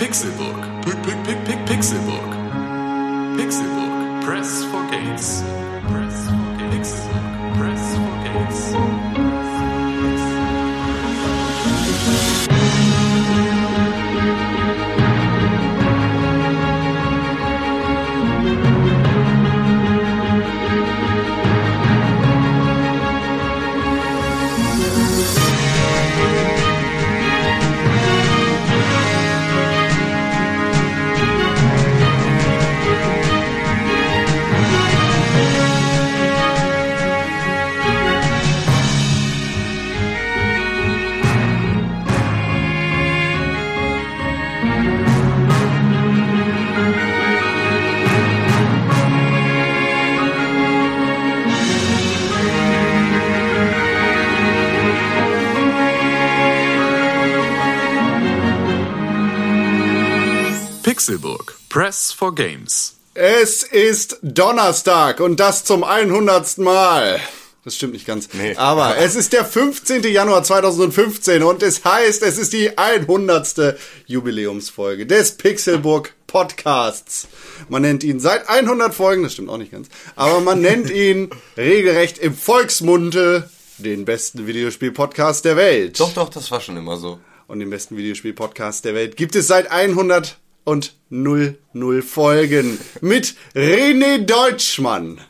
Pixelbook. Pixelbook. Pixelbook. Press for games. Press for games. Es ist Donnerstag und das zum 100. Mal. Das stimmt nicht ganz. Nee. Aber es ist der 15. Januar 2015 und es heißt, es ist die 100. Jubiläumsfolge des Pixelburg Podcasts. Man nennt ihn seit 100 Folgen, das stimmt auch nicht ganz, aber man nennt ihn regelrecht im Volksmunde den besten Videospiel-Podcast der Welt. Doch, doch, das war schon immer so. Und den besten Videospiel-Podcast der Welt gibt es seit 100 und 00 Folgen mit René Deutschmann.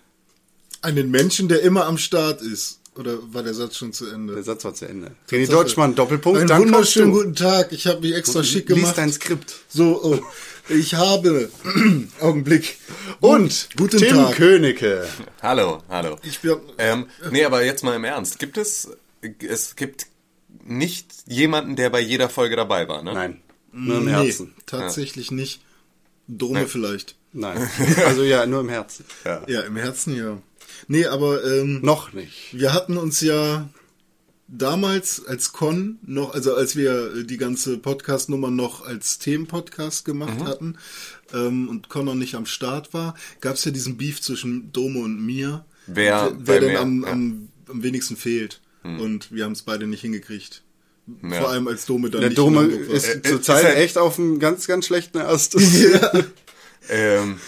Einen Menschen, der immer am Start ist. Oder war der Satz schon zu Ende? Der Satz war zu Ende. René Deutschmann, Doppelpunkt, Einen wunderschönen du. guten Tag. Ich habe mich extra schick Lies gemacht. dein Skript. So, oh, ich habe Augenblick. Und Guten Tim Tag. Königke. Hallo, hallo. Ich bin, Ähm, nee, aber jetzt mal im Ernst. Gibt es, es gibt nicht jemanden, der bei jeder Folge dabei war, ne? Nein, nur im nee, Herzen. tatsächlich nicht. Dome Nee. vielleicht. Nein, also ja, nur im Herzen. Ja, im Herzen ja. Nee, aber ähm, Noch nicht. wir hatten uns ja damals als Con noch, also als wir äh, die ganze Podcast-Nummer noch als Themenpodcast gemacht hatten ähm, und Con noch nicht am Start war, gab es ja diesen Beef zwischen Dome und mir. Wer wer denn am, ja. am, am wenigsten fehlt. Und wir haben es beide nicht hingekriegt. Ja. Vor allem als Dome dann Der nicht Dome ist Äh, zurzeit halt- echt auf einem ganz, ganz schlechten Ast. Ähm,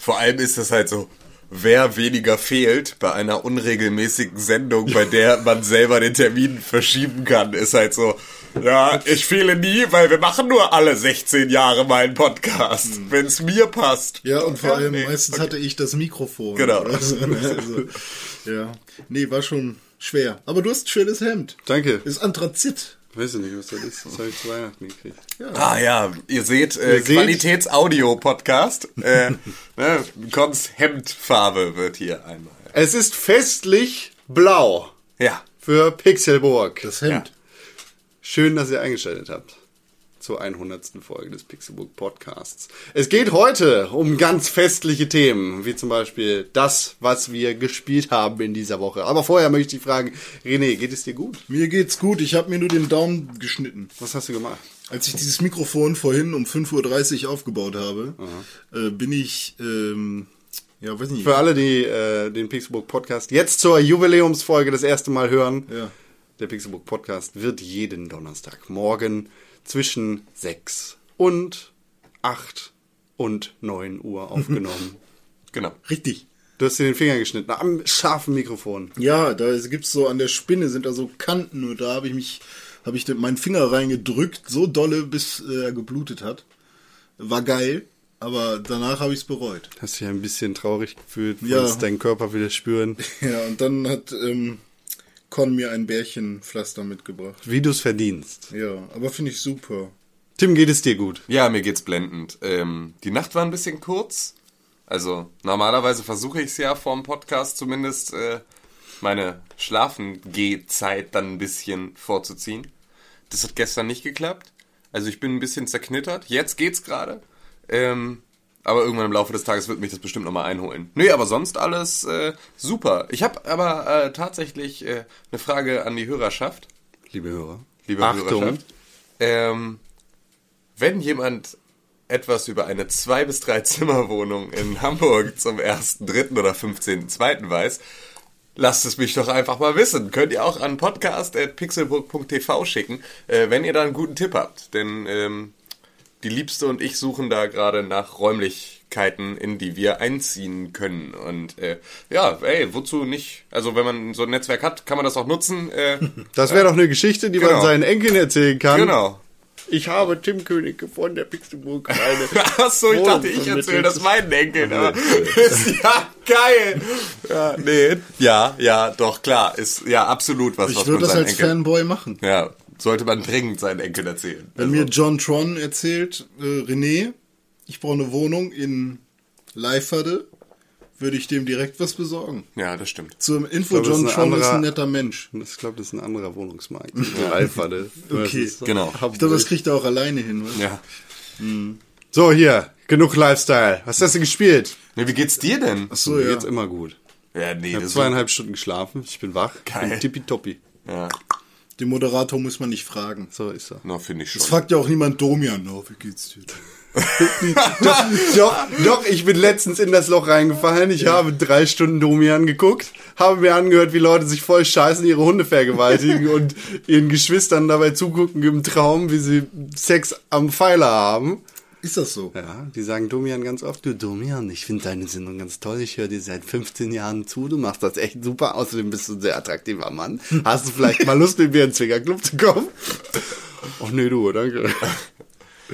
vor allem ist das halt so, wer weniger fehlt bei einer unregelmäßigen Sendung, bei der man selber den Termin verschieben kann, ist halt so, ja, ich fehle nie, weil wir machen nur alle 16 Jahre mal einen Podcast, wenn es mir passt. Ja, und vor allem nee, meistens hatte ich das Mikrofon. Genau. so, also, ja. Nee, war schon schwer. Aber du hast ein schönes Hemd. Danke. Ist Anthrazit. Weiß ich nicht, was das ist. Das habe ich zu Weihnachten gekriegt. Ah ja, ihr seht, äh, Qualitätsaudio-Podcast. äh, ne, Cons Hemdfarbe wird hier einmal. Es ist festlich blau Ja. für Pixelburg. Das Hemd. Schön, dass ihr eingeschaltet habt zur 100. Folge des Pixelbook Podcasts. Es geht heute um ganz festliche Themen, wie zum Beispiel das, was wir gespielt haben in dieser Woche. Aber vorher möchte ich fragen, René, geht es dir gut? Mir geht's gut. Ich habe mir nur den Daumen geschnitten. Was hast du gemacht? Als ich dieses Mikrofon vorhin um 5.30 Uhr aufgebaut habe, äh, bin ich, ähm, ja, weiß nicht. Für alle, die äh, den Pixelbook Podcast jetzt zur Jubiläumsfolge das erste Mal hören, Ja. der Pixelbook Podcast wird jeden Donnerstag morgen zwischen 6 und 8 und 9 Uhr aufgenommen. Genau. Richtig. du hast dir den Finger geschnitten am scharfen Mikrofon. Ja, da gibt's so an der Spinne sind da so Kanten und da habe ich mich, habe ich meinen Finger reingedrückt, so dolle, bis äh, er geblutet hat. War geil, aber danach habe ich's bereut. Hast dich ein bisschen traurig gefühlt, Ja. wolltest deinen Körper wieder spüren, Ja, und dann hat ähm, Con mir ein Bärchenpflaster mitgebracht. wie du es verdienst. Ja, aber finde ich super. Tim, geht es dir gut? Ja, mir geht's blendend. Ähm, die Nacht war ein bisschen kurz. Also normalerweise versuche ich es ja vor dem Podcast zumindest äh, meine Schlafengehzeit dann ein bisschen vorzuziehen. Das hat gestern nicht geklappt. Also ich bin ein bisschen zerknittert. Jetzt geht's gerade. Ähm, aber irgendwann im Laufe des Tages wird mich das bestimmt nochmal einholen. Nee, aber sonst alles äh, super. Ich habe aber äh, tatsächlich äh, eine Frage an die Hörerschaft. Liebe Hörer. Liebe Achtung. Hörerschaft. Ähm, wenn jemand etwas über eine zwei bis drei Zimmerwohnung in Hamburg zum 1.3. oder 15.2. weiß, lasst es mich doch einfach mal wissen. Könnt ihr auch an podcast.pixelburg.tv schicken, äh, wenn ihr da einen guten Tipp habt. Denn ähm, die Liebste und ich suchen da gerade nach Räumlichkeiten, in die wir einziehen können. Und äh, ja, ey, wozu nicht? Also wenn man so ein Netzwerk hat, kann man das auch nutzen. Äh, Das wäre doch eine Geschichte, die man Genau. seinen Enkeln erzählen kann. genau. Ich habe Tim König von der Pixelburg eine. Achso, ich dachte, ich erzähle das meinen Enkeln. Aber ist ja geil. Ja, nee. Ja, ja, doch, klar. Ist ja absolut was, was Ich man würde das als Enkeln... Fanboy machen. Ja, sollte man dringend seinen Enkeln erzählen. Wenn mir John Tron erzählt, äh, René, ich brauche eine Wohnung in Leiferde, würde ich dem direkt was besorgen. Ja, das stimmt. Zum Info, glaube, John Tron ist ein netter Mensch. Ich glaube, das ist ein anderer Wohnungsmarkt. Alpha. Das Okay. Genau. Ich glaube, das kriegt er auch alleine hin. oder? Ja. So, hier. Genug Lifestyle. Was hast du gespielt? Nee, wie geht's dir denn? Ach so, Mir ja. geht's immer gut. Ja, nee, Ich habe zweieinhalb Stunden geschlafen. Ich bin wach. Geil. Bin tippitoppi. Ja, Den Moderator muss man nicht fragen. So ist er. no, finde ich schon. Es fragt ja auch niemand Domian, oh, wie geht's dir? doch, doch, doch, ich bin letztens in das Loch reingefallen. Ich habe drei Stunden Domian geguckt, habe mir angehört, wie Leute sich voll scheißen, ihre Hunde vergewaltigen und ihren Geschwistern dabei zugucken im Traum, wie sie Sex am Pfeiler haben. Ist das so? Ja, die sagen Domian ganz oft, du Domian, ich finde deine Sendung ganz toll, ich höre dir seit 15 Jahren zu, du machst das echt super, außerdem bist du ein sehr attraktiver Mann. Hast du vielleicht mal Lust, mit mir in den Zwingerclub zu kommen? Ach nee, du, danke.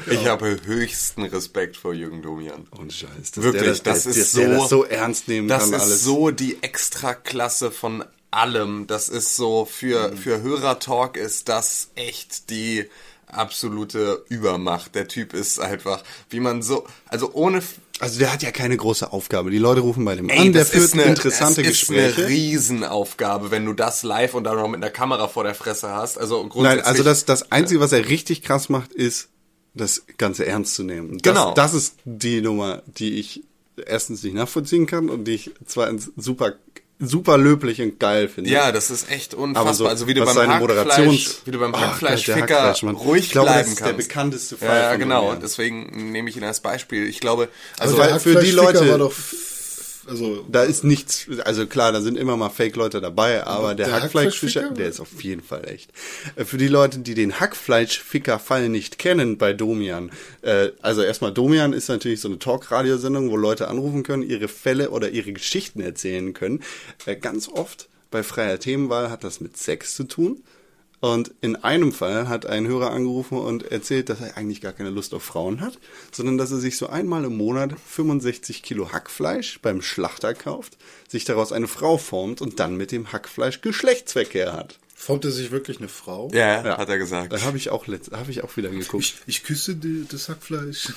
Ich habe höchsten Respekt vor Jürgen Domian. Und Scheiß, dass Wirklich, der das dass ist der so- das so ernst nehmen Das kann ist alles. so die Extraklasse von allem. Das ist so für, für Hörertalk ist das echt die absolute Übermacht. Der Typ ist einfach, wie man so, also ohne, Also der hat ja keine große Aufgabe. Die Leute rufen bei dem ey, an, der das führt ist eine, interessante das ist Gespräche. eine Riesenaufgabe, wenn du das live und dann noch mit einer Kamera vor der Fresse hast. Also Nein, also das, das Einzige, was er richtig krass macht, ist, das Ganze ernst zu nehmen. Das, Genau. Das ist die Nummer, die ich erstens nicht nachvollziehen kann und die ich zweitens super, super löblich und geil finde. Ja, das ist echt unfassbar. so, also wie du beim seine Hackfleisch, Moderations- wie du beim Ah, Hackfleischficker Hackfleischmann. ruhig Ich glaube, das bleiben ist der kannst. bekannteste Fall Ja, ja von genau. Deswegen nehme ich ihn als Beispiel. Ich glaube, also weil der für die Leute- war doch, also, Da ist nichts, also klar, da sind immer mal Fake-Leute dabei, aber der, der Hackfleischfischer, Hackfleischficker? der ist auf jeden Fall echt. Äh, Für die Leute, die den Hackfleischficker-Fall nicht kennen bei Domian, äh, also erstmal Domian ist natürlich so eine Talk-Radiosendung, wo Leute anrufen können, ihre Fälle oder ihre Geschichten erzählen können. Äh, ganz oft bei freier Themenwahl hat das mit Sex zu tun. Und in einem Fall hat ein Hörer angerufen und erzählt, dass er eigentlich gar keine Lust auf Frauen hat, sondern dass er sich so einmal im Monat 65 Kilo Hackfleisch beim Schlachter kauft, sich daraus eine Frau formt und dann mit dem Hackfleisch Geschlechtsverkehr hat. formt er sich wirklich eine Frau? ja, Ja. hat er gesagt. Da habe ich auch letzt, habe ich auch wieder geguckt. Ich, ich küsse die, das Hackfleisch.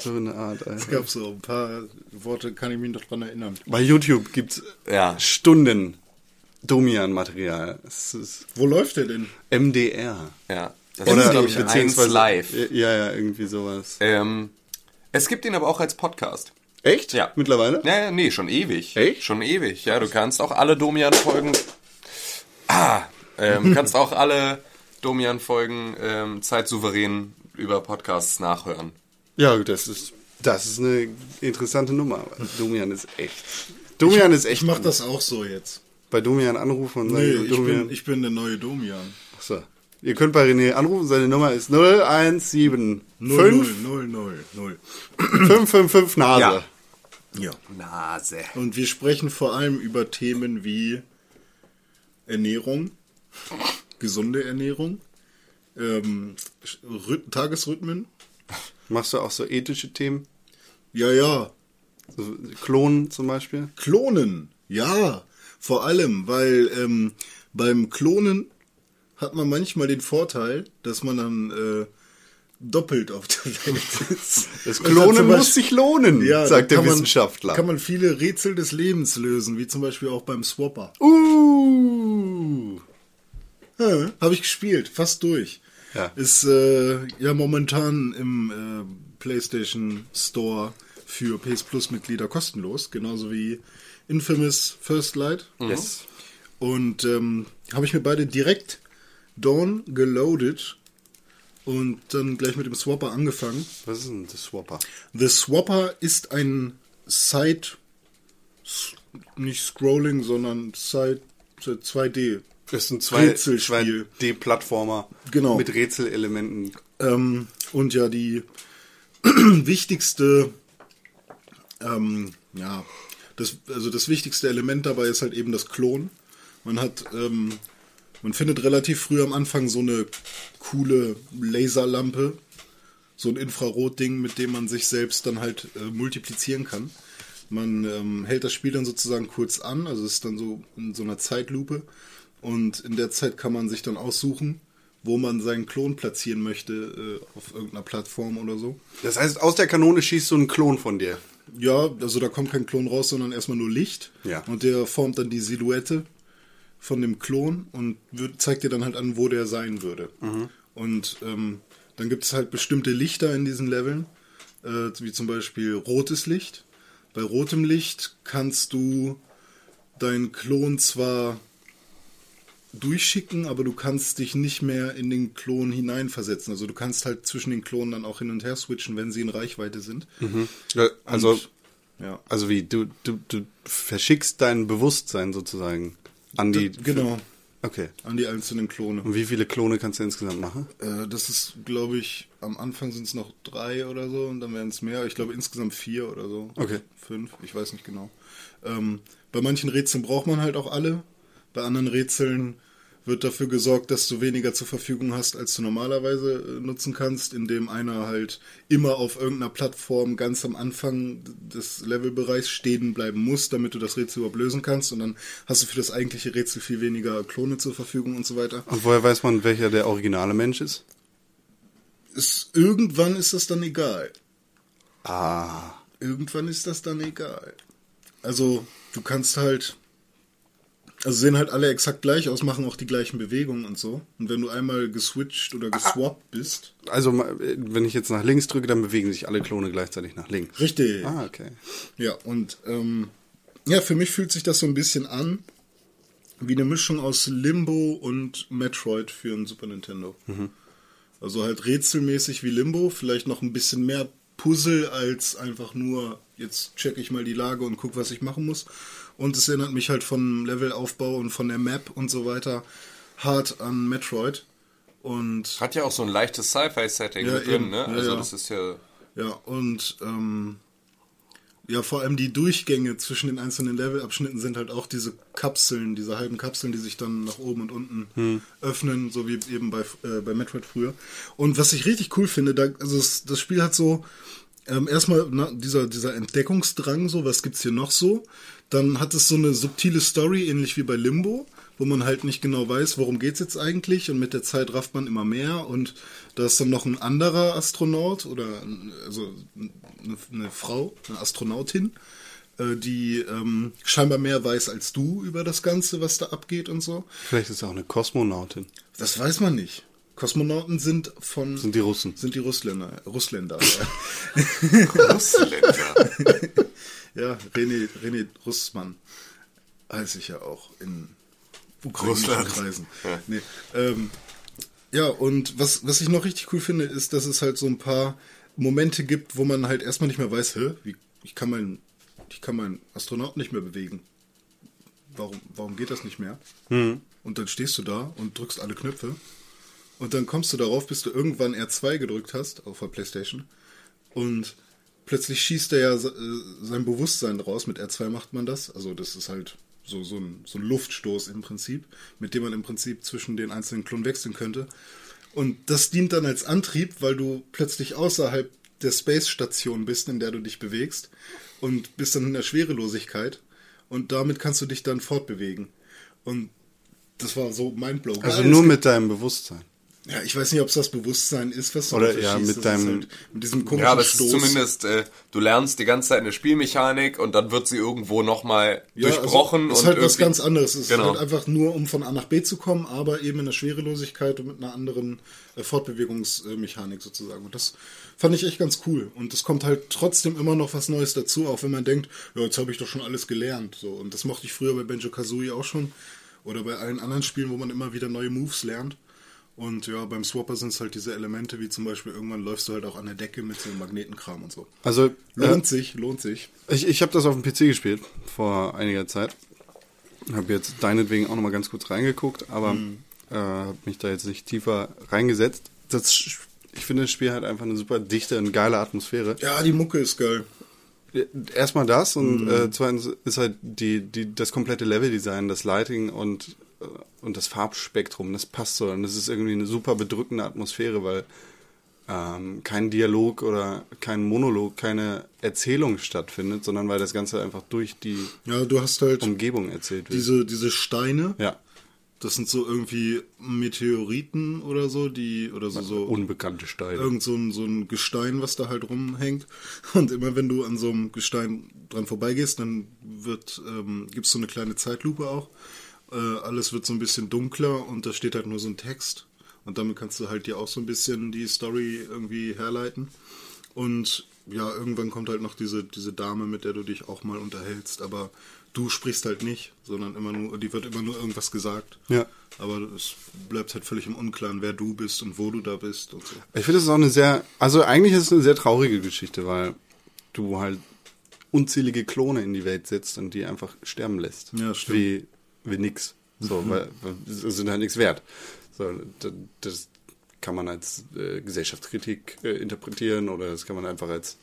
so eine Art. Alter. Es gab so ein paar Worte, kann ich mich noch dran erinnern. Bei YouTube gibt's Ja. Stunden Domian-Material. Wo läuft der denn? MDR. Ja. Das Oder ist, glaube ich, beziehungsweise live. Ja, ja, irgendwie sowas. Ähm, es gibt ihn aber auch als Podcast. Echt? Ja. Mittlerweile? Ja, ja, nee, schon ewig. Echt? Schon ewig, ja. Du kannst auch alle Domian-Folgen. Ah, ähm, kannst auch alle Domian-Folgen ähm, zeitsouverän über Podcasts nachhören. Ja, das ist, das ist eine interessante Nummer. Domian ist echt. Domian ist echt. Ich mach das auch so jetzt. Bei Domian anrufen und Nee, sagen, ich Domian. bin, ich bin der neue Domian. Achso. Ihr könnt bei René anrufen, seine Nummer ist 0175 0, 0, 0, 0. 555 Nase. Ja. Ja. Nase. Und wir sprechen vor allem über Themen wie Ernährung, gesunde Ernährung, ähm, Rhyth Tagesrhythmen. Machst du auch so ethische Themen? Ja, ja. So Klonen zum Beispiel? Klonen. Ja, vor allem, weil ähm, beim Klonen hat man manchmal den Vorteil, dass man dann äh, doppelt auf der Welt ist. Das dann Klonen zum muss Beispiel- sich lohnen, Ja, sagt der kann man- Wissenschaftler. Kann man viele Rätsel des Lebens lösen, wie zum Beispiel auch beim Swapper. uh. Ja, Habe ich gespielt, fast durch. Ja. Ist äh, ja momentan im äh, PlayStation Store für PS Plus Mitglieder kostenlos, genauso wie Infamous First Light. Yes. Und ähm, habe ich mir beide direkt Dawn geloadet und dann gleich mit dem Swapper angefangen. Was ist denn das Swapper? The Swapper ist ein Side, nicht Scrolling, sondern Side 2D. Das ist ein zwei- Rätselspiel. 2D-Plattformer Genau. mit Rätselelementen. Ähm, und ja, die wichtigste, ähm, ja, das, also das wichtigste Element dabei ist halt eben das Klon. Man hat, ähm, man findet relativ früh am Anfang so eine coole Laserlampe, so ein Infrarotding, mit dem man sich selbst dann halt äh, multiplizieren kann. Man ähm, hält das Spiel dann sozusagen kurz an, also es ist dann so in so einer Zeitlupe und in der Zeit kann man sich dann aussuchen, wo man seinen Klon platzieren möchte äh, auf irgendeiner Plattform oder so. Das heißt, aus der Kanone schießt du einen Klon von dir. Ja, also da kommt kein Klon raus, sondern erstmal nur Licht. Ja. Und der formt dann die Silhouette von dem Klon und wird, zeigt dir dann halt an, wo der sein würde. Und ähm, dann gibt es halt bestimmte Lichter in diesen Leveln, äh, wie zum Beispiel rotes Licht. Bei rotem Licht kannst du deinen Klon zwar durchschicken, aber du kannst dich nicht mehr in den Klon hineinversetzen. Also du kannst halt zwischen den Klonen dann auch hin und her switchen, wenn sie in Reichweite sind. Ja, Also, Und, ja. also wie, du, du, du verschickst dein Bewusstsein sozusagen an die. Genau, Okay. an die einzelnen Klone. Und wie viele Klone kannst du insgesamt machen? Äh, das ist, glaube ich, am Anfang sind es noch drei oder so und dann werden es mehr. Ich glaube insgesamt vier oder so. Okay. Fünf, ich weiß nicht genau. Ähm, bei manchen Rätseln braucht man halt auch alle. Bei anderen Rätseln wird dafür gesorgt, dass du weniger zur Verfügung hast, als du normalerweise äh, nutzen kannst, indem einer halt immer auf irgendeiner Plattform ganz am Anfang des Levelbereichs stehen bleiben muss, damit du das Rätsel überhaupt lösen kannst. Und dann hast du für das eigentliche Rätsel viel weniger Klone zur Verfügung und so weiter. Und woher weiß man, welcher der originale Mensch ist? ist, irgendwann ist das dann egal. Ah. Irgendwann ist das dann egal. Also, du kannst halt. Also sehen halt alle exakt gleich aus, machen auch die gleichen Bewegungen und so. Und wenn du einmal geswitcht oder geswappt bist. Also, wenn ich jetzt nach links drücke, dann bewegen sich alle Klone gleichzeitig nach links. Richtig. Ah, okay. Ja, und ähm, ja, für mich fühlt sich das so ein bisschen an wie eine Mischung aus Limbo und Metroid für ein Super Nintendo. Also halt rätselmäßig wie Limbo, vielleicht noch ein bisschen mehr Puzzle als einfach nur, jetzt check ich mal die Lage und guck, was ich machen muss. Und es erinnert mich halt vom Levelaufbau und von der Map und so weiter hart an Metroid. Und Hat ja auch so ein leichtes Sci-Fi-Setting Ja, mit drin, eben. ne? Ja, Also ja. das ist ja. Ja, und ähm, ja, vor allem die Durchgänge zwischen den einzelnen Levelabschnitten sind halt auch diese Kapseln, diese halben Kapseln, die sich dann nach oben und unten öffnen, so wie eben bei, äh, bei Metroid früher. Und was ich richtig cool finde, da, also das, das Spiel hat so ähm, erstmal na, dieser, dieser Entdeckungsdrang, so, was gibt's hier noch so? Dann hat es so eine subtile Story, ähnlich wie bei Limbo, wo man halt nicht genau weiß, worum geht's jetzt eigentlich und mit der Zeit rafft man immer mehr und da ist dann noch ein anderer Astronaut oder also eine, eine Frau, eine Astronautin, äh, die ähm, scheinbar mehr weiß als du über das Ganze, was da abgeht und so. Vielleicht ist er auch eine Kosmonautin. Das weiß man nicht. Kosmonauten sind von Sind die Russen. sind die Russländer, Russländer. Ja. Russländer. Ja, René, René Russmann heiße ich ja auch in ukrainischen Russland. Kreisen. Ja. Nee, ähm, ja, und was, was ich noch richtig cool finde, ist, dass es halt so ein paar Momente gibt, wo man halt erstmal nicht mehr weiß, hä, wie, ich kann meinen, ich kann meinen Astronaut nicht mehr bewegen. Warum, warum geht das nicht mehr? Und dann stehst du da und drückst alle Knöpfe. Und dann kommst du darauf, bis du irgendwann R2 gedrückt hast auf der Playstation. Und plötzlich schießt er ja äh, sein Bewusstsein raus. Mit R2 macht man das. Also das ist halt so, so, ein, so ein Luftstoß im Prinzip, mit dem man im Prinzip zwischen den einzelnen Klonen wechseln könnte. Und das dient dann als Antrieb, weil du plötzlich außerhalb der Space-Station bist, in der du dich bewegst. Und bist dann in der Schwerelosigkeit. Und damit kannst du dich dann fortbewegen. Und das war so mindblowing. Also nur mit deinem Bewusstsein. Ja, ich weiß nicht, ob es das Bewusstsein ist, was du Oder da ja, mit deinem- halt mit diesem komischen Ja, aber es Stoß. ist zumindest, äh, du lernst die ganze Zeit eine Spielmechanik und dann wird sie irgendwo nochmal Ja, durchbrochen. Also, ist und halt was ganz anderes. Es Genau. ist halt einfach nur, um von A nach B zu kommen, aber eben in der Schwerelosigkeit und mit einer anderen äh, Fortbewegungsmechanik sozusagen. Und das fand ich echt ganz cool. Und es kommt halt trotzdem immer noch was Neues dazu, auch wenn man denkt, ja, jetzt habe ich doch schon alles gelernt. So. Und das mochte ich früher bei Benjo Kazooie auch schon. Oder bei allen anderen Spielen, wo man immer wieder neue Moves lernt. Und ja, beim Swapper sind es halt diese Elemente, wie zum Beispiel irgendwann läufst du halt auch an der Decke mit so einem Magnetenkram und so. Also Lohnt sich, lohnt sich. Ich, ich habe das auf dem PC gespielt vor einiger Zeit. Habe jetzt deinetwegen auch nochmal ganz kurz reingeguckt, aber Mhm. äh, habe mich da jetzt nicht tiefer reingesetzt. Das ich finde, das Spiel hat einfach eine super dichte und geile Atmosphäre. Ja, die Mucke ist geil. Erstmal das und äh, zweitens ist halt die, die, das komplette Leveldesign, das Lighting und, äh, und das Farbspektrum, das passt so. Und das ist irgendwie eine super bedrückende Atmosphäre, weil ähm, kein Dialog oder kein Monolog, keine Erzählung stattfindet, sondern weil das Ganze einfach durch die Ja, du hast halt Umgebung erzählt wird. diese, diese Steine. ja, Das sind so irgendwie Meteoriten oder so, die, oder so, so unbekannte Steine. irgend so ein, so ein Gestein, was da halt rumhängt. Und immer wenn du an so einem Gestein dran vorbeigehst, dann wird, ähm, gibt's so eine kleine Zeitlupe auch. Äh, alles wird so ein bisschen dunkler und da steht halt nur so ein Text. Und damit kannst du halt dir auch so ein bisschen die Story irgendwie herleiten. Und ja, irgendwann kommt halt noch diese, diese Dame, mit der du dich auch mal unterhältst, aber du sprichst halt nicht, sondern immer nur, die wird immer nur irgendwas gesagt. Ja. Aber es bleibt halt völlig im Unklaren, wer du bist und wo du da bist und so. Ich finde, das ist auch eine sehr, also eigentlich ist es eine sehr traurige Geschichte, weil du halt unzählige Klone in die Welt setzt und die einfach sterben lässt. Ja, stimmt. Wie, wie nix. So, weil, weil sind halt nichts wert. So, das, kann man als äh, Gesellschaftskritik äh, interpretieren oder das kann man einfach als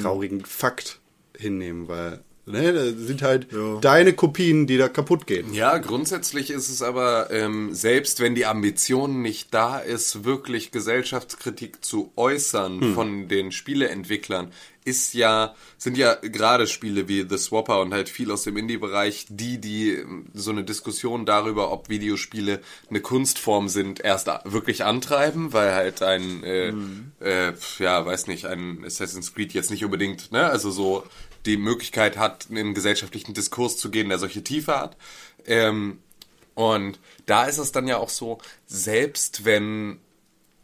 traurigen Fakt hinnehmen, weil ne, das sind halt Ja. deine Kopien, die da kaputt gehen. Ja, grundsätzlich ist es aber, ähm, selbst wenn die Ambition nicht da ist, wirklich Gesellschaftskritik zu äußern von den Spieleentwicklern, ist ja, sind ja gerade Spiele wie The Swapper und halt viel aus dem Indie-Bereich, die, die so eine Diskussion darüber, ob Videospiele eine Kunstform sind, erst wirklich antreiben, weil halt ein, äh, äh, ja, weiß nicht, ein Assassin's Creed jetzt nicht unbedingt, ne, also so die Möglichkeit hat, in einen gesellschaftlichen Diskurs zu gehen, der solche Tiefe hat. Ähm, und da ist es dann ja auch so, selbst wenn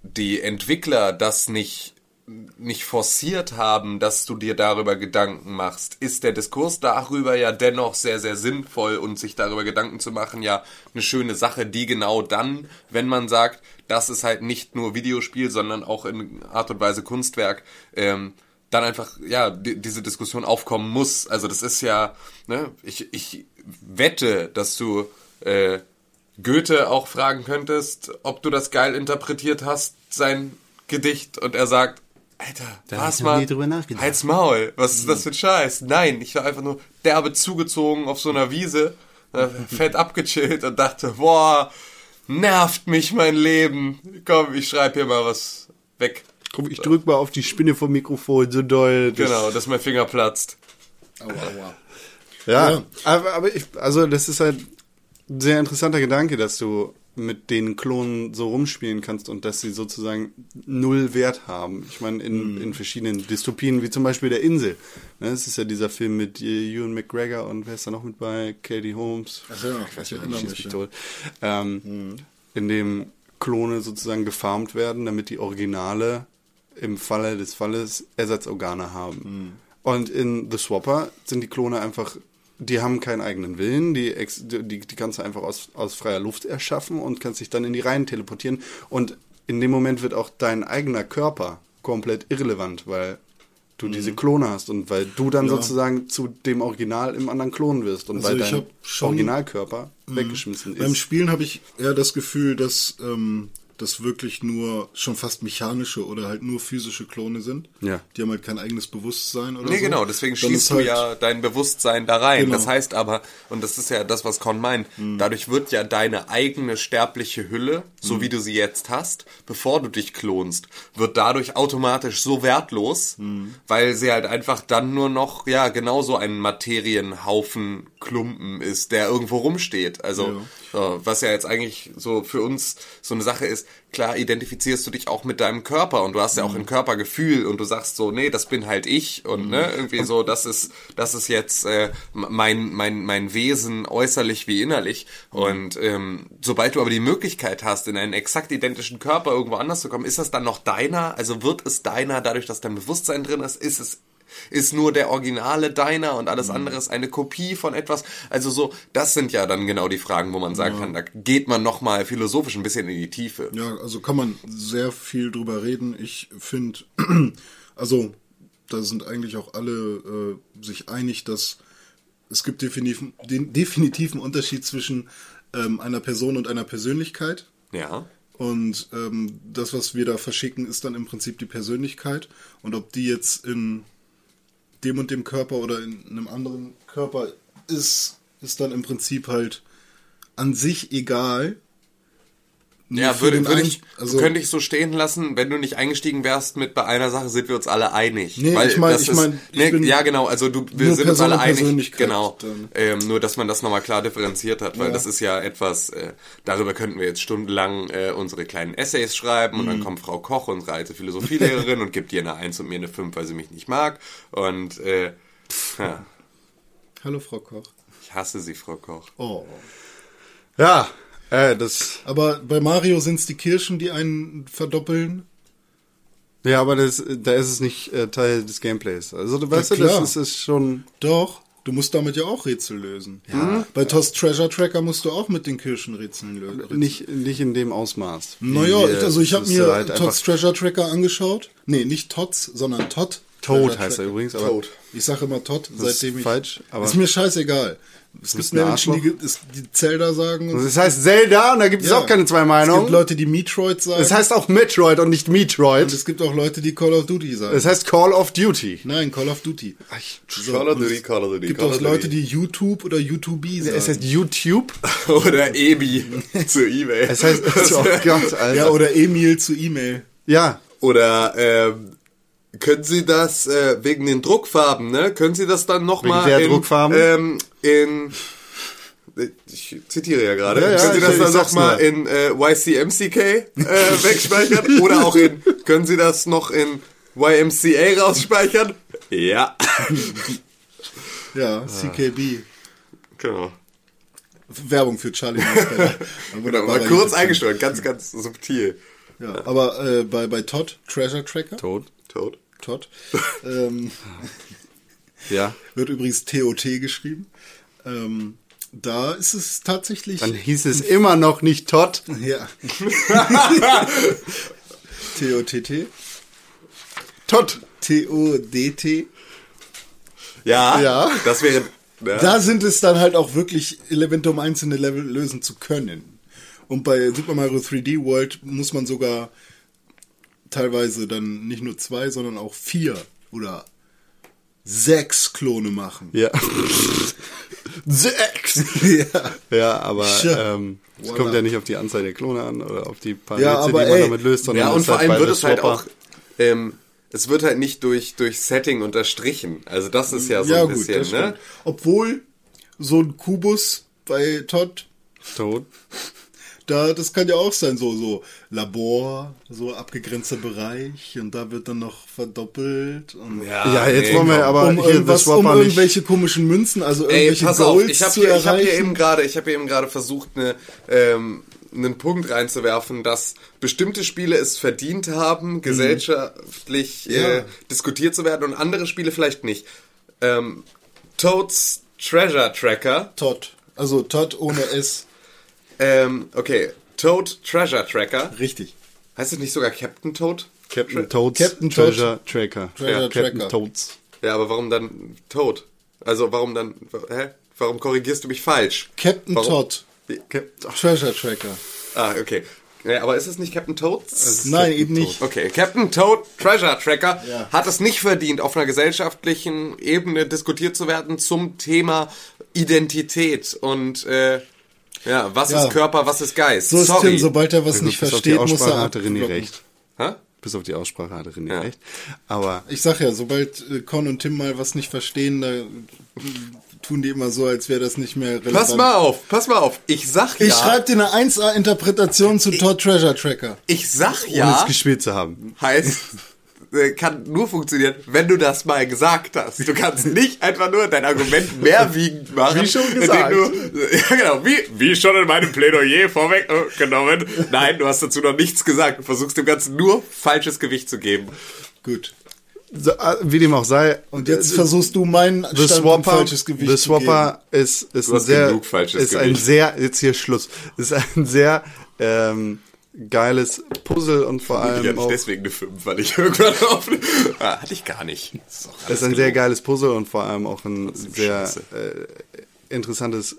die Entwickler das nicht nicht forciert haben, dass du dir darüber Gedanken machst, ist der Diskurs darüber ja dennoch sehr, sehr sinnvoll und sich darüber Gedanken zu machen, ja, eine schöne Sache, die genau dann, wenn man sagt, das ist halt nicht nur Videospiel, sondern auch in Art und Weise Kunstwerk, ähm, dann einfach, ja, die, diese Diskussion aufkommen muss. Also das ist ja, ne, ich, ich wette, dass du äh, Goethe auch fragen könntest, ob du das geil interpretiert hast, sein Gedicht, und er sagt, Alter, Da noch mal, nie drüber nachgedacht. halt's Maul, was ist das für ein Scheiß? Nein, ich war einfach nur derbe zugezogen auf so einer Wiese, äh, fett abgechillt und dachte, boah, nervt mich mein Leben. Komm, ich schreib hier mal was weg. Guck, ich drück mal auf die Spinne vom Mikrofon so doll. Das- Genau, dass mein Finger platzt. Aua, aua. Ja, Ja. aber, aber ich, also das ist halt ein sehr interessanter Gedanke, dass du mit den Klonen so rumspielen kannst und dass sie sozusagen null Wert haben. Ich meine, in, in verschiedenen Dystopien, wie zum Beispiel der Insel. Ne, es ist ja dieser Film mit äh, Ewan McGregor und wer ist da noch mit bei? Katie Holmes. Ach ja, ich weiß ich nicht, schieß mich, tot. Ähm, In dem Klone sozusagen gefarmt werden, damit die Originale im Falle des Falles Ersatzorgane haben. Und in The Swapper sind die Klone einfach, die haben keinen eigenen Willen, die, die, die kannst du einfach aus, aus freier Luft erschaffen und kannst dich dann in die Reihen teleportieren. Und in dem Moment wird auch dein eigener Körper komplett irrelevant, weil du diese Klone hast und weil du dann Ja. sozusagen zu dem Original im anderen Klon wirst und Also weil ich dein Originalkörper weggeschmissen Beim ist. Spielen habe ich eher das Gefühl, dass ähm, das wirklich nur schon fast mechanische oder halt nur physische Klone sind. Ja. Die haben halt kein eigenes Bewusstsein oder Nee, so. genau, deswegen Dann schießt du halt- ja dein Bewusstsein da rein. Genau. Das heißt aber, und das ist ja das, was Con meint, Mhm. dadurch wird ja deine eigene sterbliche Hülle, so Mhm. wie du sie jetzt hast, bevor du dich klonst, wird dadurch automatisch so wertlos, Mhm. weil sie halt einfach dann nur noch, ja, genauso ein Materienhaufen Klumpen ist, der irgendwo rumsteht. Also, so, was ja jetzt eigentlich so für uns so eine Sache ist, klar identifizierst du dich auch mit deinem Körper und du hast ja auch ein Körpergefühl und du sagst so, nee, das bin halt ich und ne, irgendwie so, das ist, das ist jetzt äh, mein, mein, mein Wesen äußerlich wie innerlich. Und ähm, sobald du aber die Möglichkeit hast, in einen exakt identischen Körper irgendwo anders zu kommen, ist das dann noch deiner? Also wird es deiner dadurch, dass dein Bewusstsein drin ist? Ist es ist nur der Originale deiner und alles andere ist eine Kopie von etwas. Also so, das sind ja dann genau die Fragen, wo man sagen kann, da geht man nochmal philosophisch ein bisschen in die Tiefe. Ja, also kann man sehr viel drüber reden. Ich finde, also da sind eigentlich auch alle äh, sich einig, dass es gibt definitiv, den definitiven Unterschied zwischen ähm, einer Person und einer Persönlichkeit. Ja. Und ähm, das, was wir da verschicken, ist dann im Prinzip die Persönlichkeit. Und ob die jetzt in dem und dem Körper oder in einem anderen Körper ist, ist dann im Prinzip halt an sich egal. Ja, würde, würde ich, also- könnte ich so stehen lassen, wenn du nicht eingestiegen wärst mit bei einer Sache, sind wir uns alle einig. Nee, Weil ich mein- das ich mein, nee, ja genau, also du, wir sind uns Person alle und einig. Genau. Ähm, nur, dass man das nochmal klar differenziert hat, weil Ja. das ist ja etwas, äh, darüber könnten wir jetzt stundenlang äh, unsere kleinen Essays schreiben Mhm. und dann kommt Frau Koch, unsere alte Philosophielehrerin, und gibt dir eine Eins und mir eine Fünf, weil sie mich nicht mag. Und äh, ja, Hallo, Frau Koch. ich hasse sie, Frau Koch. Oh. Ja, äh, das. Aber bei Mario sind es die Kirschen, die einen verdoppeln. Ja, aber das, da ist es nicht äh, Teil des Gameplays. Also du weißt Ja, das ist, ist schon. Doch, du musst damit ja auch Rätsel lösen. Ja. Bei Toss Treasure Tracker musst du auch mit den Kirschen Rätseln lösen. Nicht, nicht in dem Ausmaß. Naja, also ich habe mir halt Tots Treasure Tracker angeschaut. Nee, nicht Tots, sondern Todd. Toad heißt er übrigens, aber Toad. Ich sage immer Todd, seitdem ich. falsch, aber- ist mir scheißegal. Es gibt Menschen, die, es- die Zelda sagen. Und Das heißt Zelda und da gibt es Ja. auch keine zwei es gibt Meinungen. Leute, die Metroid sagen. Es heißt auch Metroid und nicht und Metroid. es gibt auch Leute, die Call of Duty sagen. Es heißt Call of Duty. Nein, Call of Duty. So, Call of und Duty, es Call of Duty, gibt Call auch Leute, die YouTube oder YouTube sagen. Es heißt YouTube. Oder Ebi zu Ebay. Es heißt, oh Gott, Alter. ja, oder Emil zu E-Mail. Ja, Oder ähm, können Sie das äh, wegen den Druckfarben, ne? Können Sie das dann noch Wegen mal der in, Druckfarben? Ähm, in ich zitiere ja gerade. Ja, ja, können Sie das ich dann noch sag's mal nur. in äh, YCMCK äh, wegspeichern? Oder auch in können Sie das noch in YMCA rausspeichern? Ja. Ja, CKB. Genau. Werbung für Charlie Muskeller. Genau, mal kurz eingesteuert, ganz, ganz subtil. Ja, aber äh, bei, bei Todd, Treasure Tracker, Toad. Tot. Todd, ähm, Ja. wird übrigens TOT geschrieben. Ähm, da ist es tatsächlich. Dann hieß es immer noch nicht Todd. ja. TOTT. Todd. T-O-D-T. Ja, Ja. das wäre. Ja. Da sind es dann halt auch wirklich Elemente, um einzelne Level lösen zu können. Und bei Super Mario 3D World muss man sogar teilweise dann nicht nur zwei, sondern auch vier oder sechs Klone machen. Ja. Sechs. ja. Ja, aber ähm, es kommt ja nicht auf die Anzahl der Klone an oder auf die paar Ja, Rätsel, aber die man ey. damit löst, sondern Ja, und vor ist allem halt wird es halt auch, ähm, es wird halt nicht durch, durch Setting unterstrichen. Also das ist ja so ja, ein gut, bisschen, ne? Obwohl so ein Kubus bei Todd, Toad. Da, das kann ja auch sein, so, so Labor, so abgegrenzter Bereich und da wird dann noch verdoppelt und Ja, jetzt wollen wir komm. aber um, hier irgendwas, das um nicht. irgendwelche komischen Münzen, also Ey, irgendwelche pass auf, Goals ich habe zu hier, ich hab erreichen. hier eben gerade, ich habe eben gerade versucht, eine, ähm, einen Punkt reinzuwerfen, dass bestimmte Spiele es verdient haben, gesellschaftlich äh, Ja. diskutiert zu werden und andere Spiele vielleicht nicht. Ähm, Toads Treasure Tracker Todd. Also Todd ohne S. Ähm, okay. Toad Treasure Tracker. Richtig. Heißt es nicht sogar Captain Toad? Captain Toads Captain Toad. Treasure Tracker. Treasure ja, Captain Tracker. Toads. Ja, aber warum dann Toad? Also warum dann, hä? Warum korrigierst du mich falsch? Captain warum? Todd. Wie- Treasure Tracker. Ah, okay. Ja, aber ist es nicht Captain Toad? Nein, eben nicht. Okay, Captain Toad Treasure Tracker Ja. hat es nicht verdient, auf einer gesellschaftlichen Ebene diskutiert zu werden zum Thema Identität und äh, ja, was Ja. ist Körper, was ist Geist? So ist Sorry. Tim, sobald er was nicht Bis auf die versteht, muss er hatte René recht. Hä? Bis auf die Aussprache hatte René Ja. recht. Aber Ich sag ja, sobald äh, Con und Tim mal was nicht verstehen, da äh, tun die immer so, als wäre das nicht mehr relevant. Pass mal auf, pass mal auf. Ich sag Ich ja, schreibe dir eine 1A-Interpretation zu Todd Treasure Tracker. ich sag ohne ja, es gespielt zu haben. heißt, kann nur funktionieren, wenn du das mal gesagt hast. Du kannst nicht einfach nur dein Argument mehrwiegend machen. Wie schon gesagt. Du, ja, genau, wie, wie schon in meinem Plädoyer vorweggenommen. Nein, du hast dazu noch nichts gesagt. Du versuchst dem Ganzen nur falsches Gewicht zu geben. Gut. So, äh, wie dem auch sei. Und jetzt versuchst du meinen The Swapper, falsches Gewicht The zu geben. Swapper ist, ist ein sehr, genug falsches ist ein Gewicht. sehr, jetzt hier Schluss, ist ein sehr ähm, geiles Puzzle und vor Ich allem hatte auch, deswegen eine 5, weil ich irgendwann auf... Ah, hatte ich gar nicht. Das ist, doch alles ist ein sehr gelogen. geiles Puzzle und vor allem auch ein sehr äh, interessantes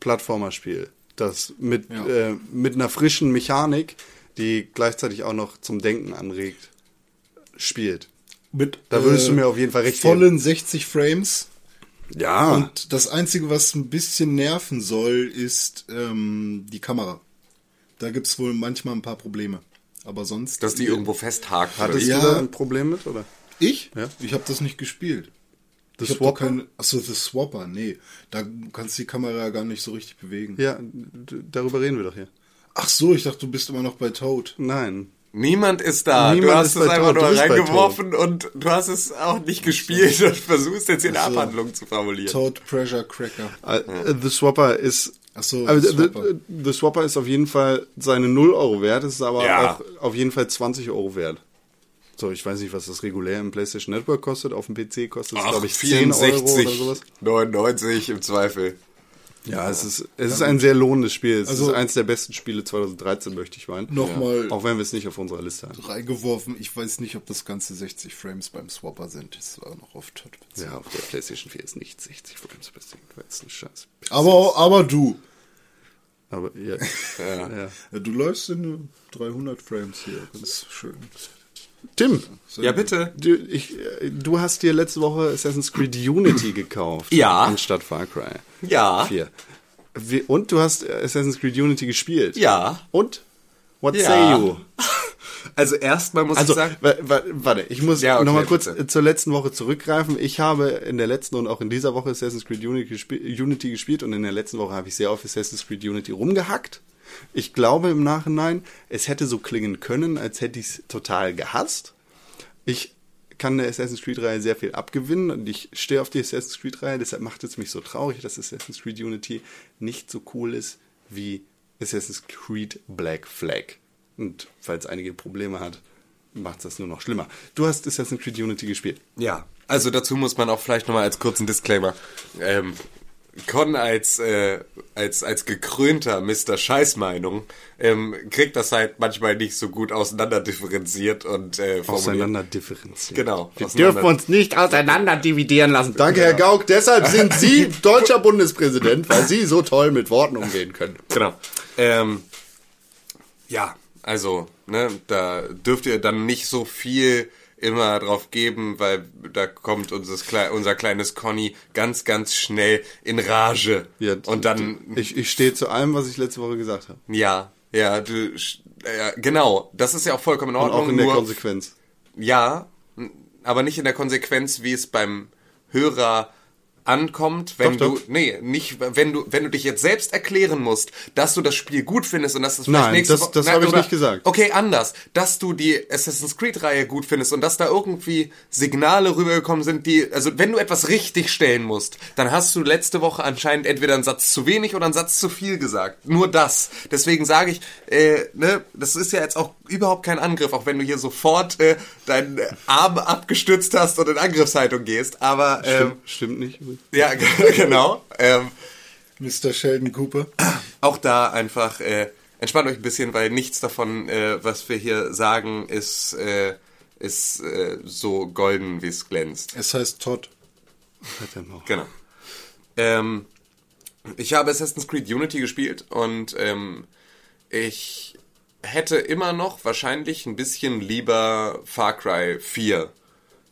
Plattformerspiel. das mit, Ja. äh, mit einer frischen Mechanik, die gleichzeitig auch noch zum Denken anregt, spielt. Mit, Da würdest du mir auf jeden Fall recht geben. vollen 60 Frames. Ja, Und das Einzige, was ein bisschen nerven soll, ist ähm, die Kamera. Da gibt's wohl manchmal ein paar Probleme. Aber sonst. Dass die irgendwo festhakt. oder hattest? Ja. du da ein Problem mit, oder? Ich? Ja. Ich habe das nicht gespielt. The ich Swapper? kein, achso, The Swapper, nee. Da kannst du die Kamera gar nicht so richtig bewegen. Ja, darüber reden wir doch hier. Ach so, ich dachte, du bist immer noch bei Toad. Nein. Niemand ist da. Niemand du hast ist es einfach Tod. Du nur reingeworfen und du hast es auch nicht gespielt und versuchst jetzt hier eine Ach so. Abhandlung zu formulieren. Toad Pressure Cracker. Äh, The Swapper ist. Ach so, also, The the, Swapper. the, the Swapper ist auf jeden Fall seine 0 Euro wert, ist aber Ja. auch auf jeden Fall 20 Euro wert. So, ich weiß nicht, was das regulär im PlayStation Network kostet. Auf dem PC kostet es, glaube ich, 10 Euro oder sowas. 99 im Zweifel. Ja, es ist, es ist ein sehr lohnendes Spiel. Es Also- ist eines der besten Spiele 2013, möchte ich meinen. Nochmal Auch wenn wir es nicht auf unserer Liste haben. reingeworfen. Ich weiß nicht, ob das ganze 60 Frames beim Swapper sind. Das war noch Toad. Ja, auf der PlayStation 4 ist nicht 60 Frames Second, weil es ein Scheiß. Aber, aber du. Aber ja. Ja. ja. Ja, du läufst in 300 Frames hier. Ganz schön. Tim, Sehr Ja, bitte. du, ich, du hast dir letzte Woche Assassin's Creed Unity gekauft. Ja. Anstatt Far Cry Ja. 4. Wie, und du hast Assassin's Creed Unity gespielt. Ja. Und? What Ja. say you? Also erstmal muss Also, ich sagen, wa- wa- warte, ich muss Ja, okay, noch mal kurz bitte. zur letzten Woche zurückgreifen. Ich habe in der letzten und auch in dieser Woche Assassin's Creed Unity gespielt und in der letzten Woche habe ich sehr auf Assassin's Creed Unity rumgehackt. Ich glaube im Nachhinein, es hätte so klingen können, als hätte ich es total gehasst. Ich kann der Assassin's Creed-Reihe sehr viel abgewinnen und ich stehe auf die Assassin's Creed-Reihe, deshalb macht es mich so traurig, dass Assassin's Creed Unity nicht so cool ist wie Assassin's Creed Black Flag. Und falls einige Probleme hat, macht das nur noch schlimmer. Du hast Assassin's Creed Unity gespielt. ja. Also dazu muss man auch vielleicht nochmal als kurzen Disclaimer. Ähm, Con als, äh, als, als gekrönter Mr. Scheißmeinung ähm, kriegt das halt manchmal nicht so gut auseinanderdifferenziert und äh, formuliert. Auseinander differenzieren. Genau. Wir auseinander- dürfen uns nicht auseinander dividieren lassen. Danke, Herr Gauck. Deshalb sind Sie deutscher Bundespräsident, weil Sie so toll mit Worten umgehen können. Genau. Ähm, ja, also, ne, da dürft ihr dann nicht so viel immer drauf geben, weil da kommt unser, Kle unser kleines Conny ganz, ganz schnell in Rage. Ja, Und dann, Ich, ich stehe zu allem, was ich letzte Woche gesagt habe. ja, ja, du, ja, genau, das ist ja auch vollkommen in Und Ordnung. auch in der nur- Konsequenz. Ja, aber nicht in der Konsequenz, wie es beim Hörer ankommt, wenn Doch, du doch. nee, nicht wenn du wenn du dich jetzt selbst erklären musst, dass du das Spiel gut findest und dass das vielleicht Nein, nächste das- das habe ich nicht gesagt. Okay, anders, dass du die Assassin's Creed Reihe gut findest und dass da irgendwie Signale rübergekommen sind, die also wenn du etwas richtig stellen musst, dann hast du letzte Woche anscheinend entweder einen Satz zu wenig oder einen Satz zu viel gesagt. Nur das. Deswegen sage ich, äh, ne, das ist ja jetzt auch überhaupt kein Angriff, auch wenn du hier sofort äh, deinen Arm abgestützt hast und in Angriffshaltung gehst, aber ähm, Stimmt, stimmt nicht. Ja, genau. Ähm, Mr. Sheldon Cooper. auch da einfach äh, entspannt euch ein bisschen, weil nichts davon, äh, was wir hier sagen, ist, äh, ist äh, so golden, wie es glänzt. Es heißt Todd. Noch. Genau. Ähm, ich habe Assassin's Creed Unity gespielt und ähm, ich hätte immer noch wahrscheinlich ein bisschen lieber Far Cry 4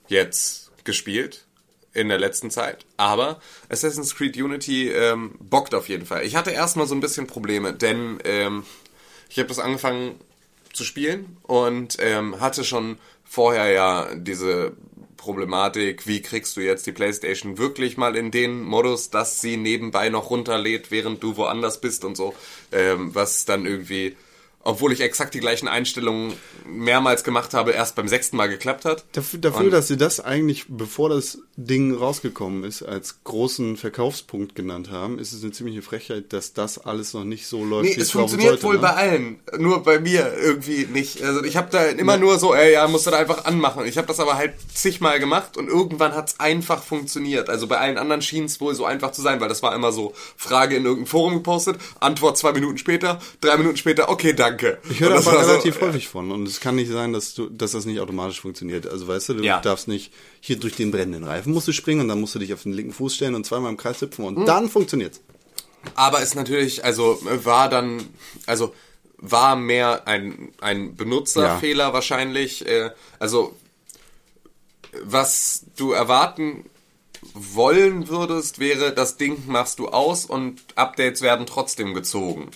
jetzt gespielt in der letzten Zeit. Aber Assassin's Creed Unity ähm, bockt auf jeden Fall. Ich hatte erstmal so ein bisschen Probleme, denn ähm, ich habe das angefangen zu spielen und ähm, hatte schon vorher ja diese Problematik, wie kriegst du jetzt die PlayStation wirklich mal in den Modus, dass sie nebenbei noch runterlädt, während du woanders bist und so, ähm, was dann irgendwie, obwohl ich exakt die gleichen Einstellungen mehrmals gemacht habe, erst beim sechsten Mal geklappt hat. Dafür, dafür Und- dass sie das eigentlich, bevor das Ding rausgekommen ist, als großen Verkaufspunkt genannt haben, ist es eine ziemliche Frechheit, dass das alles noch nicht so läuft, Nee, wie es laufen funktioniert sollte, wohl ne? bei allen, nur bei mir irgendwie nicht. Also ich habe da immer nur so, ey, ja, musst du da einfach anmachen. Ich habe das aber halt zigmal gemacht und irgendwann hat's einfach funktioniert. Also bei allen anderen schien es wohl so einfach zu sein, weil das war immer so Frage in irgendeinem Forum gepostet, Antwort zwei Minuten später, drei Minuten später, okay, danke. Ich höre aber so, relativ äh, häufig von und es kann nicht sein, dass du, dass das nicht automatisch funktioniert. Also weißt du, du Ja. darfst nicht hier durch den brennenden Reifen musst du springen und dann musst du dich auf den linken Fuß stellen und zweimal im Kreis hüpfen und dann funktioniert's. aber ist natürlich, also war dann, also war mehr ein, ein Benutzerfehler wahrscheinlich. Äh, also was du erwarten wollen würdest, wäre, das Ding machst du aus und Updates werden trotzdem gezogen.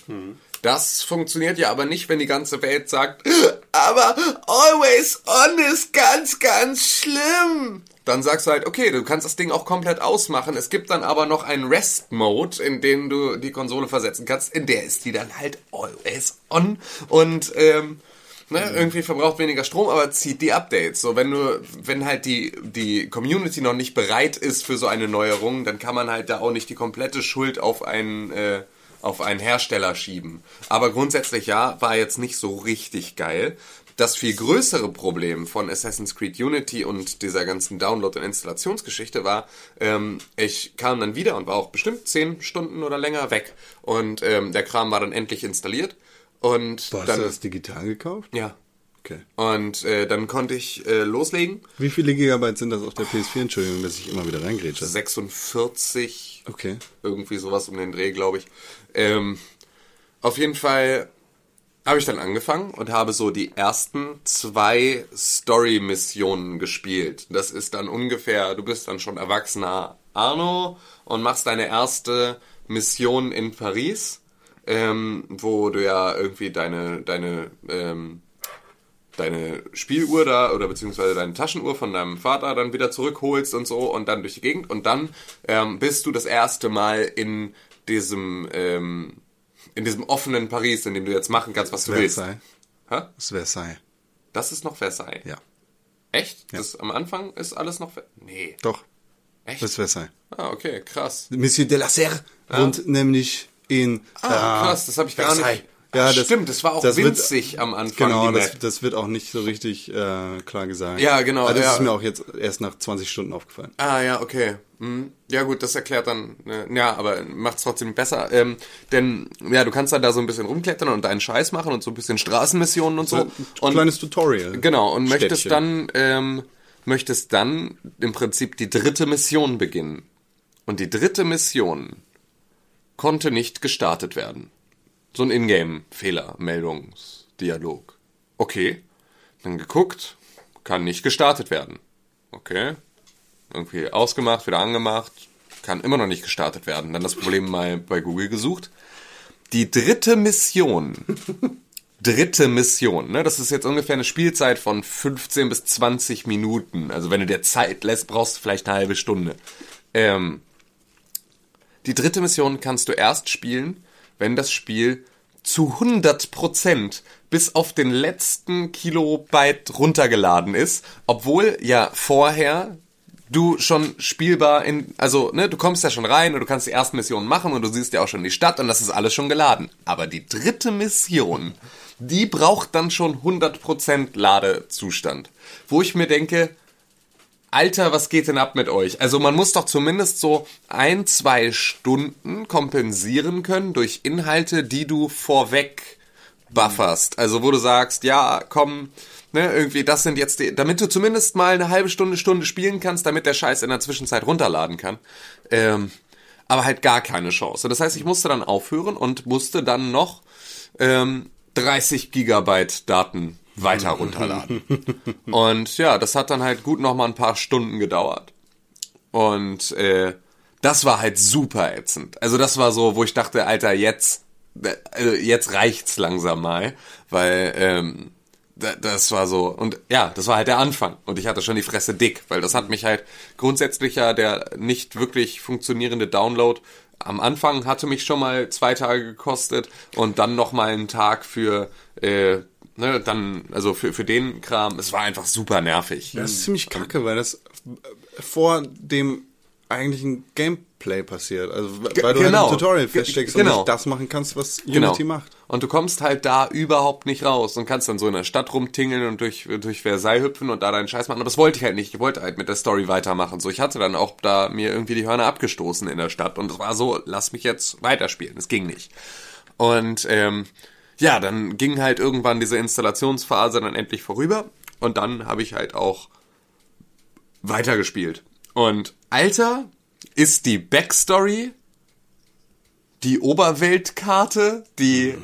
Das funktioniert ja aber nicht, wenn die ganze Welt sagt, aber always on ist ganz, ganz schlimm. Dann sagst du halt, okay, du kannst das Ding auch komplett ausmachen. Es gibt dann aber noch einen Rest-Mode, in den du die Konsole versetzen kannst. In der ist die dann halt always on. Und ähm, ne, irgendwie verbraucht weniger Strom, aber zieht die Updates. So, wenn du, wenn halt die, die Community noch nicht bereit ist für so eine Neuerung, dann kann man halt da auch nicht die komplette Schuld auf einen, äh, auf einen Hersteller schieben. Aber grundsätzlich ja, war jetzt nicht so richtig geil. Das viel größere Problem von Assassin's Creed Unity und dieser ganzen Download- und Installationsgeschichte war, ähm, ich kam dann wieder und war auch bestimmt zehn Stunden oder länger weg. Und ähm, der Kram war dann endlich installiert. Und Boah, hast dann, du das digital gekauft? ja. Okay. Und äh, dann konnte ich äh, loslegen. Wie viele Gigabyte sind das auf der PS4? Entschuldigung, dass ich immer wieder reingrätsche. 46, Okay. irgendwie sowas um den Dreh, glaube ich. Ähm, auf jeden Fall habe ich dann angefangen und habe so die ersten zwei Story-Missionen gespielt. Das ist dann ungefähr, du bist dann schon erwachsener Arno und machst deine erste Mission in Paris, ähm, wo du ja irgendwie deine, deine, ähm, deine Spieluhr da oder beziehungsweise deine Taschenuhr von deinem Vater dann wieder zurückholst und so und dann durch die Gegend und dann ähm, bist du das erste Mal in diesem ähm, in diesem offenen Paris, in dem du jetzt machen kannst, was du willst. Versailles. Hä? Das ist Versailles. Das ist noch Versailles. Ja. Echt? Das am Anfang ist alles noch Ver Nee. Doch. Echt? Das ist Versailles. Ah, okay, krass. Monsieur de la Serre wohnt nämlich in. Ah, krass, das habe ich gar Versailles. nicht. Ja, das- stimmt, das war auch das wird- winzig am Anfang. Genau, das, das wird auch nicht so richtig äh, klar gesagt. Ja, genau, Aber das ja. ist mir auch jetzt erst nach 20 Stunden aufgefallen. Ah, ja, okay. Hm. Ja, gut, das erklärt dann, äh, ja, aber macht's trotzdem besser. Ähm, denn, ja, du kannst dann da so ein bisschen rumklettern und deinen Scheiß machen und so ein bisschen Straßenmissionen und so. Ein Und, kleines Tutorial. genau, und möchtest Städtchen. dann, ähm, möchtest dann im Prinzip die dritte Mission beginnen. Und die dritte Mission konnte nicht gestartet werden. So ein Ingame-Fehler, Meldungsdialog. Okay, dann geguckt, kann nicht gestartet werden. Okay, irgendwie ausgemacht, wieder angemacht, kann immer noch nicht gestartet werden. Dann das Problem mal bei Google gesucht. Die dritte Mission, dritte Mission, ne, das ist jetzt ungefähr eine Spielzeit von 15 bis 20 Minuten. Also wenn du dir Zeit lässt, brauchst du vielleicht eine halbe Stunde. Ähm, die dritte Mission kannst du erst spielen, wenn das Spiel zu 100% bis auf den letzten Kilobyte runtergeladen ist, obwohl ja vorher du schon spielbar in, also, ne, du kommst ja schon rein und du kannst die ersten Missionen machen und du siehst ja auch schon die Stadt und das ist alles schon geladen. Aber die dritte Mission, die braucht dann schon 100% Ladezustand. Wo ich mir denke, Alter, was geht denn ab mit euch? Also man muss doch zumindest so ein, zwei Stunden kompensieren können durch Inhalte, die du vorweg bufferst. Also wo du sagst, ja, komm, ne, irgendwie, das sind jetzt die, damit du zumindest mal eine halbe Stunde, Stunde spielen kannst, damit der Scheiß in der Zwischenzeit runterladen kann. Ähm, aber halt gar keine Chance. Das heißt, ich musste dann aufhören und musste dann noch ähm, 30 Gigabyte Daten weiter runterladen. Und ja, das hat dann halt gut noch mal ein paar Stunden gedauert. Und äh, das war halt super ätzend. Also das war so, wo ich dachte, Alter, jetzt, äh, jetzt reicht's langsam mal, weil ähm, da- das war so und ja, das war halt der Anfang und ich hatte schon die Fresse dick, weil das hat mich halt grundsätzlich ja der nicht wirklich funktionierende Download am Anfang hatte mich schon mal zwei Tage gekostet und dann noch mal einen Tag für äh, ne, dann also für für den Kram. Es war einfach super nervig. Das ist ziemlich kacke, weil das vor dem eigentlichen Gameplay passiert. Also weil du halt genau. im Tutorial Ge- feststeckst genau. und nicht das machen kannst, was Genau. Unity macht. Und du kommst halt da überhaupt nicht raus und kannst dann so in der Stadt rumtingeln und durch, durch Versailles hüpfen und da deinen Scheiß machen. Aber das wollte ich halt nicht. Ich wollte halt mit der Story weitermachen. So, ich hatte dann auch da mir irgendwie die Hörner abgestoßen in der Stadt und es war so, lass mich jetzt weiterspielen. Es ging nicht. Und ähm, ja, dann ging halt irgendwann diese Installationsphase dann endlich vorüber und dann habe ich halt auch weitergespielt. Und Alter, ist die Backstory die Oberweltkarte, die,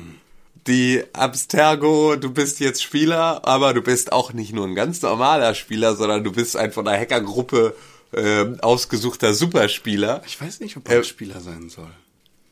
die Abstergo, du bist jetzt Spieler, aber du bist auch nicht nur ein ganz normaler Spieler, sondern du bist ein von einer Hackergruppe ähm, ausgesuchter Superspieler. Ich weiß nicht, ob man Äh, Spieler sein soll.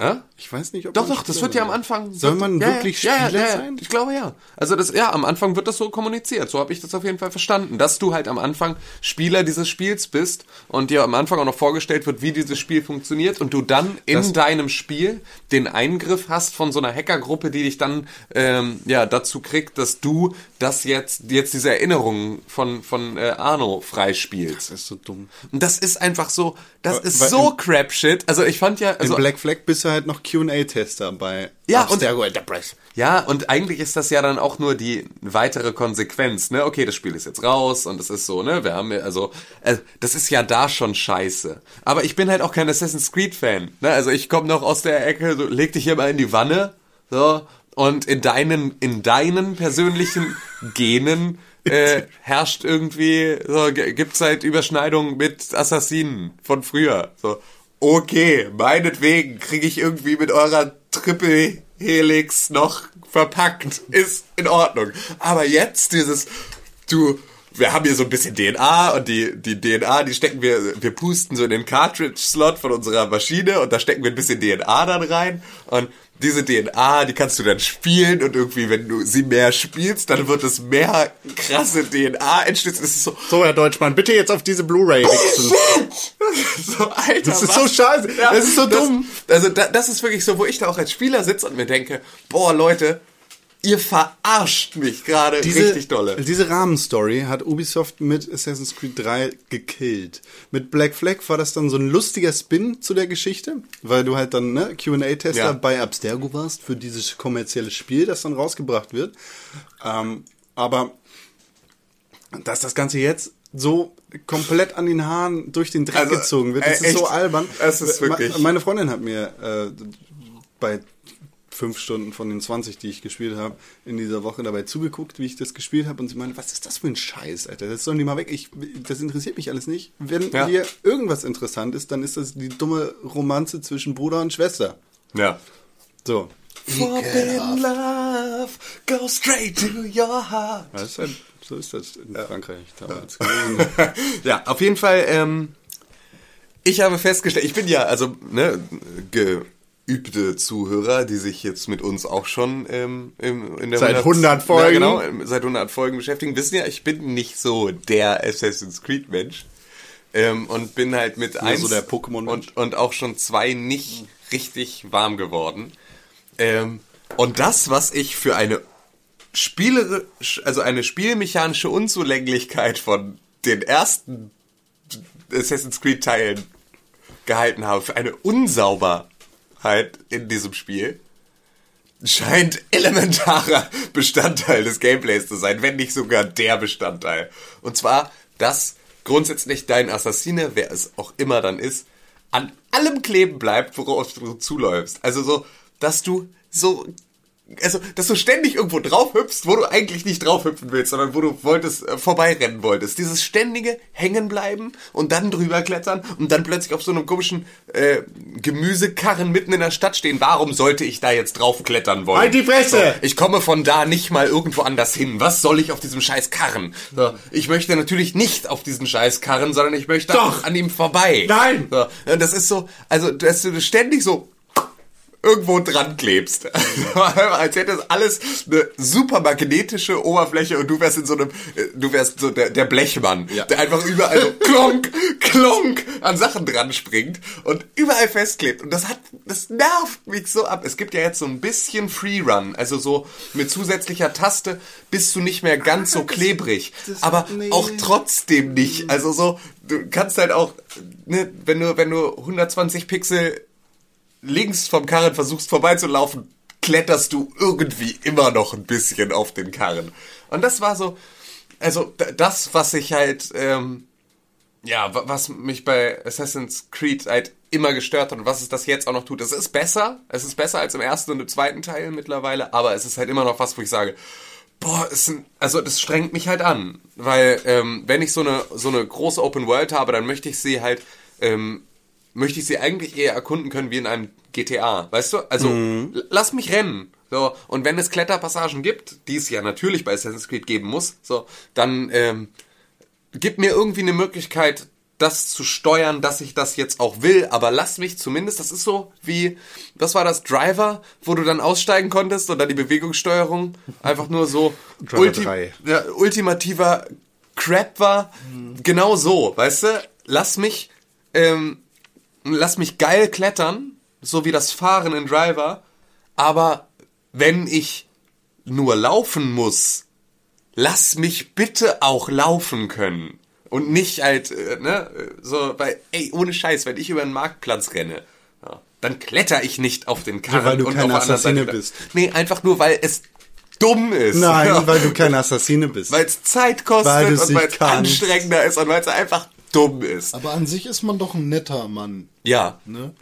Hä? Ich weiß nicht, ob Doch, doch, das wird ja am Anfang. Soll man ja, wirklich ja, Spieler ja, ja, sein? Ich glaube ja. Also das, ja, am Anfang wird das so kommuniziert. So habe ich das auf jeden Fall verstanden, dass du halt am Anfang Spieler dieses Spiels bist und dir am Anfang auch noch vorgestellt wird, wie dieses Spiel funktioniert und du dann in Das- deinem Spiel den Eingriff hast von so einer Hackergruppe, die dich dann ähm, ja dazu kriegt, dass du das jetzt jetzt diese Erinnerungen von von äh, Arno freispielst. Das ist so dumm. Und das ist einfach so, das Weil- ist so im- Crap Shit. Also ich fand ja In also Black Flag bist du halt noch Q&A-Tester bei Ja, und- Abstergo Enterprise. Ja, und eigentlich ist das ja dann auch nur die weitere Konsequenz, ne? Okay, das Spiel ist jetzt raus und es ist so, ne? Wir haben ja, also, äh, das ist ja da schon scheiße. Aber ich bin halt auch kein Assassin's Creed Fan, ne? Also ich komme noch aus der Ecke, so, leg dich hier mal in die Wanne, so, und in deinen, in deinen persönlichen Genen äh, herrscht irgendwie, so, gibt's halt Überschneidungen mit Assassinen von früher, so. Okay, meinetwegen kriege ich irgendwie mit eurer Triple Helix noch verpackt. Ist in Ordnung. Aber jetzt dieses, du, wir haben hier so ein bisschen DNA und die, die DNA, die stecken wir, wir pusten so in den Cartridge-Slot von unserer Maschine und da stecken wir ein bisschen DNA dann rein und diese DNA, die kannst du dann spielen und irgendwie, wenn du sie mehr spielst, dann wird es mehr krasse DNA entstehen. Das ist so, So, Herr Deutschmann, bitte jetzt auf diese Blu-ray wechseln. so, Alter, Das ist was? so scheiße. Das ist so dumm. Also da, das ist wirklich so, wo ich da auch als Spieler sitze und mir denke, boah Leute, ihr verarscht mich gerade richtig dolle. Diese Rahmenstory hat Ubisoft mit Assassin's Creed 3 gekillt. Mit Black Flag war das dann so ein lustiger Spin zu der Geschichte, weil du halt dann ne, Q&A-Tester Ja. bei Abstergo warst für dieses kommerzielle Spiel, das dann rausgebracht wird. Ähm, aber dass das Ganze jetzt so komplett an den Haaren durch den Dreck Also, gezogen wird, das äh, ist so echt? albern. Es ist wirklich- Meine Freundin hat mir äh, bei fünf Stunden von den 20, die ich gespielt habe, in dieser Woche dabei zugeguckt, wie ich das gespielt habe und sie meinte, was ist das für ein Scheiß, Alter? Das sollen die mal weg. Ich, das interessiert mich alles nicht. Wenn Ja. hier irgendwas interessant ist, dann ist das die dumme Romanze zwischen Bruder und Schwester. Ja. So. Forbidden love, go straight to your heart. Ja, ist halt, so ist das in Frankreich damals gewesen. ja, auf jeden Fall, ähm, ich habe festgestellt, ich bin ja, also, ne, geübte Zuhörer, die sich jetzt mit uns auch schon ähm, im, in der Seit 100 Folgen. Ja, genau, im- seit 100 Folgen beschäftigen, wissen ja, ich bin nicht so der Assassin's Creed Mensch. Ähm, und bin halt mit eins so der Pokémon-Mensch. und, und auch schon zwei nicht richtig warm geworden. Ähm, und das, was ich für eine Spielere, also eine spielmechanische Unzulänglichkeit von den ersten Assassin's Creed Teilen gehalten habe, für eine Unsauberheit in diesem Spiel, scheint elementarer Bestandteil des Gameplays zu sein, wenn nicht sogar der Bestandteil. Und zwar, dass grundsätzlich dein Assassine, wer es auch immer dann ist, an allem kleben bleibt, worauf du zuläufst. Also so, dass du so also, dass du ständig irgendwo drauf hüpfst, wo du eigentlich nicht drauf hüpfen willst, sondern wo du wolltest, äh, vorbeirennen wolltest. Dieses ständige Hängenbleiben und dann drüber klettern und dann plötzlich auf so einem komischen äh, Gemüsekarren mitten in der Stadt stehen. Warum sollte ich da jetzt drauf klettern wollen? Halt die Fresse! So, ich komme von da nicht mal irgendwo anders hin. Was soll ich auf diesem scheiß Karren? So, ich möchte natürlich nicht auf diesen scheiß Karren, sondern ich möchte Doch! an ihm vorbei. Nein! So, das ist so, also, dass du ständig so irgendwo dran klebst. Als hätte es alles eine super magnetische Oberfläche und du wärst in so einem, äh, du wärst so der, der Blechmann, Ja. der einfach überall so klonk, klonk an Sachen dran springt und überall festklebt. Und das hat, das nervt mich so ab. Es gibt ja jetzt so ein bisschen Freerun, also so mit zusätzlicher Taste bist du nicht mehr ganz so klebrig, aber auch trotzdem nicht. Also so, du kannst halt auch, ne, wenn du, wenn du 120 Pixel links vom Karren versuchst vorbeizulaufen, kletterst du irgendwie immer noch ein bisschen auf den Karren. Und das war so, also das, was ich halt, ähm, ja, wa- was mich bei Assassin's Creed halt immer gestört hat und was es das jetzt auch noch tut. Es ist besser, es ist besser als im ersten und im zweiten Teil mittlerweile, aber es ist halt immer noch was, wo ich sage, boah, es sind, also das strengt mich halt an, weil ähm, wenn ich so eine so eine große Open World habe, dann möchte ich sie halt ähm, möchte ich sie eigentlich eher erkunden können wie in einem GTA, weißt du? Also l- lass mich rennen. So, und wenn es Kletterpassagen gibt, die es ja natürlich bei Assassin's Creed geben muss, so, dann ähm, gib mir irgendwie eine Möglichkeit, das zu steuern, dass ich das jetzt auch will, aber lass mich zumindest, das ist so wie, was war das, Driver, wo du dann aussteigen konntest und dann die Bewegungssteuerung einfach nur so 3. ja, ultimativer Crap war. Genau so, weißt du? Lass mich, ähm, lass mich geil klettern, so wie das Fahren in Driver, aber wenn ich nur laufen muss, lass mich bitte auch laufen können. Und nicht halt, äh, ne, so, weil, ey, ohne Scheiß, wenn ich über den Marktplatz renne, ja, dann kletter ich nicht auf den Karren weil du und kein auf der anderen Assassine bist. Nee, einfach nur, weil es dumm ist. Nein, Ja. weil du kein Assassine bist. Weil es Zeit kostet Weil und weil es anstrengender ist und weil es einfach dumm ist. Aber an sich ist man doch ein netter Mann. Ja. Ne?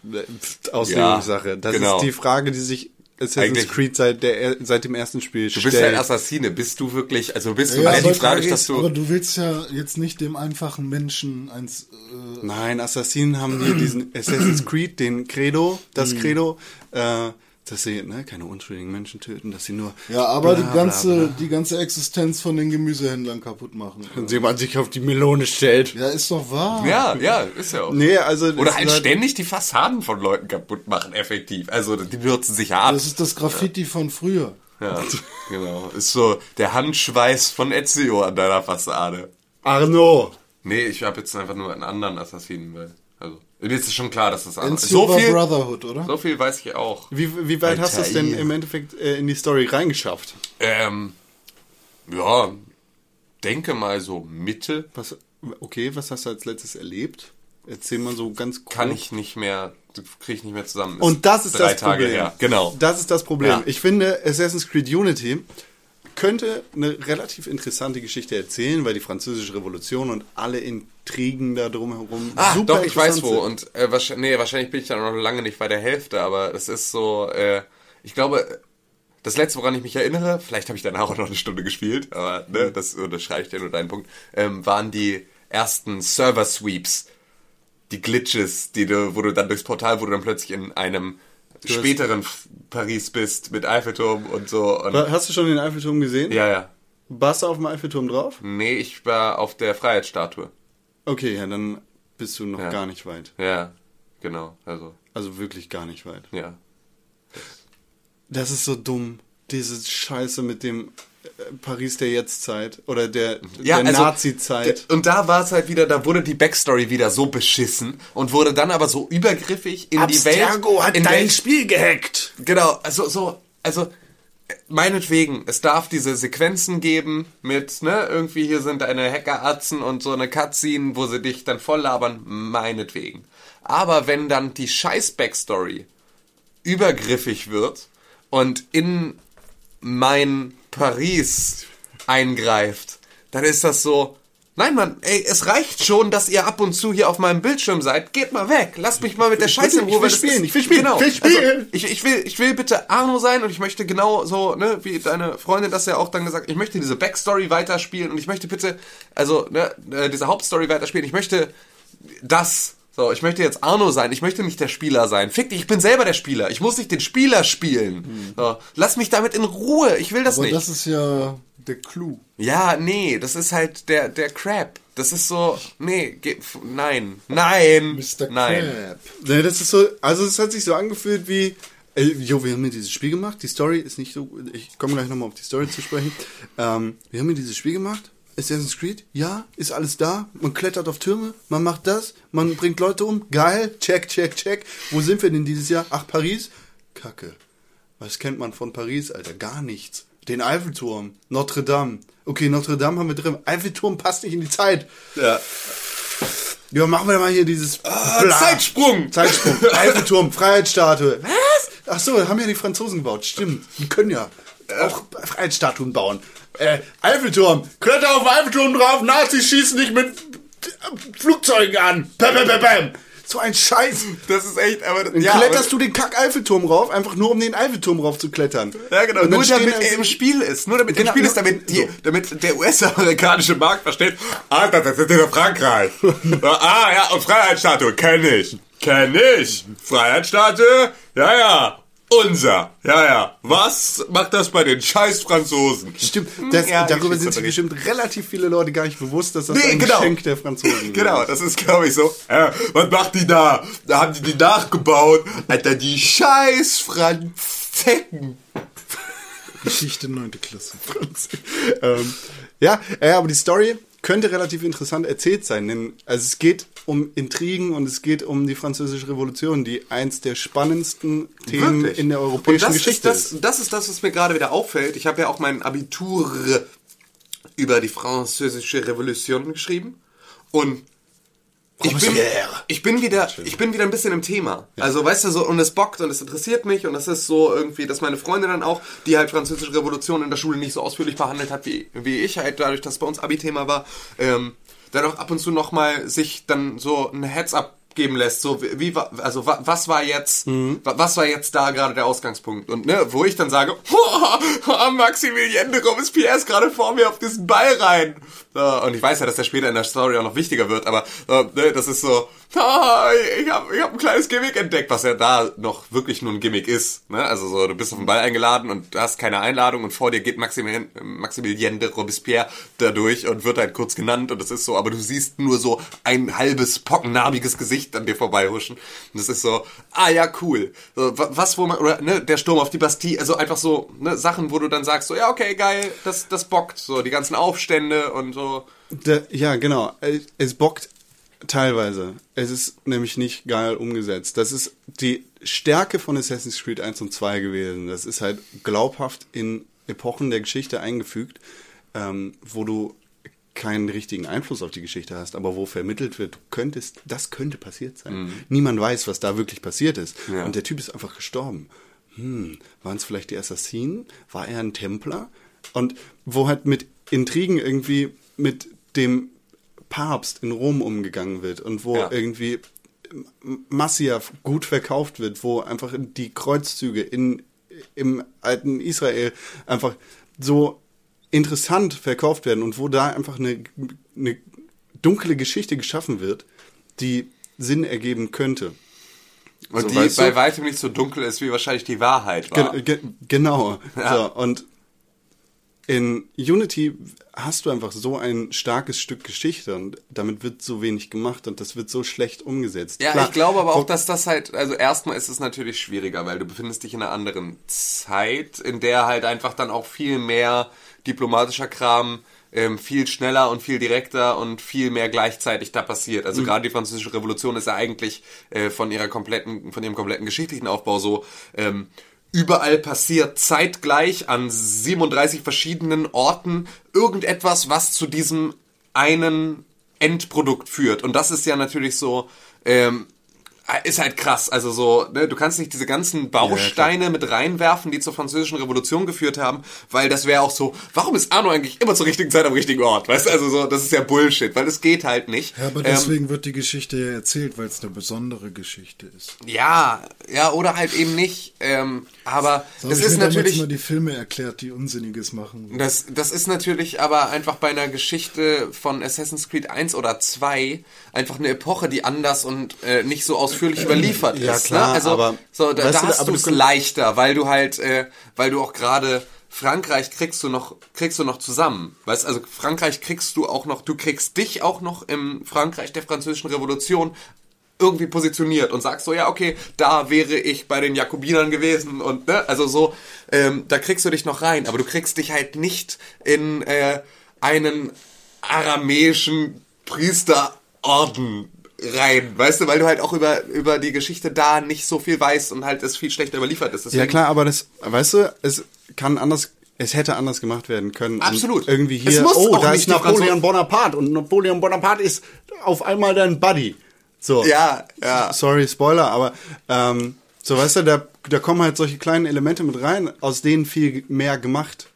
Auslegungssache. Das genau. ist die Frage, die sich Assassin's Eigentlich- Creed seit, der, seit dem ersten Spiel Du stellt. bist halt Assassine. Bist du wirklich, also bist du Ja, aber, dadurch, dass aber du... du willst ja jetzt nicht dem einfachen Menschen eins. Äh, Nein, Assassinen haben hier diesen Assassin's Creed, den Credo, das Mhm. Credo, äh, dass sie ne, keine unschuldigen Menschen töten, dass sie nur. ja, aber bla, die bla, ganze, bla. die ganze Existenz von den Gemüsehändlern kaputt machen. Und sie man sich auf die Melone stellt. Ja, ist doch wahr. Ja, ja, ist ja auch. Nee, also. Oder halt ständig die Fassaden von Leuten kaputt machen, effektiv. Also die würzen sich ja ab. Das ist das Graffiti von früher. Ja, genau. Ist so der Handschweiß von Ezio an deiner Fassade. Arno. Nee, ich habe jetzt einfach nur einen anderen Assassinen, weil, also, mir ist schon klar, dass das anders Ezio So viel, Brotherhood, oder? so viel weiß ich auch. Wie, wie weit hast du es denn Alter, im Endeffekt äh, in die Story reingeschafft? Ähm, ja, denke mal so Mitte Was, okay, was hast du als letztes erlebt? Erzähl mal so ganz kurz. kann ich nicht mehr, kriege ich nicht mehr zusammen. Ist Und das ist drei das Tage Problem. her. Genau. Das ist das Problem. Ja. Ich finde, Assassin's Creed Unity könnte eine relativ interessante Geschichte erzählen, weil die französische Revolution und alle Intrigen da drumherum Ah, super doch, ich weiß wo. sind. Und äh, wahrscheinlich, nee, wahrscheinlich bin ich da noch lange nicht bei der Hälfte, aber es ist so, äh, ich glaube, das letzte, woran ich mich erinnere, vielleicht habe ich danach auch noch eine Stunde gespielt, aber Mhm. ne, das unterschreibe ich dir nur deinen Punkt, ähm, waren die ersten Server-Sweeps, die Glitches, die du, wo du dann durchs Portal, wo du dann plötzlich in einem hast- späteren Paris bist mit Eiffelturm und so. Und, Hast du schon den Eiffelturm gesehen? ja, ja. Warst du auf dem Eiffelturm drauf? Nee, ich war auf der Freiheitsstatue. Okay, ja, dann bist du noch Ja. gar nicht weit. Ja, genau. Also, Also wirklich gar nicht weit. ja. Das ist so dumm. Diese Scheiße mit dem Paris der Jetztzeit oder der, Ja, der also, Nazi-Zeit. Und da war es halt wieder, da wurde die Backstory wieder so beschissen und wurde dann aber so übergriffig in die Welt. in Welt, Spiel gehackt. Genau, also so, also meinetwegen, es darf diese Sequenzen geben mit, ne, irgendwie hier sind eine Hackeratzen und so eine Cutscene, wo sie dich dann voll labern, meinetwegen. Aber wenn dann die scheiß Backstory übergriffig wird und in mein Paris eingreift, dann ist das so, nein Mann, ey, es reicht schon, dass ihr ab und zu hier auf meinem Bildschirm seid. Geht mal weg, lasst mich mal mit der Scheiße in ich Ruhe. will weil das spielen, ich will spielen, genau. ich will spielen. Also, ich, ich, will, ich will bitte Arno sein und ich möchte genau so, ne, wie deine Freundin das ja auch dann gesagt, ich möchte diese Backstory weiterspielen und ich möchte bitte, also, ne, äh, diese Hauptstory weiterspielen. Ich möchte das. So, ich möchte jetzt Arno sein, ich möchte nicht der Spieler sein. Fick dich, ich bin selber der Spieler. Ich muss nicht den Spieler spielen. So, lass mich damit in Ruhe. Ich will das Aber nicht. das ist ja der Clou. Ja, nee, das ist halt der, der Crap. Das ist so, nee, geht, nein, nein, Mr. nein. Crab. Nee, das ist so, also es hat sich so angefühlt wie, äh, jo, wir haben hier dieses Spiel gemacht, die Story ist nicht so, ich komme gleich nochmal auf die Story zu sprechen. Ähm, wir haben hier dieses Spiel gemacht, Assassin's Creed, ja, ist alles da, man klettert auf Türme, man macht das, man bringt Leute um, geil, check, check, check. Wo sind wir denn dieses Jahr? Ach, Paris? Kacke. Was kennt man von Paris, Alter? Gar nichts. Den Eiffelturm, Notre Dame. Okay, Notre Dame haben wir drin. Eiffelturm passt nicht in die Zeit. Ja. Ja, machen wir mal hier dieses Bla. Zeitsprung! Zeitsprung. Eiffelturm, Freiheitsstatue. Was? Ach so, haben ja die Franzosen gebaut. Stimmt. Die können ja auch Freiheitsstatuen bauen. Äh, Eiffelturm. Kletter auf den Eiffelturm drauf. Nazis schießen dich mit Flugzeugen an. Bam, bam, bam, bam. So ein Scheiß. Das ist echt, aber, Dann ja, kletterst du den Kack-Eiffelturm rauf, einfach nur um den Eiffelturm rauf zu klettern. Ja, genau. Nur damit da- er im Spiel ist. Nur damit er Genau, im Spiel ist, damit, die, so. damit der US-amerikanische Markt versteht, Alter, das ist ja Frankreich. ah, ja, und Freiheitsstatue, kenne ich. kenn ich. Freiheitsstatue? Ja, ja. Unser. Ja, ja. Was macht das bei den scheiß Franzosen? Stimmt, das, Ja, darüber sind sich bestimmt relativ viele Leute gar nicht bewusst, dass das Nee, ein genau. Geschenk der Franzosen Genau, ist. das ist, glaube ich, so. Äh, was macht die da? Da haben die die nachgebaut. Alter, die scheiß Franzecken. Geschichte 9. Klasse. ähm, ja, äh, aber die Story könnte relativ interessant erzählt sein, denn also es geht um Intrigen und es geht um die französische Revolution, die eins der spannendsten Themen Wirklich? in der europäischen Geschichte ist das, das ist das, was mir gerade wieder auffällt. Ich habe ja auch mein Abitur über die französische Revolution geschrieben und ich bin, ich bin wieder, ich bin wieder ein bisschen im Thema. Also, weißt du, so, und es bockt und es interessiert mich und es ist so irgendwie, dass meine Freundin dann auch, die halt französische Revolution in der Schule nicht so ausführlich behandelt hat, wie, wie ich halt, dadurch, dass es bei uns Abi-Thema war, ähm, dann auch ab und zu nochmal sich dann so ein Heads-up geben lässt, so wie, also wa, was war jetzt, wa, was war jetzt da gerade der Ausgangspunkt und ne, wo ich dann sage, Maximilien de Robespierre ist gerade vor mir auf diesen Ball rein. Und ich weiß ja, dass der später in der Story auch noch wichtiger wird, aber äh, ne, das ist so, ah, ich habe ich hab ein kleines Gimmick entdeckt, was ja da noch wirklich nur ein Gimmick ist. Ne? Also so, du bist auf den Ball eingeladen und du hast keine Einladung und vor dir geht Maximilien, Maximilien de Robespierre dadurch und wird halt kurz genannt und das ist so, aber du siehst nur so ein halbes pockennarbiges Gesicht an dir vorbeihuschen. Und das ist so, ah ja, cool. So, wa- was, wo man, oder ne, der Sturm auf die Bastille, also einfach so ne, Sachen, wo du dann sagst, so, ja, okay, geil, das, das bockt. So, die ganzen Aufstände und so. Da, ja, genau. Es bockt teilweise. Es ist nämlich nicht geil umgesetzt. Das ist die Stärke von Assassin's Creed 1 und 2 gewesen. Das ist halt glaubhaft in Epochen der Geschichte eingefügt, ähm, wo du keinen richtigen Einfluss auf die Geschichte hast, aber wo vermittelt wird, du könntest, das könnte passiert sein. Niemand weiß, was da wirklich passiert ist. Ja. Und der Typ ist einfach gestorben. Hm, waren es vielleicht die Assassinen? War er ein Templer? Und wo halt mit Intrigen irgendwie mit dem Papst in Rom umgegangen wird und wo Ja. irgendwie M- Massia gut verkauft wird, wo einfach die Kreuzzüge in, im alten Israel einfach so interessant verkauft werden und wo da einfach eine, eine dunkle Geschichte geschaffen wird, die Sinn ergeben könnte. Und So, die bei weitem nicht so dunkel ist, wie wahrscheinlich die Wahrheit war. Ge ge genau. Ja. So, und in Unity hast du einfach so ein starkes Stück Geschichte und damit wird so wenig gemacht und das wird so schlecht umgesetzt. Ja, Klar, ich glaube aber auch, dass das halt, also erstmal ist es natürlich schwieriger, weil du befindest dich in einer anderen Zeit, in der halt einfach dann auch viel mehr diplomatischer Kram ähm, viel schneller und viel direkter und viel mehr gleichzeitig da passiert. Also gerade die französische Revolution ist ja eigentlich äh, von ihrer kompletten, von ihrem kompletten geschichtlichen Aufbau so, ähm, überall passiert zeitgleich an 37 verschiedenen Orten irgendetwas, was zu diesem einen Endprodukt führt. Und das ist ja natürlich so, ähm, ist halt krass. Also so, ne, du kannst nicht diese ganzen Bausteine mit reinwerfen, die zur französischen Revolution geführt haben, weil das wäre auch so, warum ist Arno eigentlich immer zur richtigen Zeit am richtigen Ort? Weißt du, also so, das ist ja Bullshit, weil es geht halt nicht. Ja, aber Ähm, deswegen wird die Geschichte ja erzählt, weil es eine besondere Geschichte ist. ja, ja, oder halt eben nicht. Ähm, aber So das ist natürlich. mal die Filme erklärt, die Unsinniges machen. Das, das ist natürlich aber einfach bei einer Geschichte von Assassin's Creed 1 oder 2 einfach eine Epoche, die anders und äh, nicht so ausführlich überliefert Ja, ist. klar, ne? Also aber- so, da, da hast du es leichter, weil du halt, äh, weil du auch gerade Frankreich kriegst du noch, kriegst du noch zusammen. Weißt also Frankreich kriegst du auch noch, du kriegst dich auch noch im Frankreich der französischen Revolution irgendwie positioniert und sagst so, ja, okay, da wäre ich bei den Jakobinern gewesen und ne, also so, ähm, da kriegst du dich noch rein, aber du kriegst dich halt nicht in äh, einen aramäischen Priesterorden rein, weißt du, weil du halt auch über, über die Geschichte da nicht so viel weißt und halt es viel schlechter überliefert ist. Ja Deswegen- klar, aber das, weißt du, es kann anders, es hätte anders gemacht werden können. Absolut. Und irgendwie Es hier, muss oh, auch da nicht ist Napoleon Bonaparte und Napoleon Bonaparte ist auf einmal dein Buddy. So. Ja, ja. Sorry, Spoiler, aber ähm, so weißt du, da, da kommen halt solche kleinen Elemente mit rein, aus denen viel mehr gemacht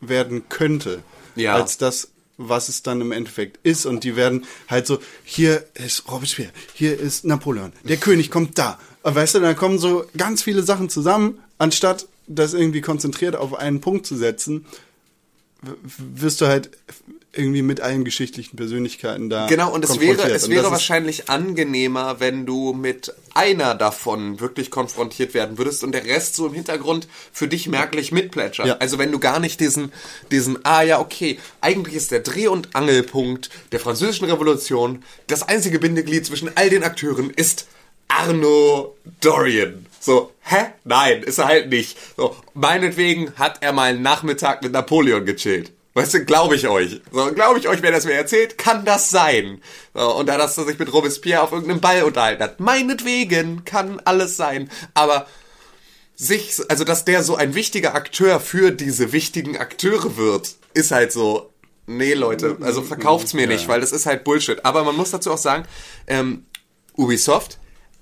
werden könnte, Ja. als das, was es dann im Endeffekt ist. Und die werden halt so, hier ist Robespierre, hier ist Napoleon, der König kommt da. Weißt du, da kommen so ganz viele Sachen zusammen, anstatt das irgendwie konzentriert auf einen Punkt zu setzen, wirst du halt irgendwie mit allen geschichtlichen Persönlichkeiten da. Genau, und es wäre, es wäre wahrscheinlich angenehmer, wenn du mit einer davon wirklich konfrontiert werden würdest und der Rest so im Hintergrund für dich merklich mitplätschert. Ja. Also wenn du gar nicht diesen, diesen, ah ja, okay, eigentlich ist der Dreh- und Angelpunkt der französischen Revolution, das einzige Bindeglied zwischen all den Akteuren ist Arno Dorian. So, hä? Nein, ist er halt nicht. So, meinetwegen hat er mal einen Nachmittag mit Napoleon gechillt. Weißt du, glaube ich euch. So, glaube ich euch, wer das mir erzählt, kann das sein. So, und da, dass er sich mit Robespierre auf irgendeinem Ball unterhalten hat. Meinetwegen kann alles sein. Aber sich, also dass der so ein wichtiger Akteur für diese wichtigen Akteure wird, ist halt so, nee Leute, also verkauft's mir nicht, weil das ist halt Bullshit. Aber man muss dazu auch sagen, ähm, Ubisoft,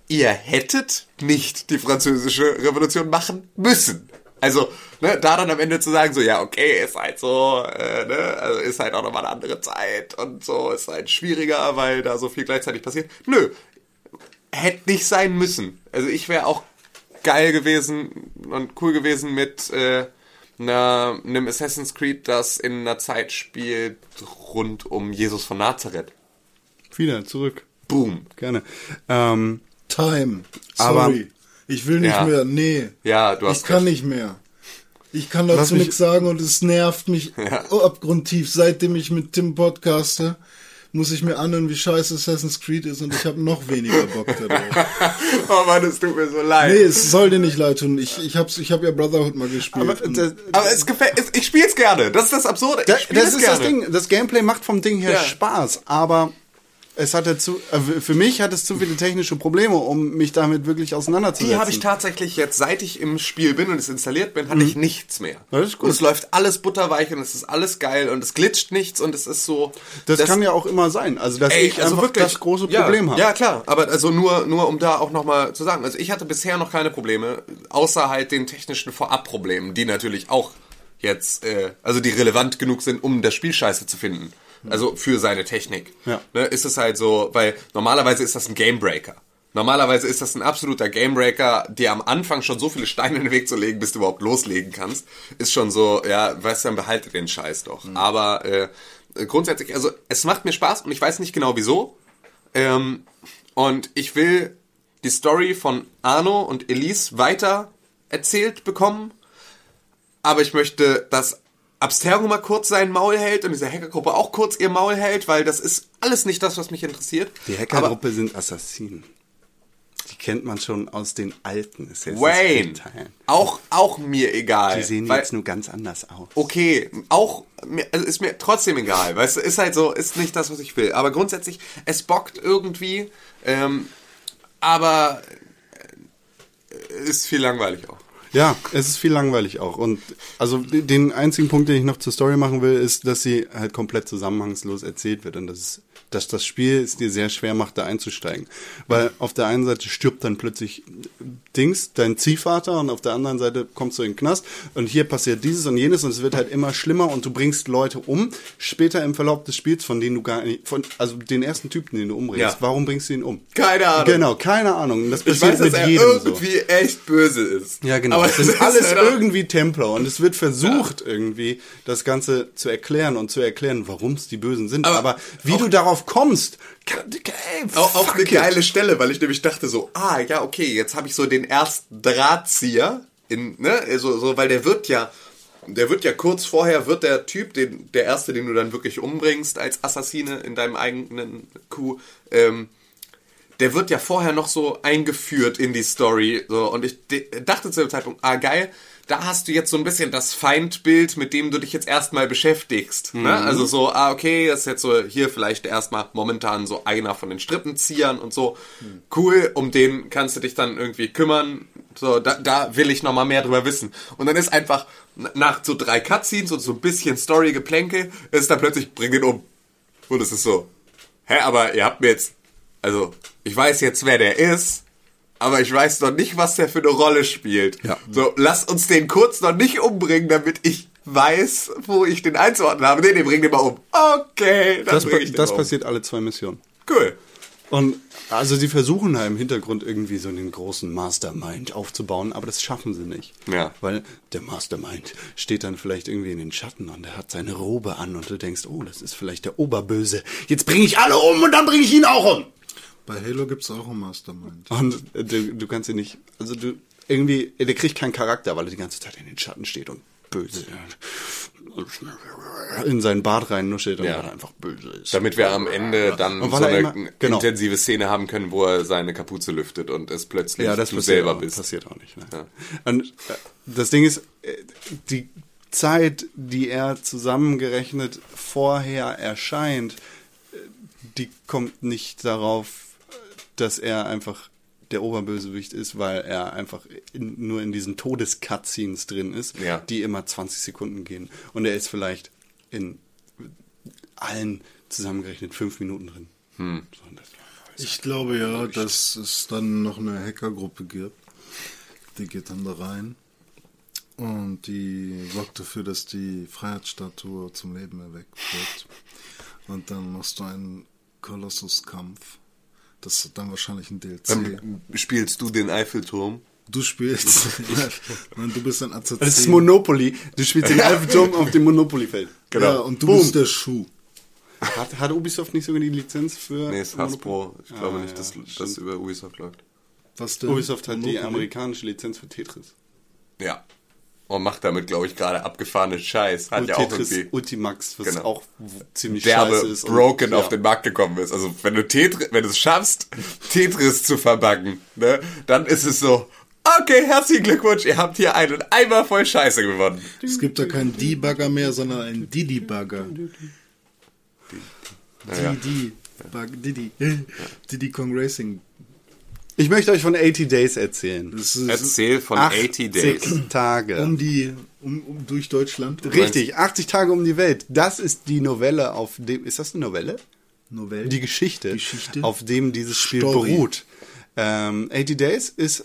ihr hättet nicht die französische Revolution machen müssen. Also, ne, da dann am Ende zu sagen, so, ja, okay, ist halt so, äh, ne, also ist halt auch nochmal eine andere Zeit und so, ist halt schwieriger, weil da so viel gleichzeitig passiert. Nö, hätte nicht sein müssen. Also ich wäre auch geil gewesen und cool gewesen mit äh, einer, einem Assassin's Creed, das in einer Zeit spielt rund um Jesus von Nazareth. Wieder zurück. Boom. Gerne. Ähm, Time. Aber- Sorry. Ich will nicht Ja. mehr. Nee. Ja, du hast Ich kann recht. nicht mehr. Ich kann dazu nichts sagen und es nervt mich Ja. abgrundtief. Seitdem ich mit Tim podcaste, muss ich mir anhören, wie scheiße Assassin's Creed ist und ich habe noch weniger Bock darauf. Oh Mann, es tut mir so leid. Nee, es soll dir nicht leid tun. Ich, ich, hab's, ich hab ja Brotherhood mal gespielt. aber und das, Aber es gefällt, ich spiel's gerne. Das ist das Absurde. Ich da, das ist gerne. das Ding. Das Gameplay macht vom Ding her Ja. Spaß, aber es hat dazu, äh, für mich hat es zu viele technische Probleme, um mich damit wirklich auseinanderzusetzen. Die habe ich tatsächlich jetzt, seit ich im Spiel bin und es installiert bin, hatte ich nichts mehr. Mhm. Das ist gut. Und es läuft alles butterweich und es ist alles geil und es glitscht nichts und es ist so. Das, kann ja auch immer sein. Also, dass Ey, ich also einfach wirklich, das große ja, Problem habe. Ja, klar. Aber also nur, nur um da auch nochmal zu sagen. Also ich hatte bisher noch keine Probleme, außer halt den technischen Vorabproblemen, die natürlich auch jetzt, äh, also die relevant genug sind, um das Spiel scheiße zu finden. Also für seine Technik. Ja. Ne, ist es halt so, weil normalerweise ist das ein Gamebreaker. Normalerweise ist das ein absoluter Gamebreaker, dir am Anfang schon so viele Steine in den Weg zu legen, bis du überhaupt loslegen kannst. Ist schon so, ja, weißt du, dann behalte den Scheiß doch. Aber äh, grundsätzlich, also es macht mir Spaß und ich weiß nicht genau wieso. Ähm, und ich will die Story von Arno und Elise weiter erzählt bekommen. Aber ich möchte, dass Abstergo mal kurz sein Maul hält und diese Hackergruppe auch kurz ihr Maul hält, weil das ist alles nicht das, was mich interessiert. Die Hackergruppe sind Assassinen. Die kennt man schon aus den alten Assassin's Wayne, auch, auch mir egal. Die sehen weil, jetzt nur ganz anders aus. okay, auch mir, also ist mir trotzdem egal, weißt du, ist halt so, ist nicht das, was ich will. Aber grundsätzlich, es bockt irgendwie, ähm, aber äh, ist viel langweilig auch. Ja, es ist viel langweilig auch. Und also den einzigen Punkt, den ich noch zur Story machen will, ist, dass sie halt komplett zusammenhangslos erzählt wird und dass, es, dass das Spiel es dir sehr schwer macht, da einzusteigen. Weil auf der einen Seite stirbt dann plötzlich Dings, dein Ziehvater, und auf der anderen Seite kommst du in den Knast und hier passiert dieses und jenes und es wird halt immer schlimmer und du bringst Leute um, später im Verlauf des Spiels, von denen du gar nicht, von, also den ersten Typen, den du umbringst, Ja. warum bringst du ihn um? Keine Ahnung. Genau, keine Ahnung. Das Ich passiert weiß, dass mit er jedem so. irgendwie echt böse ist. Ja, genau. Aber es ist alles halt auch- irgendwie Templer und es wird versucht irgendwie das Ganze zu erklären und zu erklären, warum es die Bösen sind. Aber Aber, wie du darauf kommst, ey, Auch, eine it. geile Stelle, weil ich nämlich dachte so, ah, ja, okay, jetzt habe ich so den ersten Drahtzieher in, ne, also, so, weil der wird ja, der wird ja kurz vorher, wird der Typ, den, der erste, den du dann wirklich umbringst als Assassine in deinem eigenen Coup, ähm, der wird ja vorher noch so eingeführt in die Story. So, und ich de- dachte zu dem Zeitpunkt, ah geil, da hast du jetzt so ein bisschen das Feindbild, mit dem du dich jetzt erstmal beschäftigst. Ne? Also so, ah okay, das ist jetzt so hier vielleicht erstmal momentan so einer von den Strippenziehern und so. Cool, um den kannst du dich dann irgendwie kümmern. So, da, da will ich nochmal mehr drüber wissen. Und dann ist einfach nach so drei Cutscenes und so ein bisschen Story-Geplänke, ist dann plötzlich, bring den um. Und es ist so, hä, aber ihr habt mir jetzt, also, ich weiß jetzt, wer der ist, aber ich weiß noch nicht, was der für eine Rolle spielt. Ja. So, lass uns den kurz noch nicht umbringen, damit ich weiß, wo ich den einzuordnen habe. Nee, nee, bring den mal um. Okay, dann Das, bring ich den das um. passiert alle zwei Missionen. Cool. Und Also sie versuchen da im Hintergrund irgendwie so einen großen Mastermind aufzubauen, aber das schaffen sie nicht. Ja. Weil der Mastermind steht dann vielleicht irgendwie in den Schatten und er hat seine Robe an und du denkst, oh, das ist vielleicht der Oberböse. Jetzt bringe ich alle um und dann bringe ich ihn auch um. Bei Halo gibt's auch ein Mastermind. Und äh, du, du kannst ihn nicht, also du, irgendwie, der kriegt keinen Charakter, weil er die ganze Zeit in den Schatten steht und böse in seinen Bart reinnuschelt und Ja. einfach böse ist. Damit wir am Ende dann so eine immer- genau. intensive Szene haben können, wo er seine Kapuze lüftet und es plötzlich Ja, das du passiert selber auch, bist. passiert auch nicht. Ne? Ja. Und äh, das Ding ist, äh, die Zeit, die er zusammengerechnet vorher erscheint, äh, die kommt nicht darauf, dass er einfach der Oberbösewicht ist, weil er einfach in, nur in diesen Todes-Cutscenes drin ist, Ja. die immer 20 Sekunden gehen. Und er ist vielleicht in allen zusammengerechnet fünf Minuten drin. Hm. Ich glaube ja, dass es dann noch eine Hackergruppe gibt. Die geht dann da rein. Und die sorgt dafür, dass die Freiheitsstatue zum Leben erweckt wird. Und dann machst du einen Kolossuskampf. Das ist dann wahrscheinlich ein DLC. Dann spielst du den Eiffelturm. Du spielst. Nein, du bist ein AZC. Das ist Monopoly. Du spielst den Eiffelturm auf dem Monopoly-Feld. Ja, und du Boom. bist der Schuh. Hat, hat Ubisoft nicht sogar die Lizenz für Nee, ist Hasbro. Ich glaube Ah, nicht, ja, dass stimmt. das über Ubisoft läuft. Was denn? Ubisoft hat die amerikanische Lizenz für Tetris. Ja. Und macht damit, glaube ich, gerade abgefahrene Scheiß. Hat Und ja auch Tetris irgendwie Ultimax, was Genau. auch ziemlich scheiße derbe ist. und- broken ja. auf den Markt gekommen ist. Also wenn du Tetris, wenn du es schaffst, Tetris zu verbacken, ne, dann ist es so, okay, herzlichen Glückwunsch, ihr habt hier einen Eimer voll Scheiße gewonnen. Es gibt da keinen Debugger mehr, sondern einen Didi-Bugger. Didi. Bug, Didi. Didi Kong Racing. Ich möchte euch von 80 Days erzählen. Das ist Erzähl von 80 Days. Tage. um die, um, um durch Deutschland. Richtig, 80 Tage um die Welt. Das ist die Novelle, auf dem. Ist das eine Novelle? Novelle. Die Geschichte, Geschichte. auf dem dieses Spiel Story. beruht. Ähm, 80 Days ist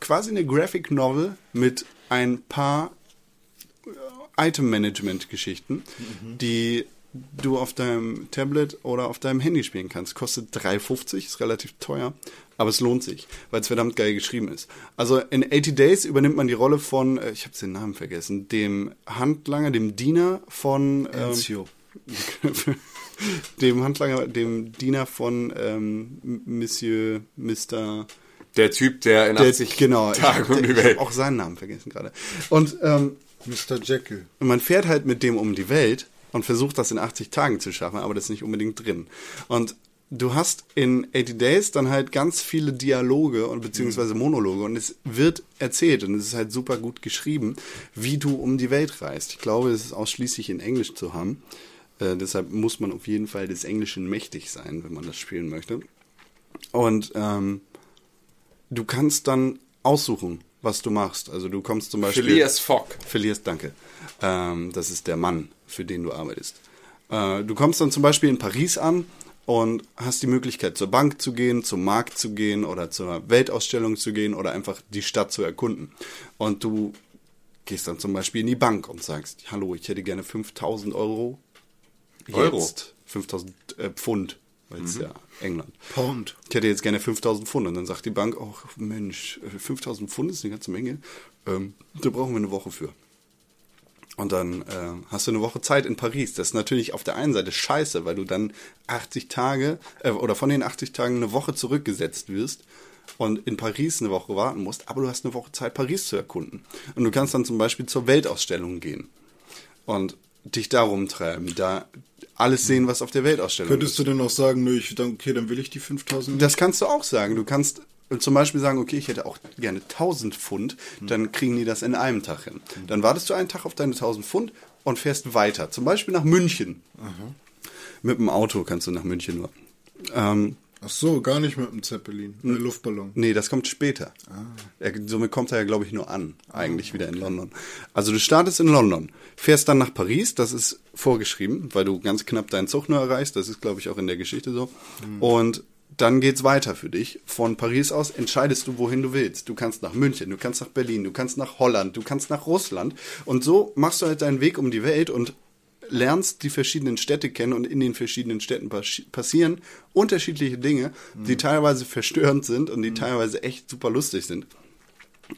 quasi eine Graphic Novel mit ein paar äh, Item-Management-Geschichten, die du auf deinem Tablet oder auf deinem Handy spielen kannst. Kostet 3,50, ist relativ teuer, aber es lohnt sich, weil es verdammt geil geschrieben ist. Also in 80 Days übernimmt man die Rolle von, äh, ich habe den Namen vergessen, dem Handlanger, dem Diener von ähm, Ezio. dem Handlanger, dem Diener von ähm, Monsieur Mr. Der Typ, der in Der, 80 genau, Tagen um ich, die ich Welt. habe auch seinen Namen vergessen gerade. Und ähm, Mr. Jekyll. man fährt halt mit dem um die Welt und versucht das in 80 Tagen zu schaffen, aber das ist nicht unbedingt drin. Und du hast in 80 Days dann halt ganz viele Dialoge und beziehungsweise Monologe und es wird erzählt und es ist halt super gut geschrieben, wie du um die Welt reist. Ich glaube, es ist ausschließlich in Englisch zu haben. Äh, deshalb muss man auf jeden Fall des Englischen mächtig sein, wenn man das spielen möchte. Und ähm, du kannst dann aussuchen, was du machst. Also du kommst zum Beispiel. Phileas Fogg. Phileas, danke. Ähm, das ist der Mann, für den du arbeitest. Äh, du kommst dann zum Beispiel in Paris an und hast die Möglichkeit, zur Bank zu gehen, zum Markt zu gehen oder zur Weltausstellung zu gehen oder einfach die Stadt zu erkunden. Und du gehst dann zum Beispiel in die Bank und sagst, hallo, ich hätte gerne 5000 Euro. Euro? Jetzt 5000 äh, Pfund, weil es ja England. Pound. Ich hätte jetzt gerne 5000 Pfund. Und dann sagt die Bank, oh Mensch, äh, 5000 Pfund ist eine ganze Menge. Ähm, da brauchen wir eine Woche für. Und dann äh, hast du eine Woche Zeit in Paris. Das ist natürlich auf der einen Seite scheiße, weil du dann 80 Tage äh, oder von den 80 Tagen eine Woche zurückgesetzt wirst und in Paris eine Woche warten musst. Aber du hast eine Woche Zeit, Paris zu erkunden. Und du kannst dann zum Beispiel zur Weltausstellung gehen und dich da rumtreiben, da alles sehen, was auf der Weltausstellung ist. Könntest du denn auch sagen, nö, ich, dann, okay, dann will ich die 5000? Das kannst du auch sagen. Du kannst zum Beispiel sagen, okay, ich hätte auch gerne 1000 Pfund, dann kriegen die das in einem Tag hin. Dann wartest du einen Tag auf deine 1000 Pfund und fährst weiter. Zum Beispiel nach München. Mit dem Auto kannst du nach München nur. Ähm, Ach so, gar nicht mit dem Zeppelin. Äh, Luftballon. nee, das kommt später. Er, somit kommt er ja, glaube ich, nur an. Eigentlich wieder in London. Also du startest in London, fährst dann nach Paris, das ist vorgeschrieben, weil du ganz knapp deinen Zug nur erreichst. Das ist, glaube ich, auch in der Geschichte so. Und dann geht's weiter für dich. Von Paris aus entscheidest du, wohin du willst. Du kannst nach München, du kannst nach Berlin, du kannst nach Holland, du kannst nach Russland. Und so machst du halt deinen Weg um die Welt und lernst die verschiedenen Städte kennen und in den verschiedenen Städten pas passieren unterschiedliche Dinge, die teilweise verstörend sind und die teilweise echt super lustig sind.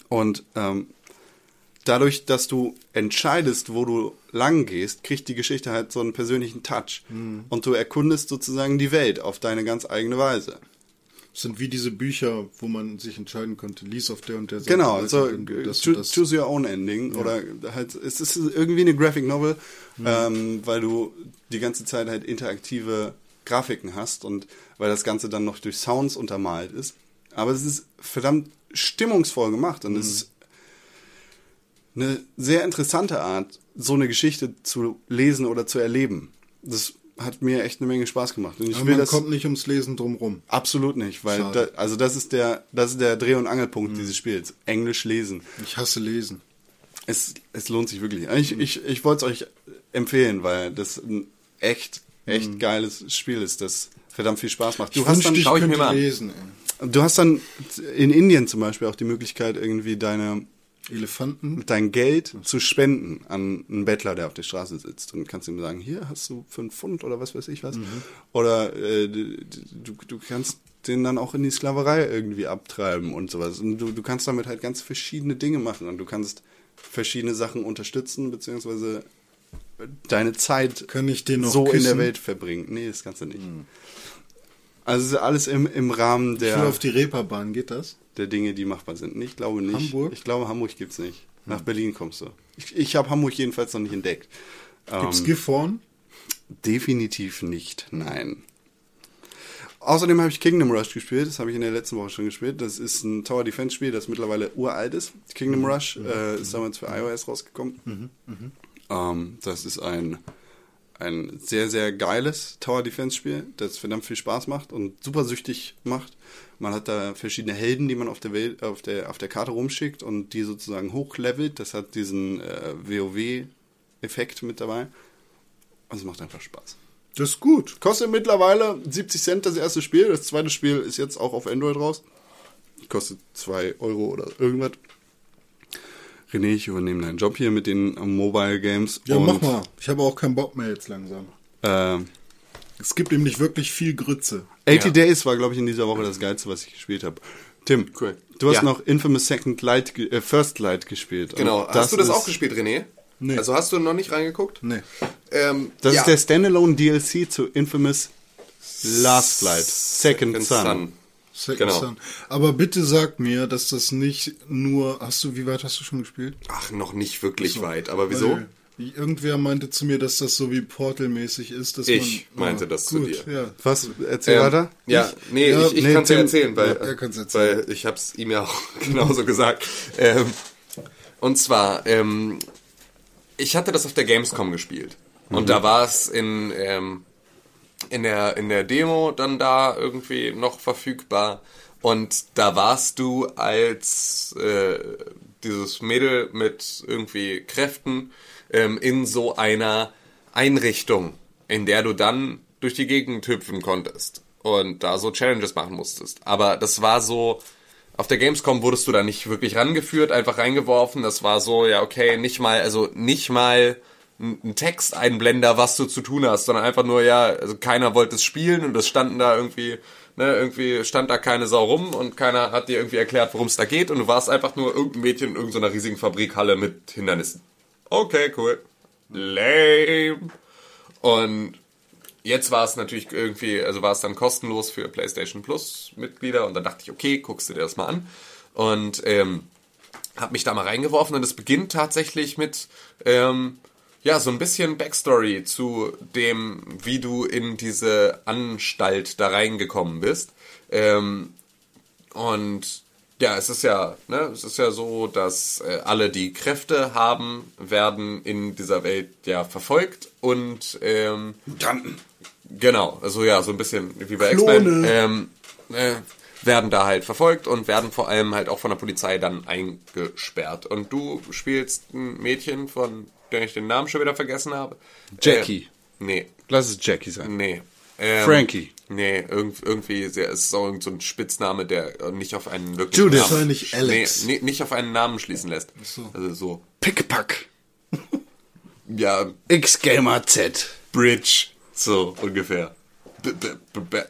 Und ähm, dadurch, dass du entscheidest, wo du lang gehst, kriegt die Geschichte halt so einen persönlichen Touch. Und du erkundest sozusagen die Welt auf deine ganz eigene Weise. Das sind wie diese Bücher, wo man sich entscheiden könnte, lies auf der und der Seite. Genau, weiter, also wenn du das choo- und das- choose your own ending oder halt es ist irgendwie eine Graphic Novel, ähm, weil du die ganze Zeit halt interaktive Grafiken hast und weil das Ganze dann noch durch Sounds untermalt ist. Aber es ist verdammt stimmungsvoll gemacht und es ist eine sehr interessante Art, so eine Geschichte zu lesen oder zu erleben. Das hat mir echt eine Menge Spaß gemacht. Und ich Aber will man das kommt nicht ums Lesen drum rum. absolut nicht, weil da, also das ist der das ist der Dreh- und Angelpunkt dieses Spiels. Englisch lesen. Ich hasse Lesen. Es, es lohnt sich wirklich. Ich, ich, ich wollte es euch empfehlen, weil das ein echt, echt geiles Spiel ist, das verdammt viel Spaß macht. Du Ich hast, dann, ich schau ich mir mal lesen. Ey. du hast dann in Indien zum Beispiel auch die Möglichkeit, irgendwie deine, Elefanten. dein Geld zu spenden an einen Bettler, der auf der Straße sitzt. Und kannst ihm sagen, hier hast du fünf Pfund oder was weiß ich was. Oder äh, du, du kannst den dann auch in die Sklaverei irgendwie abtreiben und sowas. Und du, du kannst damit halt ganz verschiedene Dinge machen und du kannst verschiedene Sachen unterstützen, beziehungsweise deine Zeit Kann ich den noch so in der küssen? Welt verbringen. Nee, das kannst du nicht. Also es ist alles im, im Rahmen Ich will der, auf die Reeperbahn, geht das? Der Dinge, die machbar sind. Ich glaube nicht. Hamburg? Ich glaube, Hamburg gibt's nicht. Nach Berlin kommst du. Ich, ich habe Hamburg jedenfalls noch nicht entdeckt. Gibt's Ähm, Gifhorn? definitiv nicht. Nein. Außerdem habe ich Kingdom Rush gespielt. Das habe ich in der letzten Woche schon gespielt. Das ist ein Tower Defense Spiel, das mittlerweile uralt ist. Kingdom Rush äh, ist damals für iOS rausgekommen. Ähm, das ist ein ein sehr, sehr geiles Tower Defense Spiel, das verdammt viel Spaß macht und super süchtig macht. Man hat da verschiedene Helden, die man auf der Welt, auf der, auf der Karte rumschickt und die sozusagen hochlevelt. Das hat diesen äh, WoW-Effekt mit dabei. Und es macht einfach Spaß. Das ist gut. Kostet mittlerweile 70 Cent das erste Spiel. Das zweite Spiel ist jetzt auch auf Android raus. Kostet 2 Euro oder irgendwas. René, ich übernehme deinen Job hier mit den Mobile Games. Ja, mach mal. Ich habe auch keinen Bock mehr jetzt langsam. Äh, Es gibt nämlich wirklich viel Grütze. 80 Ja. Days war, glaube ich, in dieser Woche das Geilste, was ich gespielt habe. Tim, Cool. du hast Ja. noch Infamous Second Light, äh, First Light gespielt. Genau. Und hast du das auch gespielt, René? Nee. Also hast du noch nicht reingeguckt? Nee. Ähm, Das ja. ist der Standalone DLC zu Infamous Last Light, Second, Son. Second Genau. Son. Aber bitte sag mir, dass das nicht nur. Hast du, wie weit hast du schon gespielt? Ach, noch nicht wirklich So. weit. Aber wieso? Weil Irgendwer meinte zu mir, dass das so wie Portal-mäßig ist. Dass Ich man, meinte das zu gut, dir. Ja. Was? Erzähl Ähm, weiter. Ja, nee, Ja, ich, ich nee, kann es ja Tim- erzählen, weil, ja, er kann's erzählen. weil ich habe es ihm ja auch genauso gesagt. Ähm, und zwar, ähm, ich hatte das auf der Gamescom gespielt. Und da war es in, ähm, in, der, in der Demo dann da irgendwie noch verfügbar. Und da warst du als äh, dieses Mädel mit irgendwie Kräften ähm, in so einer Einrichtung, in der du dann durch die Gegend hüpfen konntest und da so Challenges machen musstest. Aber das war so, auf der Gamescom wurdest du da nicht wirklich rangeführt, einfach reingeworfen. Das war so, ja, okay, nicht mal, also nicht mal ein ein Texteinblender, was du zu tun hast, sondern einfach nur, ja, also keiner wollte es spielen und es standen da irgendwie, ne, irgendwie stand da keine Sau rum und keiner hat dir irgendwie erklärt, worum es da geht und du warst einfach nur irgendein Mädchen in irgendeiner riesigen Fabrikhalle mit Hindernissen. Okay, cool. Lame. Und jetzt war es natürlich irgendwie, also war es dann kostenlos für PlayStation Plus Mitglieder und dann dachte ich, okay, guckst du dir das mal an. Und ähm, habe mich da mal reingeworfen und es beginnt tatsächlich mit ähm, ja so ein bisschen Backstory zu dem, wie du in diese Anstalt da reingekommen bist. Ähm, und ja, es ist ja, ne, es ist ja so, dass äh, alle, die Kräfte haben, werden in dieser Welt ja verfolgt und ähm, Genau, also ja, so ein bisschen wie bei. X-Men. Ähm, äh, werden da halt verfolgt und werden vor allem halt auch von der Polizei dann eingesperrt. Und du spielst ein Mädchen, von der ich den Namen schon wieder vergessen habe. Jackie. Äh, nee, Lass es Jackie sein. nee. Ähm, Frankie. Nee, irgend, irgendwie, sehr, es ist auch irgend so ein Spitzname, der nicht auf einen wirklich Judith. Namen, Wahrscheinlich Alex. Nee, nee, nicht auf einen Namen schließen lässt. so. Also so. Pickpack. ja, X-Gamer Z. Bridge, so ungefähr. B b b b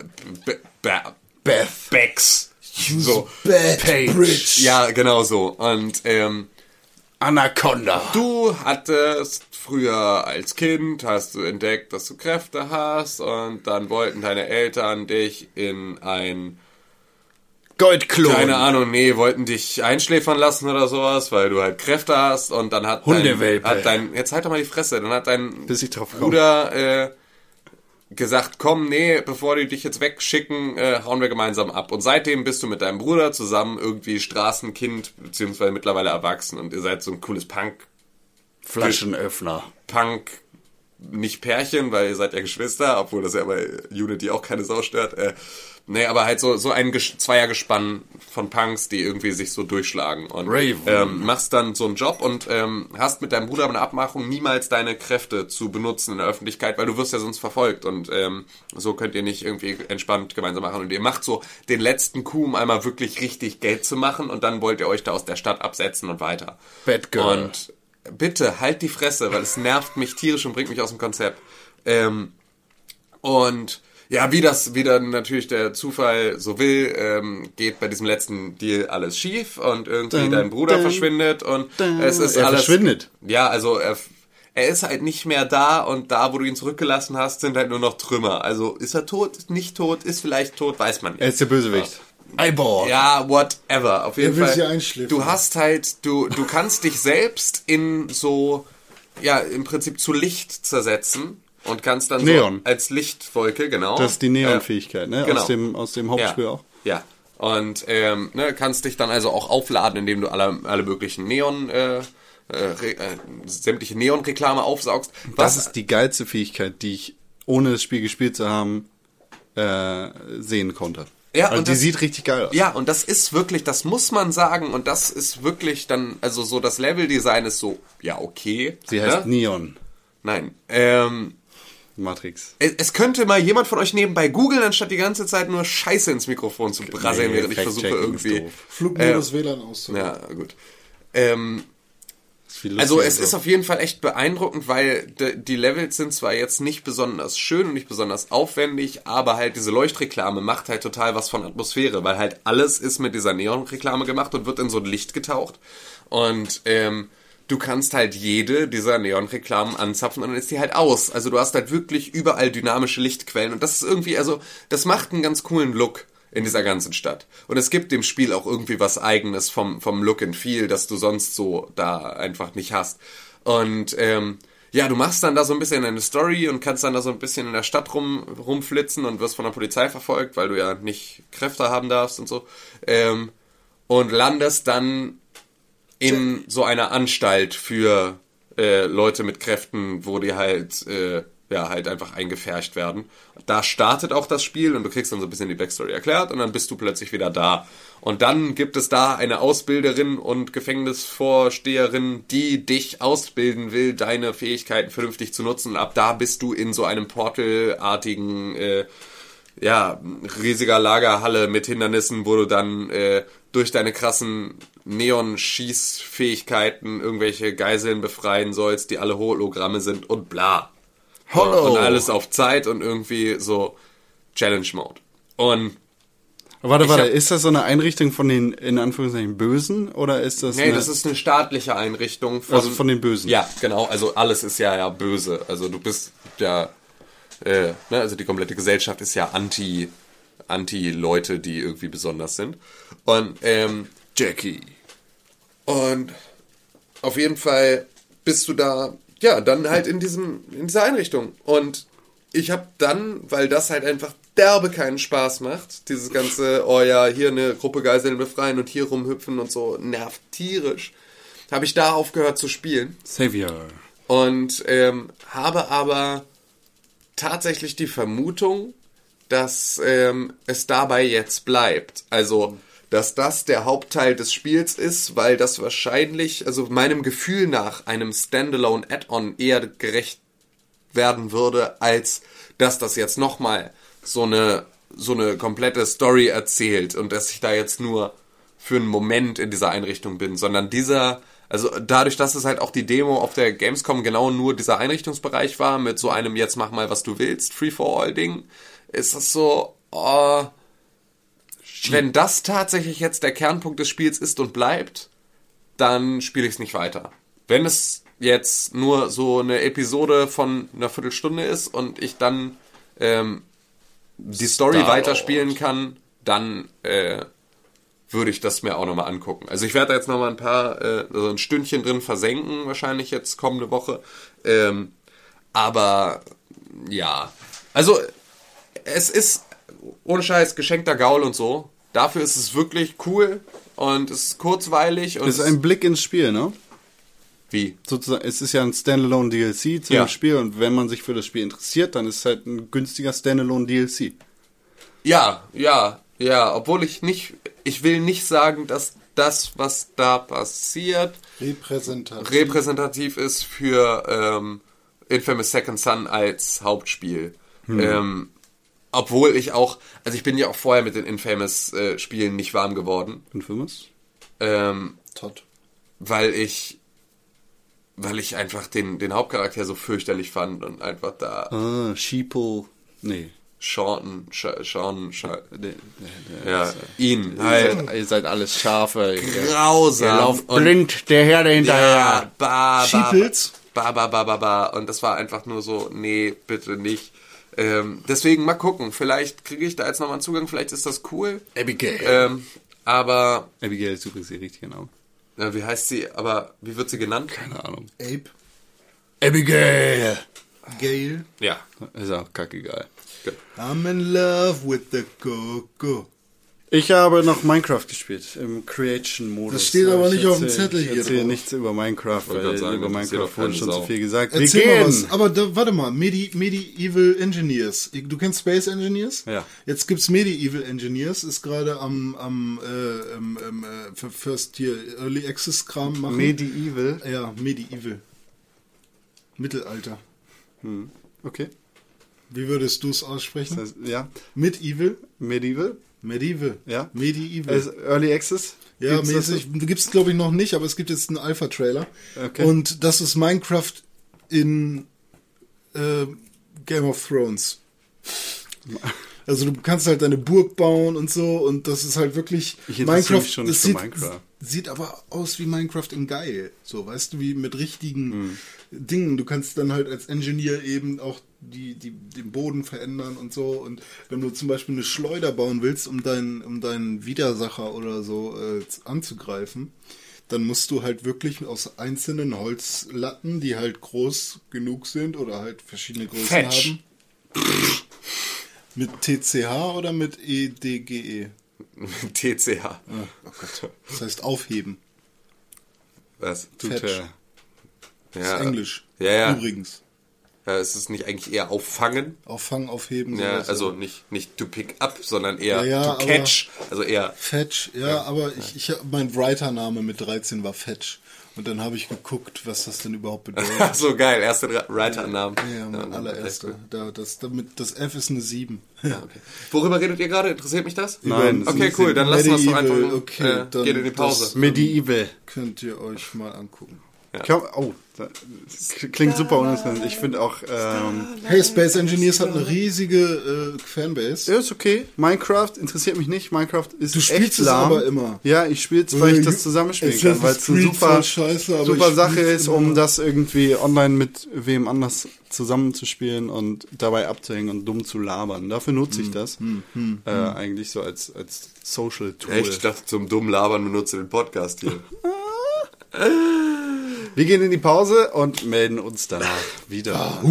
b b Beth. Becks. So. Page. Bridge. Ja, genau so. Und ähm, Anaconda. du hattest früher als Kind, hast du entdeckt, dass du Kräfte hast und dann wollten deine Eltern dich in ein Goldklon. Keine Ahnung, nee, wollten dich einschläfern lassen oder sowas, weil du halt Kräfte hast und dann hat dein, Hundewelpe. hat dein, jetzt halt doch mal die Fresse, dann hat dein Bis ich drauf. Bruder äh, gesagt, komm, nee, bevor die dich jetzt wegschicken, äh, hauen wir gemeinsam ab. Und seitdem bist du mit deinem Bruder zusammen irgendwie Straßenkind, beziehungsweise mittlerweile erwachsen und ihr seid so ein cooles Punk, Flaschenöffner. Punk, nicht Pärchen, weil ihr seid ja Geschwister, obwohl das ja bei Unity auch keine Sau stört. Äh, nee, aber halt so, so ein Ges Zweiergespann von Punks, die irgendwie sich so durchschlagen. Und ähm, machst dann so einen Job und ähm, hast mit deinem Bruder eine Abmachung, niemals deine Kräfte zu benutzen in der Öffentlichkeit, weil du wirst ja sonst verfolgt und ähm, so könnt ihr nicht irgendwie entspannt gemeinsam machen. Und ihr macht so den letzten Coup, um einmal wirklich richtig Geld zu machen und dann wollt ihr euch da aus der Stadt absetzen und weiter. Bad Girl. Und bitte halt die Fresse, weil es nervt mich tierisch und bringt mich aus dem Konzept. Ähm, und ja, wie das, wie dann natürlich der Zufall so will, ähm, geht bei diesem letzten Deal alles schief und irgendwie Dun, dein Bruder dun, verschwindet und dun. es ist Er alles. verschwindet? Ja, also er, er ist halt nicht mehr da und da, wo du ihn zurückgelassen hast, sind halt nur noch Trümmer. Also ist er tot, nicht tot, ist vielleicht tot, weiß man nicht. Er ist der Bösewicht. Eyeball. Ja, whatever. Auf jeden will Fall. Du hast halt, du, du kannst dich selbst in so, ja, im Prinzip zu Licht zersetzen und kannst dann Neon. so als Lichtwolke, genau. Das ist die Neon-Fähigkeit, ne? genau. Aus dem, aus dem Hauptspiel ja. auch. Ja. Und ähm, ne, kannst dich dann also auch aufladen, indem du alle, alle möglichen Neon, äh, äh, äh, sämtliche Neon-Reklame aufsaugst. Das ist die geilste Fähigkeit, die ich, ohne das Spiel gespielt zu haben, äh, sehen konnte. Ja, also und die das- sieht richtig geil aus. Ja, und das ist wirklich, das muss man sagen, und das ist wirklich dann, also so das Leveldesign ist so, ja, okay. Sie heißt ne? Neon Nein. Ähm, Matrix. es, es könnte mal jemand von euch nebenbei googeln, anstatt die ganze Zeit nur Scheiße ins Mikrofon zu brasseln, Nee, während ich versuche irgendwie. doof. Flugmodus WLAN auszumachen. Ja, gut. Ähm, also es so. ist auf jeden Fall echt beeindruckend, weil de, die Levels sind zwar jetzt nicht besonders schön und nicht besonders aufwendig, aber halt diese Leuchtreklame macht halt total was von Atmosphäre, weil halt alles ist mit dieser Neonreklame gemacht und wird in so ein Licht getaucht. Und ähm, du kannst halt jede dieser Neonreklamen anzapfen und dann ist die halt aus. Also du hast halt wirklich überall dynamische Lichtquellen und das ist irgendwie, also das macht einen ganz coolen Look in dieser ganzen Stadt. Und es gibt dem Spiel auch irgendwie was eigenes vom, vom Look and Feel, das du sonst so da einfach nicht hast. Und ähm, ja, du machst dann da so ein bisschen eine Story und kannst dann da so ein bisschen in der Stadt rum, rumflitzen und wirst von der Polizei verfolgt, weil du ja nicht Kräfte haben darfst und so. Ähm, und landest dann in so einer Anstalt für äh, Leute mit Kräften, wo die halt äh, ja halt einfach eingefärcht werden. Da startet auch das Spiel und du kriegst dann so ein bisschen die Backstory erklärt und dann bist du plötzlich wieder da. Und dann gibt es da eine Ausbilderin und Gefängnisvorsteherin, die dich ausbilden will, deine Fähigkeiten vernünftig zu nutzen. Und ab da bist du in so einem Portalartigen äh, ja, riesiger Lagerhalle mit Hindernissen, wo du dann äh, durch deine krassen Neon-Schießfähigkeiten irgendwelche Geiseln befreien sollst, die alle Hologramme sind und bla. Hollow. Und alles auf Zeit und irgendwie so Challenge-Mode. Und Warte, warte, hab- ist das so eine Einrichtung von den, in Anführungszeichen, Bösen? Oder ist das nee, eine, das ist eine staatliche Einrichtung von, Also von den Bösen. Ja, genau. Also alles ist ja ja böse. Also du bist ja, äh, ne, also die komplette Gesellschaft ist ja anti, anti Leute, die irgendwie besonders sind. Und ähm, Jackie. Und auf jeden Fall bist du da, ja, dann halt in diesem, in dieser Einrichtung. Und ich habe dann, weil das halt einfach derbe keinen Spaß macht, dieses ganze, oh ja, hier eine Gruppe Geiseln befreien und hier rumhüpfen und so, nervt tierisch, habe ich da aufgehört zu spielen Savior. und ähm, habe aber tatsächlich die Vermutung, dass ähm, es dabei jetzt bleibt. Also, dass das der Hauptteil des Spiels ist, weil das wahrscheinlich, also meinem Gefühl nach, einem Standalone Add-on eher gerecht werden würde, als dass das jetzt nochmal so eine, so eine komplette Story erzählt und dass ich da jetzt nur für einen Moment in dieser Einrichtung bin, sondern dieser Also dadurch, dass es halt auch die Demo auf der Gamescom genau nur dieser Einrichtungsbereich war, mit so einem jetzt mach mal, was du willst, Free-for-All-Ding, ist das so, oh, wenn das tatsächlich jetzt der Kernpunkt des Spiels ist und bleibt, dann spiele ich es nicht weiter. Wenn es jetzt nur so eine Episode von einer Viertelstunde ist und ich dann ähm, die Story Star weiterspielen kann, dann äh, würde ich das mir auch nochmal angucken. Also ich werde da jetzt nochmal ein paar, äh, so ein Stündchen drin versenken, wahrscheinlich jetzt kommende Woche. Ähm, aber ja, also es ist ohne Scheiß geschenkter Gaul und so. Dafür ist es wirklich cool und es ist kurzweilig und Das ist ein Blick ins Spiel, ne? wie? Sozusagen, es ist ja ein Standalone DLC zu Ja. dem Spiel und wenn man sich für das Spiel interessiert, dann ist es halt ein günstiger Standalone DLC. Ja, ja, ja, obwohl ich nicht, ich will nicht sagen, dass das, was da passiert, Repräsentativ. repräsentativ ist für ähm, Infamous Second Son als Hauptspiel. Ähm, obwohl ich auch, also ich bin ja auch vorher mit den Infamous-Spielen nicht warm geworden, Infamous? ähm, Todd. weil ich, weil ich einfach den, den Hauptcharakter so fürchterlich fand und einfach da Ah, Sheeple. Nee. Sean, Sean, Sean, Sean Nee, nee, ja, ihn Ihr halt seid, ihr seid alles Schafe. Grausam. ihr lauft blind der Herde Ja, hinterher. ba, ba, Sheeples? ba, ba, ba, ba, ba. Und das war einfach nur so, nee, bitte nicht. Ähm, deswegen mal gucken. Vielleicht kriege ich da jetzt nochmal einen Zugang. Vielleicht ist das cool. Abigail. Ähm, aber, Abigail ist übrigens ihr richtiger Name. ja, wie heißt sie? Aber wie wird sie genannt? Keine Ahnung. Ape. Abigail. Gale. Ja. Ist auch kackegal. I'm in love with the go-go. Ich habe noch Minecraft gespielt im Creation-Modus. Das steht aber Ich nicht auf dem erzähl- Zettel Ich hier erzähle drauf. nichts über Minecraft, weil sagen, über Minecraft wurde schon Sau. zu viel gesagt. Erzähl Wir mal gehen. was. Aber da, warte mal, Medi Medieval Engineers. Du kennst Space Engineers? Ja. Jetzt gibt's Medieval Engineers, ist gerade am, am äh, ähm, ähm, äh, für First hier Early Access Kram machen. Medieval. ja, Medieval. Mittelalter. Okay. Wie würdest du es aussprechen? Das heißt, ja. Medieval? Medieval. Medieval. Ja. Medieval. Also Early Access. Ja, Gibt's mäßig. Gibt's glaube ich noch nicht, aber es gibt jetzt einen Alpha-Trailer. Okay. Und das ist Minecraft in äh, Game of Thrones. Also du kannst halt deine Burg bauen und so und das ist halt wirklich Ich interessiere mich schon nicht das sieht, Minecraft. sieht aber aus wie Minecraft in geil. So, weißt du, wie mit richtigen Hm. Dingen. Du kannst dann halt als Engineer eben auch die, die, den Boden verändern und so. Und wenn du zum Beispiel eine Schleuder bauen willst, um deinen, um deinen Widersacher oder so äh, anzugreifen, dann musst du halt wirklich aus einzelnen Holzlatten, die halt groß genug sind oder halt verschiedene Größen Fetch. haben. Mit TCH oder mit E EDGE? TCH. Oh Gott. Das heißt aufheben. Was? Tut Fetch. er. Das Ja. ist Englisch. Ja, ja. Übrigens. ja. Ist es nicht eigentlich eher auffangen? Auffangen, aufheben. Ja, also nicht, nicht to pick up, sondern eher Ja, ja, to catch. Also eher Fetch, ja, aber ich, ich mein Writer-Name mit 13 war Fetch. Und dann habe ich geguckt, was das denn überhaupt bedeutet. so geil, erster Writer-Namen. ja, mein allererster. Da, das, damit, das F ist eine 7. Ja, okay. Worüber redet ihr gerade? Interessiert mich das? Nein, das Okay, cool, dann lassen wir es doch einfach. Okay, äh, dann geht in die Pause. Medieval. Könnt ihr euch mal angucken. Komm, oh, das klingt super uninteressant. Ich finde auch, ähm, Hey, Space Engineers hat eine riesige äh, Fanbase. ja, ist okay. Minecraft interessiert mich nicht. Minecraft ist Du spielst echt es lahm. aber immer. Ja, ich spiele es, weil ich das zusammenspielen kann, weil es eine super, scheiße, aber super ich Sache ist, um immer. das irgendwie online mit wem anders zusammenzuspielen und dabei abzuhängen und dumm zu labern. Dafür nutze Hm, ich das. äh, eigentlich so als, als Social Tool. Echt? Ich dachte, zum dummen Labern benutze den Podcast hier. Wir gehen in die Pause und melden uns danach wieder.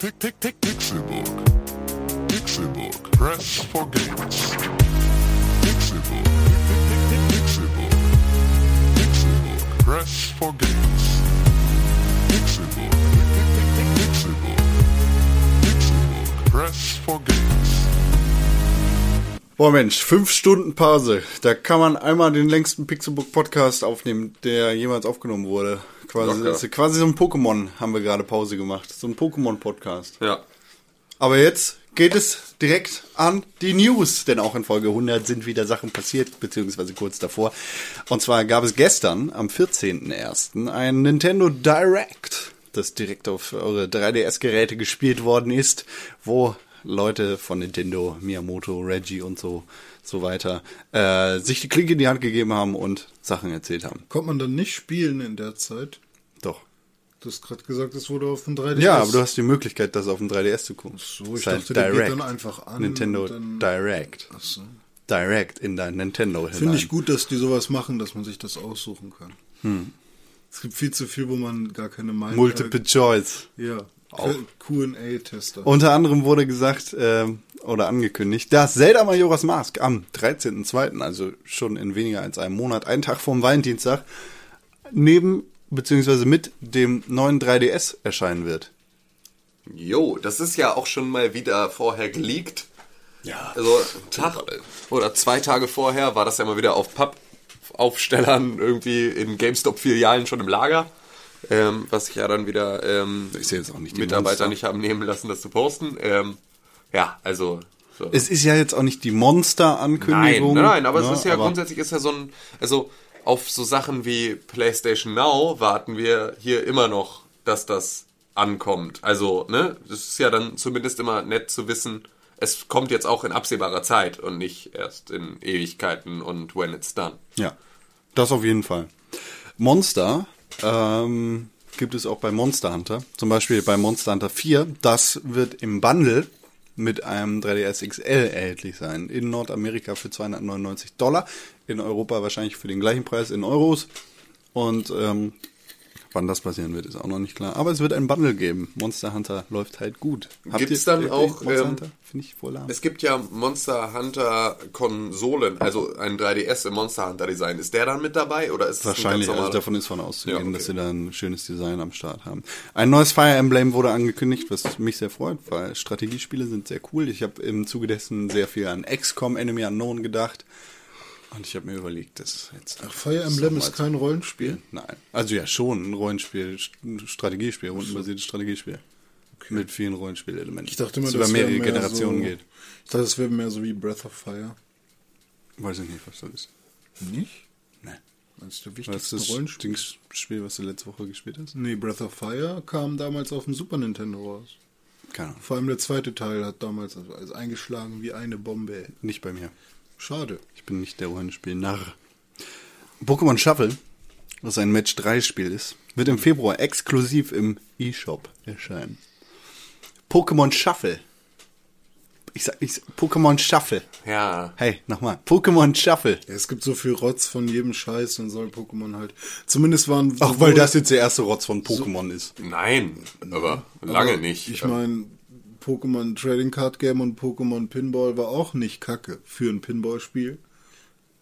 Pick, pick, Pixelbook. Pixelbook. Press for games. Pick, Pixelbook. Pixelbook. Press for games. Pixelbook. Pixelbook. Press for games. Boah Mensch, fünf Stunden Pause. Da kann man einmal den längsten Pixelbook Podcast aufnehmen, der jemals aufgenommen wurde. Quasi, ist quasi so ein Pokémon haben wir gerade Pause gemacht. So ein Pokémon Podcast. Ja. Aber jetzt geht es direkt an die News, denn auch in Folge 100 sind wieder Sachen passiert, beziehungsweise kurz davor. Und zwar gab es gestern, am 14.01., ein Nintendo Direct, das direkt auf eure 3DS-Geräte gespielt worden ist, wo Leute von Nintendo, Miyamoto, Reggie und so, so weiter, äh, sich die Klinke in die Hand gegeben haben und Sachen erzählt haben. Konnte man dann nicht spielen in der Zeit? Doch. Du hast gerade gesagt, es wurde auf dem 3DS. Ja, aber du hast die Möglichkeit, das auf dem 3DS zu gucken. So, ich Ist halt dachte, der geht dann einfach an Nintendo Direct. Ach so. Direct in dein Nintendo Finde ich gut, dass die sowas machen, dass man sich das aussuchen kann. Hm. Es gibt viel zu viel, wo man gar keine Meinung Multiple Choice. Äh, ja. Auch. Q&A-Tester. Unter anderem wurde gesagt ähm, oder angekündigt, dass Zelda Majora's Mask am 13.02., also schon in weniger als einem Monat, einen Tag vorm Valentinstag, neben beziehungsweise mit dem neuen 3DS erscheinen wird. Jo, das ist ja auch schon mal wieder vorher geleakt. Ja. Also einen Tag oder zwei Tage vorher war das ja mal wieder auf Pappaufstellern irgendwie in GameStop-Filialen schon im Lager. Ähm, was sich ja dann wieder ähm, ja nicht Mitarbeiter Monster. nicht haben nehmen lassen, das zu posten. Ähm, ja, also. So. Es ist ja jetzt auch nicht die Monster-Ankündigung. Nein, nein, nein, aber ne, es ist ja grundsätzlich ist ja so ein, also auf so Sachen wie PlayStation Now warten wir hier immer noch, dass das ankommt. Also, ne, das ist ja dann zumindest immer nett zu wissen, es kommt jetzt auch in absehbarer Zeit und nicht erst in Ewigkeiten und when it's done. Ja, das auf jeden Fall. Monster ähm, gibt es auch bei Monster Hunter. Zum Beispiel bei Monster Hunter 4. Das wird im Bundle mit einem 3DS XL erhältlich sein. In Nordamerika für 299 Dollar. In Europa wahrscheinlich für den gleichen Preis in Euros. Und ähm, wann das passieren wird, ist auch noch nicht klar. Aber es wird ein Bundle geben. Monster Hunter läuft halt gut. Gibt's dann auch, Monster ähm, Hunter? Finde ich voll lahm. Es gibt ja Monster Hunter Konsolen, also ein 3DS im Monster Hunter Design. Ist der dann mit dabei oder ist es ein Wahrscheinlich, also davon ist von auszugehen, Ja, okay. dass sie da ein schönes Design am Start haben. Ein neues Fire Emblem wurde angekündigt, was mich sehr freut, weil Strategiespiele sind sehr cool. Ich habe im Zuge dessen sehr viel an XCOM Enemy Unknown gedacht. Und ich habe mir überlegt, das jetzt. Ach, Fire Emblem ist kein Rollenspiel? Nein. Also ja, schon ein Rollenspiel, ein Strategiespiel, rundenbasiertes Strategiespiel. Mit vielen Rollenspielelementen. Ich dachte immer, das das über mehrere mehr Generationen so, geht. Ich dachte, das wäre mehr so wie Breath of Fire. Weiß ich nicht, was das ist. Nicht? Nein. Das ist der Was wichtigste ist das Rollenspiel. Dings-Spiel, was du letzte Woche gespielt hast? Nee, Breath of Fire kam damals auf dem Super Nintendo raus. Keine Ahnung. Vor allem der zweite Teil hat damals also also eingeschlagen wie eine Bombe. Nicht bei mir. Schade. Ich bin nicht der Rollenspiel-Narr. Pokémon Shuffle, was ein Match 3 Spiel ist, wird im Februar exklusiv im eShop erscheinen. Pokémon Shuffle. Ich sag, ich sag Pokémon Shuffle. Ja, Hey, nochmal. Pokémon Shuffle. Ja, es gibt so viel Rotz von jedem Scheiß, dann soll Pokémon halt. Zumindest waren. Ach, weil das jetzt der erste Rotz von Pokémon ist. nein, aber lange Aber nicht. Ich meine, Pokémon Trading Card Game und Pokémon Pinball war auch nicht kacke für ein Pinball-Spiel.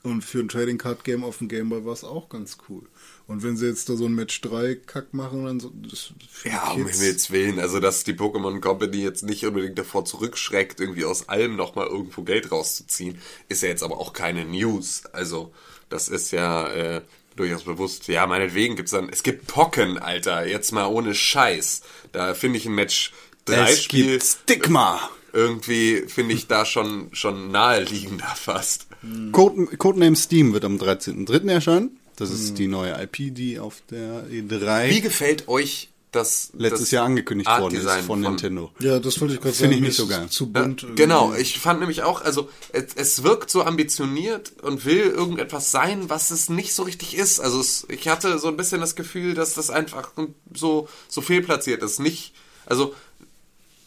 Und für ein Trading Card Game auf dem Game Boy war es auch ganz cool. Und wenn sie jetzt da so ein Match 3 Kack machen, dann so. Das Ja, um Himmels Willen. Also, dass die Pokémon Company jetzt nicht unbedingt davor zurückschreckt, irgendwie aus allem nochmal irgendwo Geld rauszuziehen, ist ja jetzt aber auch keine News. Also, das ist ja äh, durchaus bewusst. Ja, meinetwegen gibt's dann, es gibt Pocken, Alter, jetzt mal ohne Scheiß. Da finde ich ein Match 3 Es Spiel gibt Stigma. irgendwie, finde ich da schon, schon naheliegender fast. Code, Codename Steam wird am 13.03. erscheinen. Das ist die neue IP, die auf der E3 Wie gefällt euch das letztes das Jahr angekündigt worden ist Artdesign von, Nintendo. Ja, das wollte ich gerade Finde sagen. ich nicht das so geil. Zu Ja, bunt. irgendwie. genau, ich fand nämlich auch, also es, es wirkt so ambitioniert und will irgendetwas sein, was es nicht so richtig ist. Also es, ich hatte so ein bisschen das Gefühl, dass das einfach so, so fehlplatziert ist. Nicht, also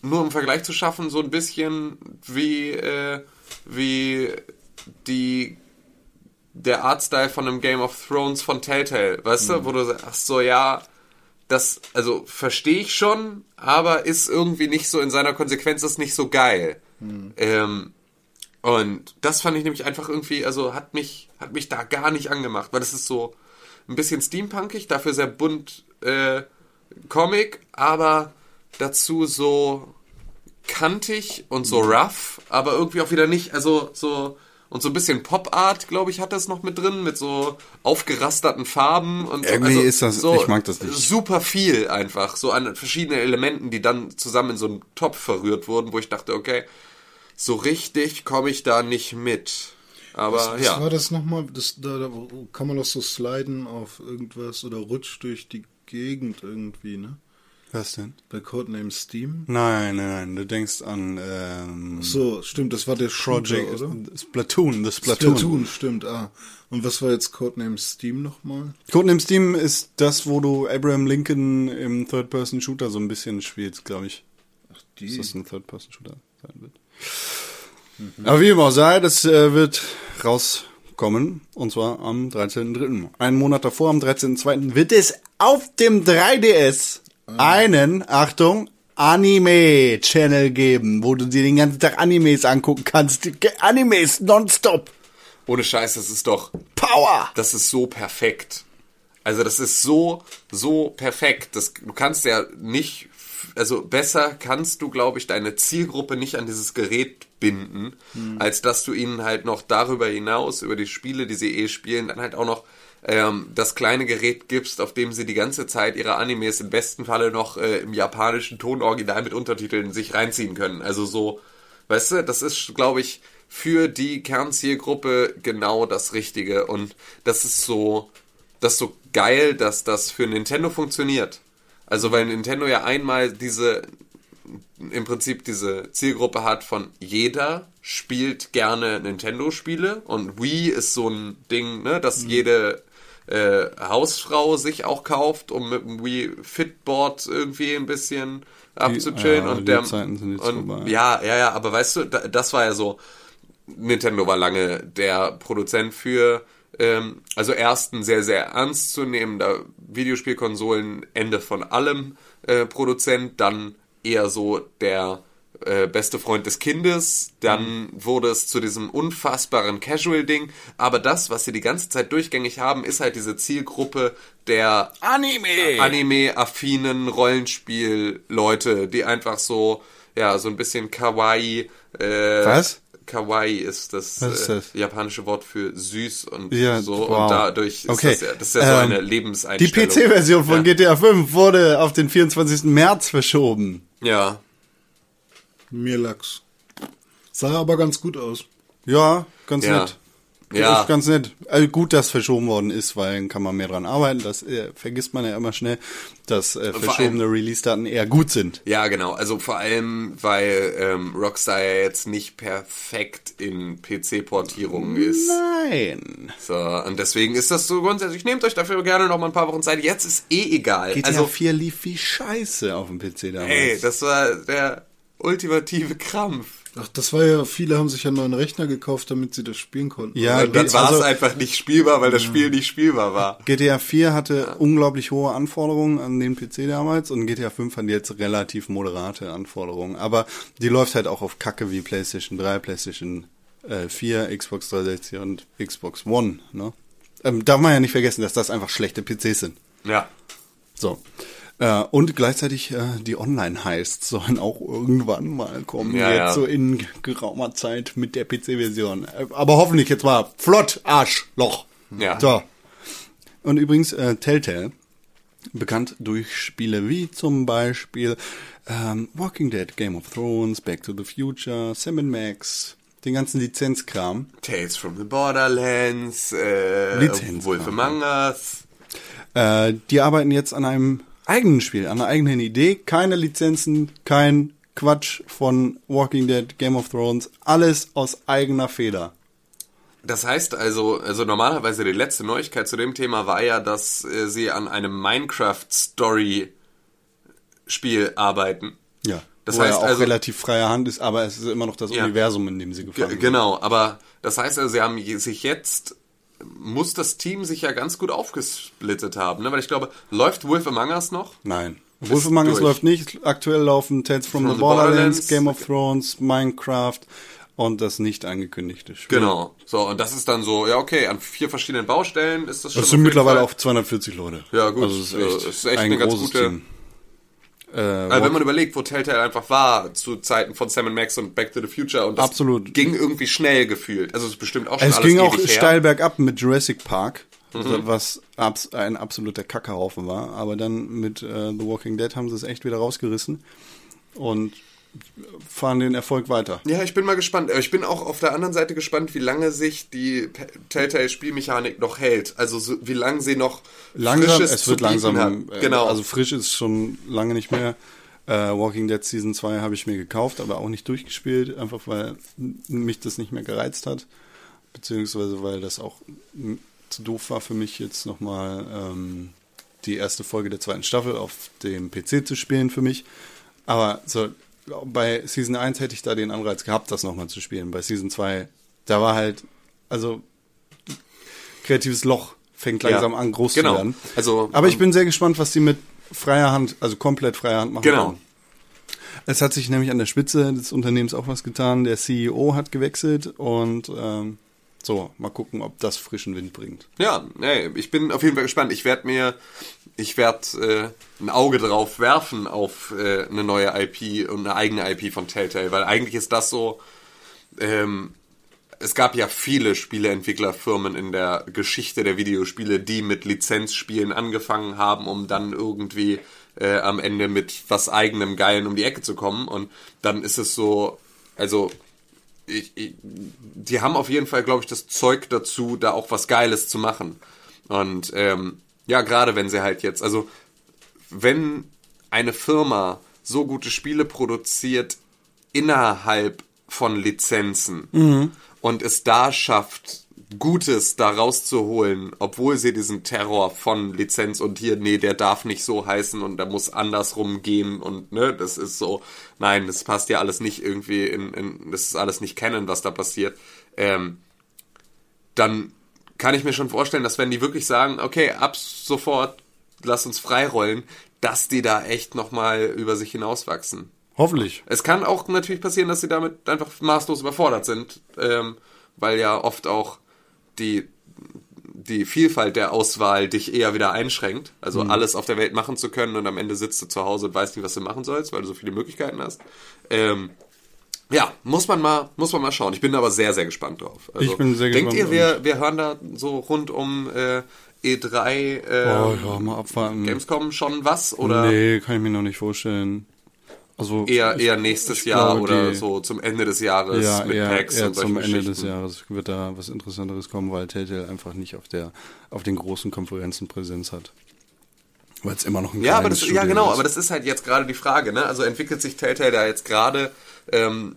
nur im Vergleich zu schaffen, so ein bisschen wie, äh, wie die der Artstyle von einem Game of Thrones von Telltale, weißt du, wo du sagst so, ja, das, also verstehe ich schon, aber ist irgendwie nicht so in seiner Konsequenz ist nicht so geil. Ähm, und das fand ich nämlich einfach irgendwie, also hat mich, hat mich da gar nicht angemacht, weil es ist so ein bisschen steampunkig, dafür sehr bunt äh, Comic, aber dazu so kantig und so rough, aber irgendwie auch wieder nicht, also so und so ein bisschen Pop-Art, glaube ich, hat das noch mit drin, mit so aufgerasterten Farben und so. Irgendwie ist das- ich mag das nicht. Super viel einfach, so an verschiedenen Elementen, die dann zusammen in so einen Topf verrührt wurden, wo ich dachte, okay, so richtig komme ich da nicht mit. Aber Was ja. war das nochmal? Das, da, da kann man doch so sliden auf irgendwas oder rutscht durch die Gegend irgendwie, ne? Was denn? Bei Codename Steam. Nein, nein, nein. Du denkst an ähm, So, stimmt, das war der Project Shooter, oder? Splatoon, das Splatoon. Splatoon, stimmt, ah. Und was war jetzt Codename Steam nochmal? Codename Steam ist das, wo du Abraham Lincoln im Third-Person-Shooter so ein bisschen spielst, glaube ich. Die. Dass das ein Third-Person-Shooter sein wird. Aber wie immer sei, das äh, wird rauskommen. Und zwar am 13.3. Einen Monat davor, am 13.2. wird es auf dem 3DS einen, Achtung, Anime-Channel geben, wo du dir den ganzen Tag Animes angucken kannst. Animes nonstop. Ohne Scheiß, das ist doch Power! das ist so perfekt. Also das ist so, so perfekt. Das, du kannst ja nicht, also besser kannst du, glaube ich, deine Zielgruppe nicht an dieses Gerät binden, als dass du ihnen halt noch darüber hinaus, über die Spiele, die sie eh spielen, dann halt auch noch ähm, das kleine Gerät gibst, auf dem sie die ganze Zeit ihre Animes im besten Falle noch äh, im japanischen Tonoriginal mit Untertiteln sich reinziehen können. Also so, weißt du, das ist, glaube ich, für die Kernzielgruppe genau das Richtige. Und das ist so, das ist so geil, dass das für Nintendo funktioniert. Also weil Nintendo ja einmal diese, im Prinzip diese Zielgruppe hat von jeder spielt gerne Nintendo-Spiele und Wii ist so ein Ding, ne, dass jede äh, Hausfrau sich auch kauft, um mit dem Wii Fitboard irgendwie ein bisschen abzuchillen ja, und der und, vorbei. ja, ja, ja, aber weißt du, da, das war ja so Nintendo war lange der Produzent für ähm, also erst ein sehr, sehr ernstzunehmender Videospielkonsolen, Ende von allem äh, Produzent, dann eher so der äh, beste Freund des Kindes, dann wurde es zu diesem unfassbaren Casual-Ding, aber das, was sie die ganze Zeit durchgängig haben, ist halt diese Zielgruppe der Anime! Anime-affinen Rollenspiel-Leute, die einfach so, ja, so ein bisschen Kawaii. Äh, Was? Kawaii ist das, ist äh, das? japanische Wort für süß und Ja, so. wow. Und dadurch ist Okay. das, ja, das ist ja so Ähm, eine Die Lebenseinstellung. PC-Version von ja. GTA 5 wurde auf den 24. März verschoben. Ja. Mir lachs. Sah aber ganz gut aus. Ja, ganz Ja. nett. Ja. Ist ganz nett. Also gut, dass verschoben worden ist, weil dann kann man mehr dran arbeiten. Das äh, vergisst man ja immer schnell, dass äh, verschobene Release-Daten eher gut sind. Ja, genau. Also vor allem, weil ähm, Rockstar ja jetzt nicht perfekt in PC-Portierungen ist. Nein. So, und deswegen ist das so grundsätzlich. Nehmt euch dafür gerne noch mal ein paar Wochen Zeit. Jetzt ist eh egal. GTA also, 4 lief wie scheiße auf dem PC damals. ey, das war der ultimative Krampf. Ach, das war ja, viele haben sich ja einen neuen Rechner gekauft, damit sie das spielen konnten. Ja, Und dann war also- es einfach nicht spielbar, weil das Spiel nicht spielbar war. GTA 4 hatte unglaublich hohe Anforderungen an den PC damals und GTA 5 hat jetzt relativ moderate Anforderungen. Aber die läuft halt auch auf Kacke wie PlayStation 3, PlayStation äh, 4, Xbox 360 und Xbox One. Ne? Ähm, darf man ja nicht vergessen, dass das einfach schlechte PCs sind. Ja. So. Äh, und gleichzeitig äh, die Online-Heists sollen auch irgendwann mal kommen. Ja, jetzt ja. so in geraumer Zeit mit der PC-Version. Äh, Aber hoffentlich jetzt mal flott, Arschloch. Ja. So. Und übrigens, äh, Telltale, bekannt durch Spiele wie zum Beispiel ähm, Walking Dead, Game of Thrones, Back to the Future, Sam Max, den ganzen Lizenzkram. Tales from the Borderlands, äh, Lizenz, Wolf. Among Us. Äh, die arbeiten jetzt an einem eigenen Spiel, an einer eigenen Idee. Keine Lizenzen, kein Quatsch von Walking Dead, Game of Thrones. Alles aus eigener Feder. Das heißt also, also normalerweise die letzte Neuigkeit zu dem Thema war ja, dass äh, sie an einem Minecraft-Story-Spiel arbeiten. Ja. Das heißt auch also- relativ freie Hand ist, aber es ist immer noch das Ja. Universum, in dem sie Ge gefangen sind. genau, aber das heißt also, sie haben sich jetzt, muss das Team sich ja ganz gut aufgesplittet haben, ne? weil ich glaube, läuft Wolf Among Us noch? Nein. Wolf Among Us läuft nicht. Aktuell laufen Tales from, From the the Borderlands, Borderlands. Game of Thrones, Minecraft und das nicht angekündigte Spiel. Genau. So, und das ist dann so, ja okay, an vier verschiedenen Baustellen ist das schon. Das auf sind mittlerweile Fall- auch 240 Leute. Ja, gut. Also es ist echt, Äh, ist echt ein eine ganz großes gute- Team. Äh, Weil wenn man überlegt, wo Telltale einfach war zu Zeiten von Sam Max und Back to the Future und das Absolut. ging irgendwie schnell gefühlt. Also es ist bestimmt auch schon Es alles ging auch her. steil bergab mit Jurassic Park, was abs ein absoluter Kackerhaufen war. Aber dann mit äh, The Walking Dead haben sie es echt wieder rausgerissen und fahren den Erfolg weiter. Ja, ich bin mal gespannt. Ich bin auch auf der anderen Seite gespannt, wie lange sich die Telltale-Spielmechanik noch hält. Also so, wie lange sie noch Langsam, Frisches es wird langsam. hat. äh, Genau. Also frisch ist schon lange nicht mehr. Äh, Walking Dead Season 2 habe ich mir gekauft, aber auch nicht durchgespielt, einfach weil mich das nicht mehr gereizt hat. Beziehungsweise weil das auch zu doof war für mich jetzt nochmal ähm, die erste Folge der zweiten Staffel auf dem PC zu spielen für mich. Aber so, bei Season 1 hätte ich da den Anreiz gehabt, das nochmal zu spielen. Bei Season 2, da war halt, also kreatives Loch fängt langsam Ja, an, groß genau. zu werden. Also, Aber ich ähm, bin sehr gespannt, was die mit freier Hand, also komplett freier Hand machen. Genau. werden. Es hat sich nämlich an der Spitze des Unternehmens auch was getan. Der CEO hat gewechselt und ähm, so, mal gucken, ob das frischen Wind bringt. Ja, nee, ich bin auf jeden Fall gespannt. Ich werde mir, ich werde äh, ein Auge drauf werfen auf äh, eine neue IP und eine eigene IP von Telltale, weil eigentlich ist das so, ähm, es gab ja viele Spieleentwicklerfirmen in der Geschichte der Videospiele, die mit Lizenzspielen angefangen haben, um dann irgendwie äh, am Ende mit was eigenem Geilen um die Ecke zu kommen. Und dann ist es so, also ich, ich, die haben auf jeden Fall, glaube ich, das Zeug dazu, da auch was Geiles zu machen. Und ähm, ja, gerade wenn sie halt jetzt, also wenn eine Firma so gute Spiele produziert innerhalb von Lizenzen und es da schafft, Gutes da rauszuholen, obwohl sie diesen Terror von Lizenz und hier, nee, der darf nicht so heißen und da muss andersrum gehen und ne, das ist so, nein, das passt ja alles nicht irgendwie in, in das ist alles nicht kennen, was da passiert. Ähm, dann kann ich mir schon vorstellen, dass wenn die wirklich sagen, okay, ab sofort lass uns freirollen, dass die da echt nochmal über sich hinauswachsen. Hoffentlich. Es kann auch natürlich passieren, dass sie damit einfach maßlos überfordert sind, ähm, weil ja oft auch die, die Vielfalt der Auswahl dich eher wieder einschränkt. Also alles auf der Welt machen zu können und am Ende sitzt du zu Hause und weißt nicht, was du machen sollst, weil du so viele Möglichkeiten hast. Ähm, ja, muss man mal, muss man mal schauen. Ich bin aber sehr, sehr gespannt drauf. Also, Ich bin sehr denkt gespannt ihr, wir, wir hören da so rund um äh, E3 äh, Oh, ja, mal abwarten. Gamescom schon was? Oder Nee, kann ich mir noch nicht vorstellen. Also eher, eher nächstes Jahr glaube, oder die- so zum Ende des Jahres ja, mit eher, Packs eher und zum Ende des? Jahres wird da was Interessanteres kommen, weil Telltale einfach nicht auf der auf den großen Konferenzen Präsenz hat. Weil es immer noch ein Ja, aber das, ja genau, ist. aber das ist halt jetzt gerade die Frage, ne? Also entwickelt sich Telltale da jetzt gerade ähm,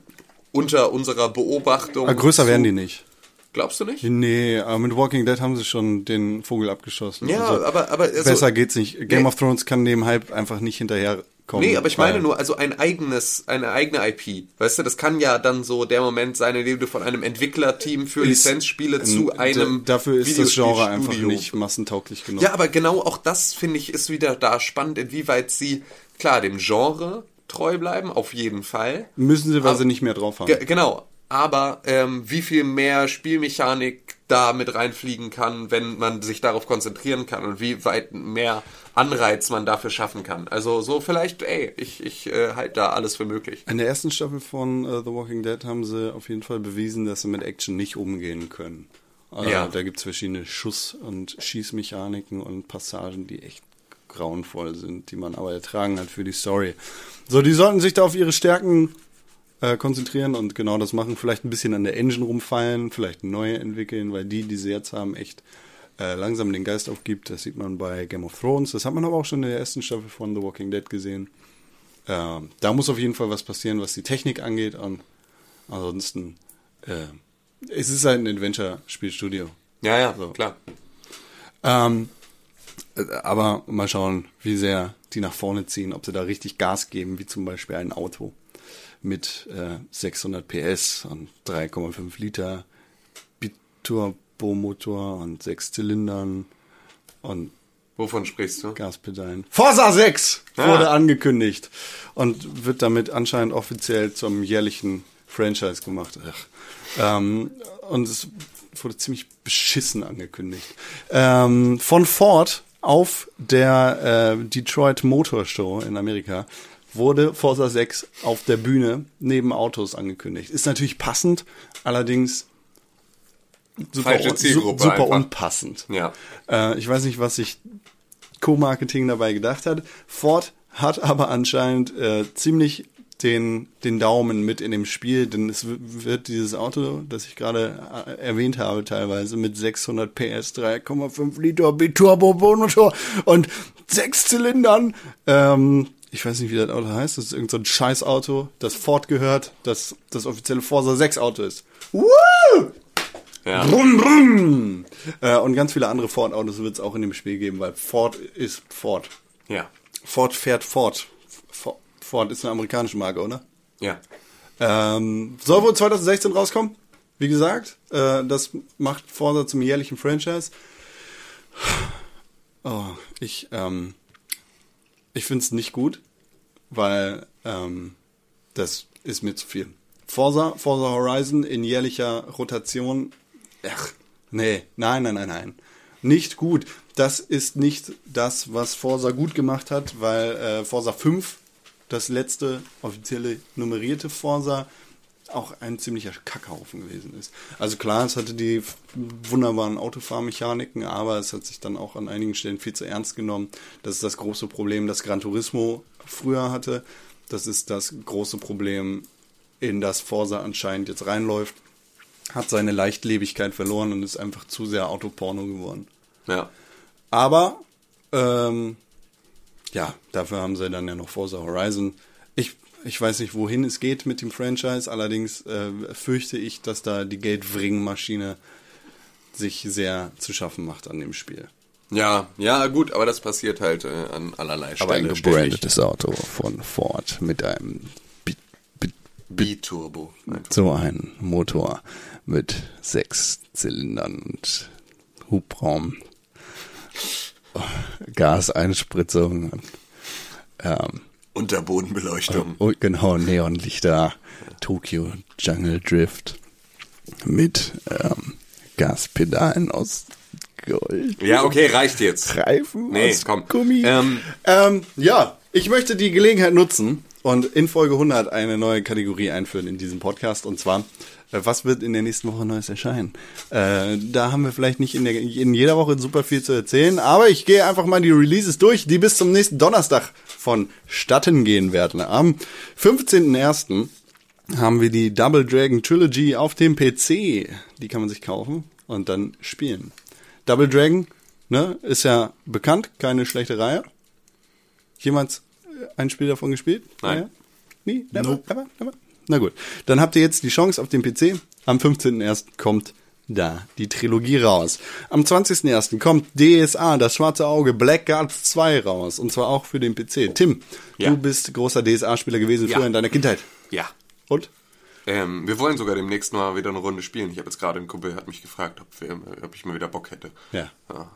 unter unserer Beobachtung. Aber größer zu- werden die nicht. Glaubst du nicht? Nee, aber mit Walking Dead haben sie schon den Vogel abgeschossen. Ja, Also, aber, aber also, besser geht's nicht. Game Nee. of Thrones kann dem Hype einfach nicht hinterherkommen. Nee, aber ich meine nur, also ein eigenes, eine eigene IP. Weißt du, das kann ja dann so der Moment sein, in dem du von einem Entwicklerteam für Ist- Lizenzspiele zu einem da- Dafür ist das Genre einfach nicht massentauglich genug. Ja, aber genau auch das finde ich ist wieder da spannend, inwieweit sie klar dem Genre treu bleiben, auf jeden Fall. Müssen sie, weil Aber- sie nicht mehr drauf haben. Ge genau. Aber ähm, wie viel mehr Spielmechanik da mit reinfliegen kann, wenn man sich darauf konzentrieren kann und wie weit mehr Anreiz man dafür schaffen kann. Also so vielleicht, ey, ich, ich äh, halte da alles für möglich. In der ersten Staffel von äh, The Walking Dead haben sie auf jeden Fall bewiesen, dass sie mit Action nicht umgehen können. Also, Ja. Da gibt's verschiedene Schuss- und Schießmechaniken und Passagen, die echt grauenvoll sind, die man aber ertragen hat für die Story. So, die sollten sich da auf ihre Stärken äh, konzentrieren und genau das machen. Vielleicht ein bisschen an der Engine rumfallen, vielleicht neue entwickeln, weil die, die sie jetzt haben, echt äh, langsam den Geist aufgibt. Das sieht man bei Game of Thrones. Das hat man aber auch schon in der ersten Staffel von The Walking Dead gesehen. Ähm, da muss auf jeden Fall was passieren, was die Technik angeht. Und ansonsten, äh, es ist halt ein Adventure-Spielstudio. Ja, ja, So. klar. Ähm, äh, aber mal schauen, wie sehr die nach vorne ziehen, ob sie da richtig Gas geben, wie zum Beispiel ein Auto mit äh, 600 PS und 3,5 Liter Biturbomotor und sechs Zylindern und Wovon sprichst du? Gaspedalen. Forza 6 Ah. wurde angekündigt und wird damit anscheinend offiziell zum jährlichen Franchise gemacht. Ach. Ähm, und es wurde ziemlich beschissen angekündigt. Ähm, von Ford auf der äh, Detroit Motor Show in Amerika wurde Forza 6 auf der Bühne neben Autos angekündigt. Ist natürlich passend, allerdings super, un- super einfach. unpassend. Ja. Äh, ich weiß nicht, was sich Co-Marketing dabei gedacht hat. Ford hat aber anscheinend äh, ziemlich den, den Daumen mit in dem Spiel, denn es wird dieses Auto, das ich gerade äh, erwähnt habe, teilweise mit 600 PS, 3,5 Liter Biturbo-Motor und sechs Zylindern. Ähm, ich weiß nicht, wie das Auto heißt. Das ist irgendein so ein Scheißauto, das Ford gehört, das das offizielle Forza 6 Auto ist. Woo! Ja. Brumm, brumm. Äh, und ganz viele andere Ford-Autos wird es auch in dem Spiel geben, weil Ford ist Ford. Ja. Ford fährt Ford. Ford, ist eine amerikanische Marke, oder? Ja. Ähm, soll wohl 2016 rauskommen. Wie gesagt, äh, das macht Forza zum jährlichen Franchise. Oh, ich, ähm, ich finde es nicht gut, weil ähm, das ist mir zu viel. Forza, Forza Horizon in jährlicher Rotation. Ach, nee, nein, nein, nein, nein. Nicht gut. Das ist nicht das, was Forza gut gemacht hat, weil äh, Forza 5, das letzte offizielle nummerierte Forza, auch ein ziemlicher Kackhaufen gewesen ist. Also klar, es hatte die wunderbaren Autofahrmechaniken, aber es hat sich dann auch an einigen Stellen viel zu ernst genommen. Das ist das große Problem, das Gran Turismo früher hatte. Das ist das große Problem, in das Forza anscheinend jetzt reinläuft. Hat seine Leichtlebigkeit verloren und ist einfach zu sehr Autoporno geworden. Ja. Aber ähm, ja, dafür haben sie dann ja noch Forza Horizon. Ich, weiß nicht, wohin es geht mit dem Franchise, allerdings äh, fürchte ich, dass da die Geldwring-Maschine sich sehr zu schaffen macht an dem Spiel. Ja, ja, gut, aber das passiert halt äh, an allerlei Aber ein ständig. gebrandetes Auto von Ford mit einem B-Turbo. so ein Motor mit sechs Zylindern und Hubraum, Gaseinspritzung, ähm, Unterbodenbeleuchtung. oh, genau, Neonlichter, Tokyo Jungle Drift mit ähm, Gaspedalen aus Gold. Ja, okay, reicht jetzt. Reifen Nee, aus komm. Gummi. Ähm, Ähm, ja, ich möchte die Gelegenheit nutzen und in Folge 100 eine neue Kategorie einführen in diesem Podcast und zwar, was wird in der nächsten Woche Neues erscheinen? Äh, da haben wir vielleicht nicht in, der, in jeder Woche super viel zu erzählen, aber ich gehe einfach mal die Releases durch, die bis zum nächsten Donnerstag vonstatten gehen werden. Am 15.01. haben wir die Double Dragon Trilogy auf dem PC. Die kann man sich kaufen und dann spielen. Double Dragon, ne, ist ja bekannt, keine schlechte Reihe. Jemals äh, ein Spiel davon gespielt? Nein. Ja? Nie? Never? Nope. Never? Never? Na gut. Dann habt ihr jetzt die Chance auf dem PC. Am 15.01. kommt da die Trilogie raus. Am 20.01. kommt DSA, das schwarze Auge, Black Guards 2 raus. Und zwar auch für den PC. Tim, Ja. du bist großer DSA-Spieler gewesen Ja. früher in deiner Kindheit. ja. Und? Ähm, wir wollen sogar demnächst mal wieder eine Runde spielen. Ich habe jetzt gerade einen Kumpel, hat mich gefragt, ob, wir, ob ich mal wieder Bock hätte. Ja.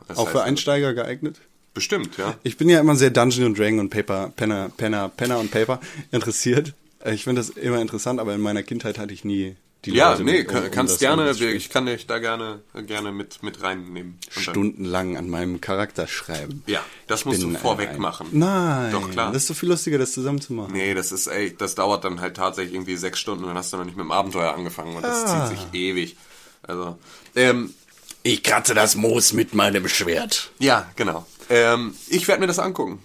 das auch für Einsteiger geeignet? Bestimmt, ja. Ich bin ja immer sehr Dungeon und Dragon und Paper, Penner, Penner, Penner und Paper interessiert. Äh, Ich finde das immer interessant, aber in meiner Kindheit hatte ich nie die Ja, Leute nee, mit, um- um kannst gerne, ich kann dich da gerne, gerne mit, mit reinnehmen. Stundenlang an meinem Charakter schreiben. Ja, das Ich musst du vorweg ein- machen. Nein, Doch, klar. Das ist so viel lustiger, das zusammen zu machen. Nee, das ist, ey, das dauert dann halt tatsächlich irgendwie sechs Stunden und dann hast du noch nicht mit dem Abenteuer angefangen und das Ah. zieht sich ewig. Also, ähm, Ich kratze das Moos mit meinem Schwert. ja, genau. Ähm, ich werde mir das angucken.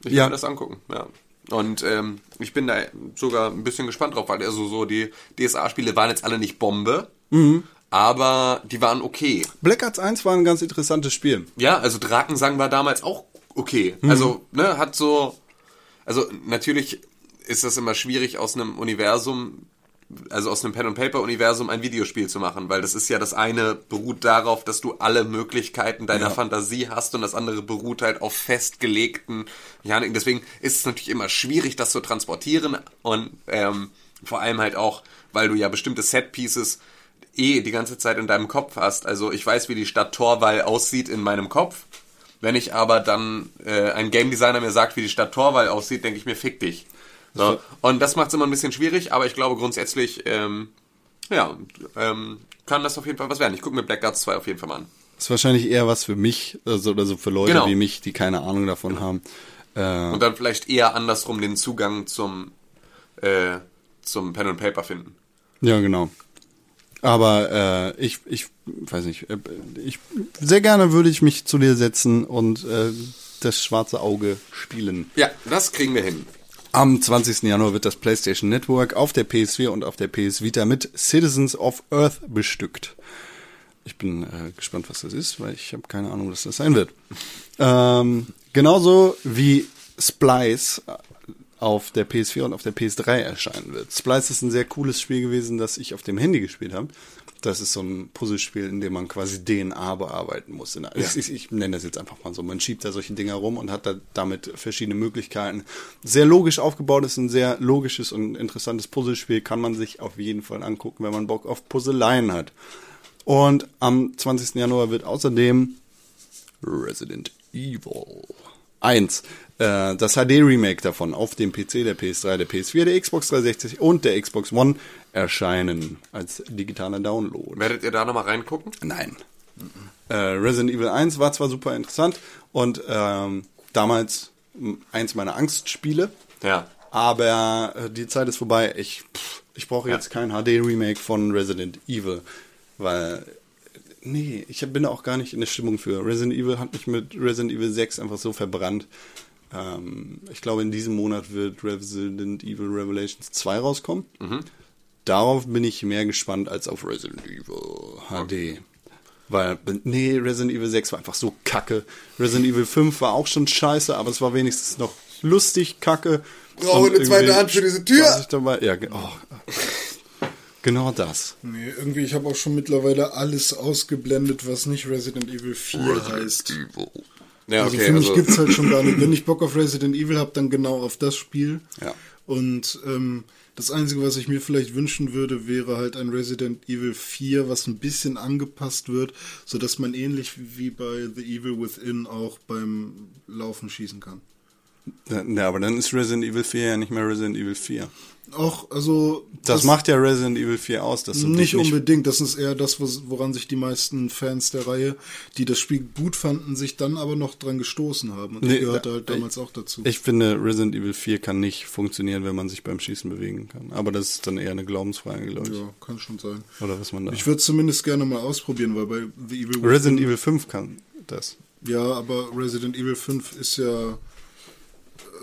Ich werde Ja. mir das angucken, ja. Und ähm, ich bin da sogar ein bisschen gespannt drauf, weil also so die DSA-Spiele waren jetzt alle nicht Bombe, Mhm. aber die waren okay. Black Arts 1 war ein ganz interessantes Spiel. Ja, also Drakensang war damals auch okay. Mhm. Also, ne, hat so. Also, natürlich ist das immer schwierig, aus einem Universum, also aus einem Pen-and-Paper-Universum ein Videospiel zu machen, weil das ist ja das eine beruht darauf, dass du alle Möglichkeiten deiner Ja. Fantasie hast und das andere beruht halt auf festgelegten Mechaniken. Deswegen ist es natürlich immer schwierig, das zu transportieren und ähm, vor allem halt auch, weil du ja bestimmte Set-Pieces eh die ganze Zeit in deinem Kopf hast. Also ich weiß, wie die Stadt Torwall aussieht in meinem Kopf. Wenn ich aber dann äh, ein Game Designer mir sagt, wie die Stadt Torwall aussieht, denke ich mir, fick dich. So. Und das macht es immer ein bisschen schwierig, aber ich glaube grundsätzlich, ähm, ja, ähm, kann das auf jeden Fall was werden. Ich gucke mir Black Guards 2 auf jeden Fall mal an. ist wahrscheinlich eher was für mich, also, oder so für Leute Genau. wie mich, die keine Ahnung davon haben. Äh, Und dann vielleicht eher andersrum den Zugang zum, äh, zum Pen and Paper finden. Ja, genau. Aber äh, ich, ich weiß nicht, äh, ich sehr gerne würde ich mich zu dir setzen und äh, das schwarze Auge spielen. Ja, das kriegen wir hin. Am 20. Januar wird das PlayStation Network auf der PS4 und auf der PS Vita mit Citizens of Earth bestückt. Ich bin äh, gespannt, was das ist, weil ich habe keine Ahnung, was das sein wird. Ähm, genauso wie Splice auf der PS4 und auf der PS3 erscheinen wird. Splice ist ein sehr cooles Spiel gewesen, das ich auf dem Handy gespielt habe. Das ist so ein Puzzlespiel, in dem man quasi DNA bearbeiten muss. In- Ich, ich, nenne das jetzt einfach mal so. Man schiebt da solche Dinger rum und hat da damit verschiedene Möglichkeiten. Sehr logisch aufgebaut ist ein sehr logisches und interessantes Puzzlespiel. Kann man sich auf jeden Fall angucken, wenn man Bock auf Puzzleien hat. Und am 20. Januar wird außerdem Resident Evil 1. Äh, das HD-Remake davon auf dem PC, der PS3, der PS4, der Xbox 360 und der Xbox One erscheinen als digitaler Download. Werdet ihr da nochmal reingucken? Nein. Äh, Resident Evil 1 war zwar super interessant und ähm, damals eins meiner Angstspiele, Ja. aber äh, die Zeit ist vorbei. Ich, pff, ich brauche jetzt kein HD-Remake von Resident Evil, weil nee, ich bin da auch gar nicht in der Stimmung für. Resident Evil hat mich mit Resident Evil 6 einfach so verbrannt. Ähm, ich glaube, in diesem Monat wird Resident Evil Revelations 2 rauskommen. Darauf bin ich mehr gespannt als auf Resident Evil HD. Weil, nee, Resident Evil 6 war einfach so kacke. Resident Evil 5 war auch schon scheiße, aber es war wenigstens noch lustig kacke. Brauche Und eine zweite Hand für diese Tür. Dabei, ja, oh. Genau das. Nee, irgendwie, ich habe auch schon mittlerweile alles ausgeblendet, was nicht Resident Evil 4 heißt. Ja, also okay. für mich also, gibt's halt schon gar nicht. Wenn ich Bock auf Resident Evil habe, dann genau auf das Spiel. Ja. Und ähm, das Einzige, was ich mir vielleicht wünschen würde, wäre halt ein Resident Evil 4, was ein bisschen angepasst wird, so dass man ähnlich wie bei The Evil Within auch beim Laufen schießen kann. Ja, aber dann ist Resident Evil 4 ja nicht mehr Resident Evil 4. Auch, also. Das, macht ja Resident Evil 4 aus, dass du nicht nicht unbedingt. Das ist eher das, woran sich die meisten Fans der Reihe, die das Spiel gut fanden, sich dann aber noch dran gestoßen haben. Und Nee, ich gehörte halt damals auch dazu. Ich finde, Resident Evil 4 kann nicht funktionieren, wenn man sich beim Schießen bewegen kann. Aber das ist dann eher eine Glaubensfrage, glaube ich. ja, kann schon sein. Oder was man da. Ich würde zumindest gerne mal ausprobieren, weil bei The Evil Resident Evil 5 kann das. Ja, aber Resident Evil 5 ist ja.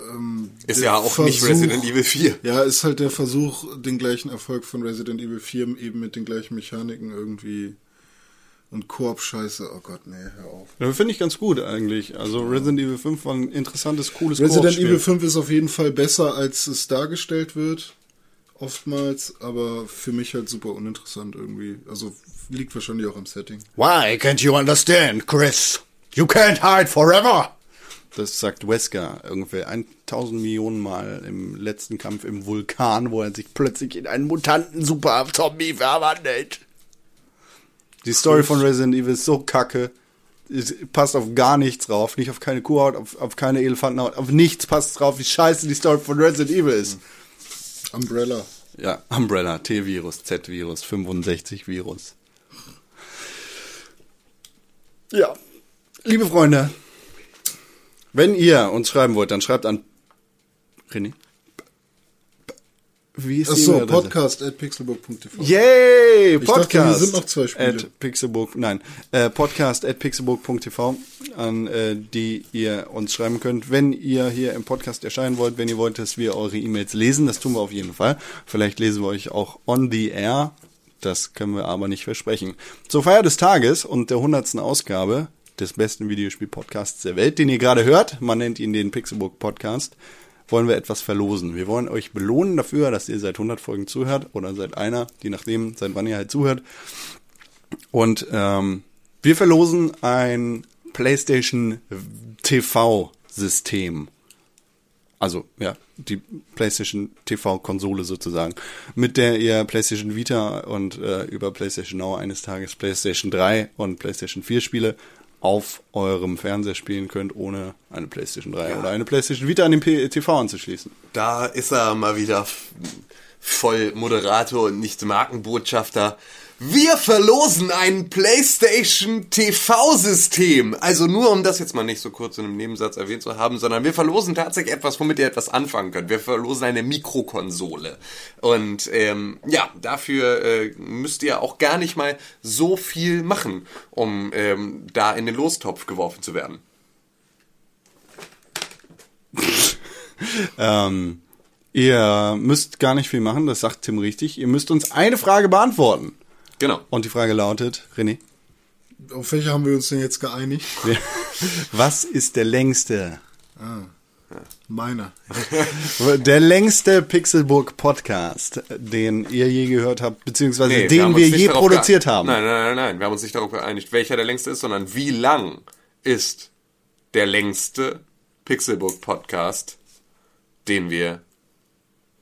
Ähm, ist ja auch nicht Versuch- Resident Evil 4. Ja, ist halt der Versuch, den gleichen Erfolg von Resident Evil 4 eben mit den gleichen Mechaniken irgendwie. Und Koop-Scheiße, oh Gott, nee, hör auf. Ja, finde ich ganz gut eigentlich. Also Resident Evil 5 war ein interessantes, cooles Resident. Evil 5 ist auf jeden Fall besser, als es dargestellt wird. Oftmals, aber für mich halt super uninteressant irgendwie. Also liegt wahrscheinlich auch am Setting. Why can't you understand, Chris? You can't hide forever! Das sagt Wesker ungefähr 1000 Millionen Mal im letzten Kampf im Vulkan, wo er sich plötzlich in einen mutanten Super-Zombie verwandelt. Die Story von Resident Evil ist so kacke. Es passt auf gar nichts drauf. Nicht auf keine Kuhhaut, auf, auf keine Elefantenhaut, auf nichts passt drauf, wie scheiße die Story von Resident Evil ist. Umbrella. Ja, Umbrella, T-Virus, Z-Virus, 65-Virus. Ja, liebe Freunde, wenn ihr uns schreiben wollt, dann schreibt an René. Wie ist die Achso, podcast at pixelbook.tv. Yay! dachte, Podcast. hier sind noch zwei Spiele. At Pixelbook, nein. Äh, podcast at pixelbook.tv, an äh, die ihr uns schreiben könnt, wenn ihr hier im Podcast erscheinen wollt, wenn ihr wollt, dass wir eure E-Mails lesen. Das tun wir auf jeden Fall. Vielleicht lesen wir euch auch on the air. Das können wir aber nicht versprechen. Zur Feier des Tages und der hundertsten Ausgabe des besten Videospiel-Podcasts der Welt, den ihr gerade hört, man nennt ihn den Pixelbook Podcast, wollen wir etwas verlosen. Wir wollen euch belohnen dafür, dass ihr seit 100 Folgen zuhört oder seit einer, je nachdem, seit wann ihr halt zuhört. Und ähm, wir verlosen ein PlayStation TV-System. Also, ja, die PlayStation TV-Konsole sozusagen, mit der ihr PlayStation Vita und äh, über PlayStation Now eines Tages PlayStation 3 und PlayStation 4 Spiele auf eurem Fernseher spielen könnt, ohne eine PlayStation 3 oder eine PlayStation Vita an den TV anzuschließen. Da ist er mal wieder voll Moderator und nicht Markenbotschafter. Wir verlosen ein PlayStation TV-System. Also nur um das jetzt mal nicht so kurz in einem Nebensatz erwähnt zu haben, sondern wir verlosen tatsächlich etwas, womit ihr etwas anfangen könnt. Wir verlosen eine Mikrokonsole. Und ähm, ja, dafür äh, müsst ihr auch gar nicht mal so viel machen, um ähm, da in den Lostopf geworfen zu werden. Ähm, ihr müsst gar nicht viel machen, das sagt Tim richtig. Ihr müsst uns eine Frage beantworten. Genau. Und die Frage lautet, René, Auf welche haben wir uns denn jetzt geeinigt? was ist der längste, Meiner. der längste Pixelburg Podcast, den ihr je gehört habt, beziehungsweise Nee, den wir, nicht je produziert haben? Nein, nein, nein, nein. Wir haben uns nicht darauf geeinigt, welcher der längste ist, sondern wie lang ist der längste Pixelbook Podcast, den wir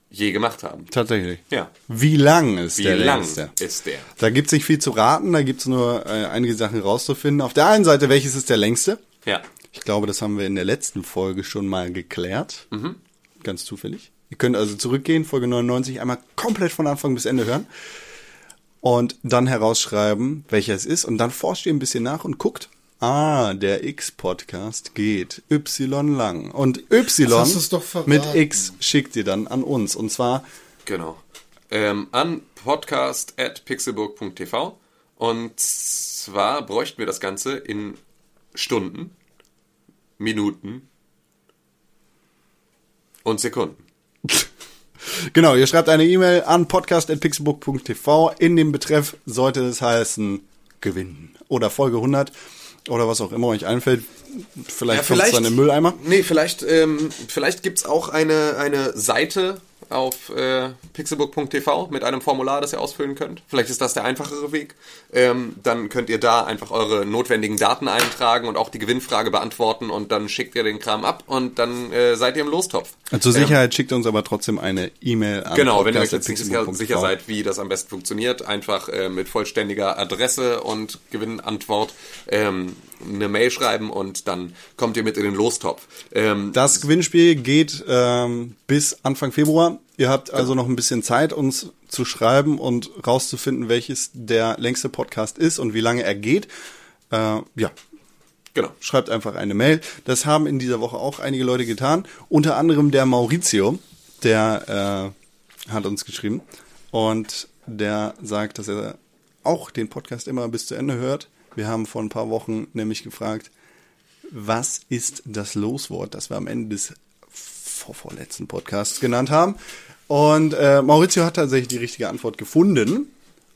je gemacht haben. Tatsächlich. Ja. Wie lang ist Wie der lang längste? ist der? Da gibt's nicht viel zu raten, da gibt's nur äh, einige Sachen rauszufinden. Auf der einen Seite, welches ist der längste? Ja. Ich glaube, das haben wir in der letzten Folge schon mal geklärt. Mhm. Ganz zufällig. Ihr könnt also zurückgehen, Folge 99, einmal komplett von Anfang bis Ende hören. Und dann herausschreiben, welcher es ist. Und dann forscht ihr ein bisschen nach und guckt. Ah, der X-Podcast geht Y lang. Und Y mit X schickt ihr dann an uns. Und zwar Genau. Ähm, an podcast at pixelburg.tv und zwar bräuchten wir das Ganze in Stunden, Minuten und Sekunden. Genau, ihr schreibt eine E-Mail an podcast.pixelbook.tv. In dem Betreff sollte es heißen Gewinnen oder Folge 100 oder was auch immer euch einfällt. Vielleicht kommt es dann im Mülleimer. Nee, vielleicht, ähm, vielleicht gibt's auch eine, eine Seite auf äh, pixelbook.tv mit einem Formular, das ihr ausfüllen könnt. Vielleicht ist das der einfachere Weg. Ähm, dann könnt ihr da einfach eure notwendigen Daten eintragen und auch die Gewinnfrage beantworten und dann schickt ihr den Kram ab und dann äh, seid ihr im Lostopf. Zur Ähm, Sicherheit schickt uns aber trotzdem eine E-Mail an Genau, wenn ihr euch jetzt nicht sicher seid, wie das am besten funktioniert, einfach äh, mit vollständiger Adresse und Gewinnantwort ähm, eine Mail schreiben und dann kommt ihr mit in den Lostopf. Ähm, Das Gewinnspiel geht ähm, bis Anfang Februar. Ihr habt also noch ein bisschen Zeit, uns zu schreiben und rauszufinden, welches der längste Podcast ist und wie lange er geht. Äh, ja, genau. schreibt einfach eine Mail. Das haben in dieser Woche auch einige Leute getan. Unter anderem der Maurizio, der äh, hat uns geschrieben und der sagt, dass er auch den Podcast immer bis zu Ende hört. Wir haben vor ein paar Wochen nämlich gefragt, was ist das Loswort, das wir am Ende des vor vorletzten Podcasts genannt haben. Und äh, Maurizio hat tatsächlich die richtige Antwort gefunden.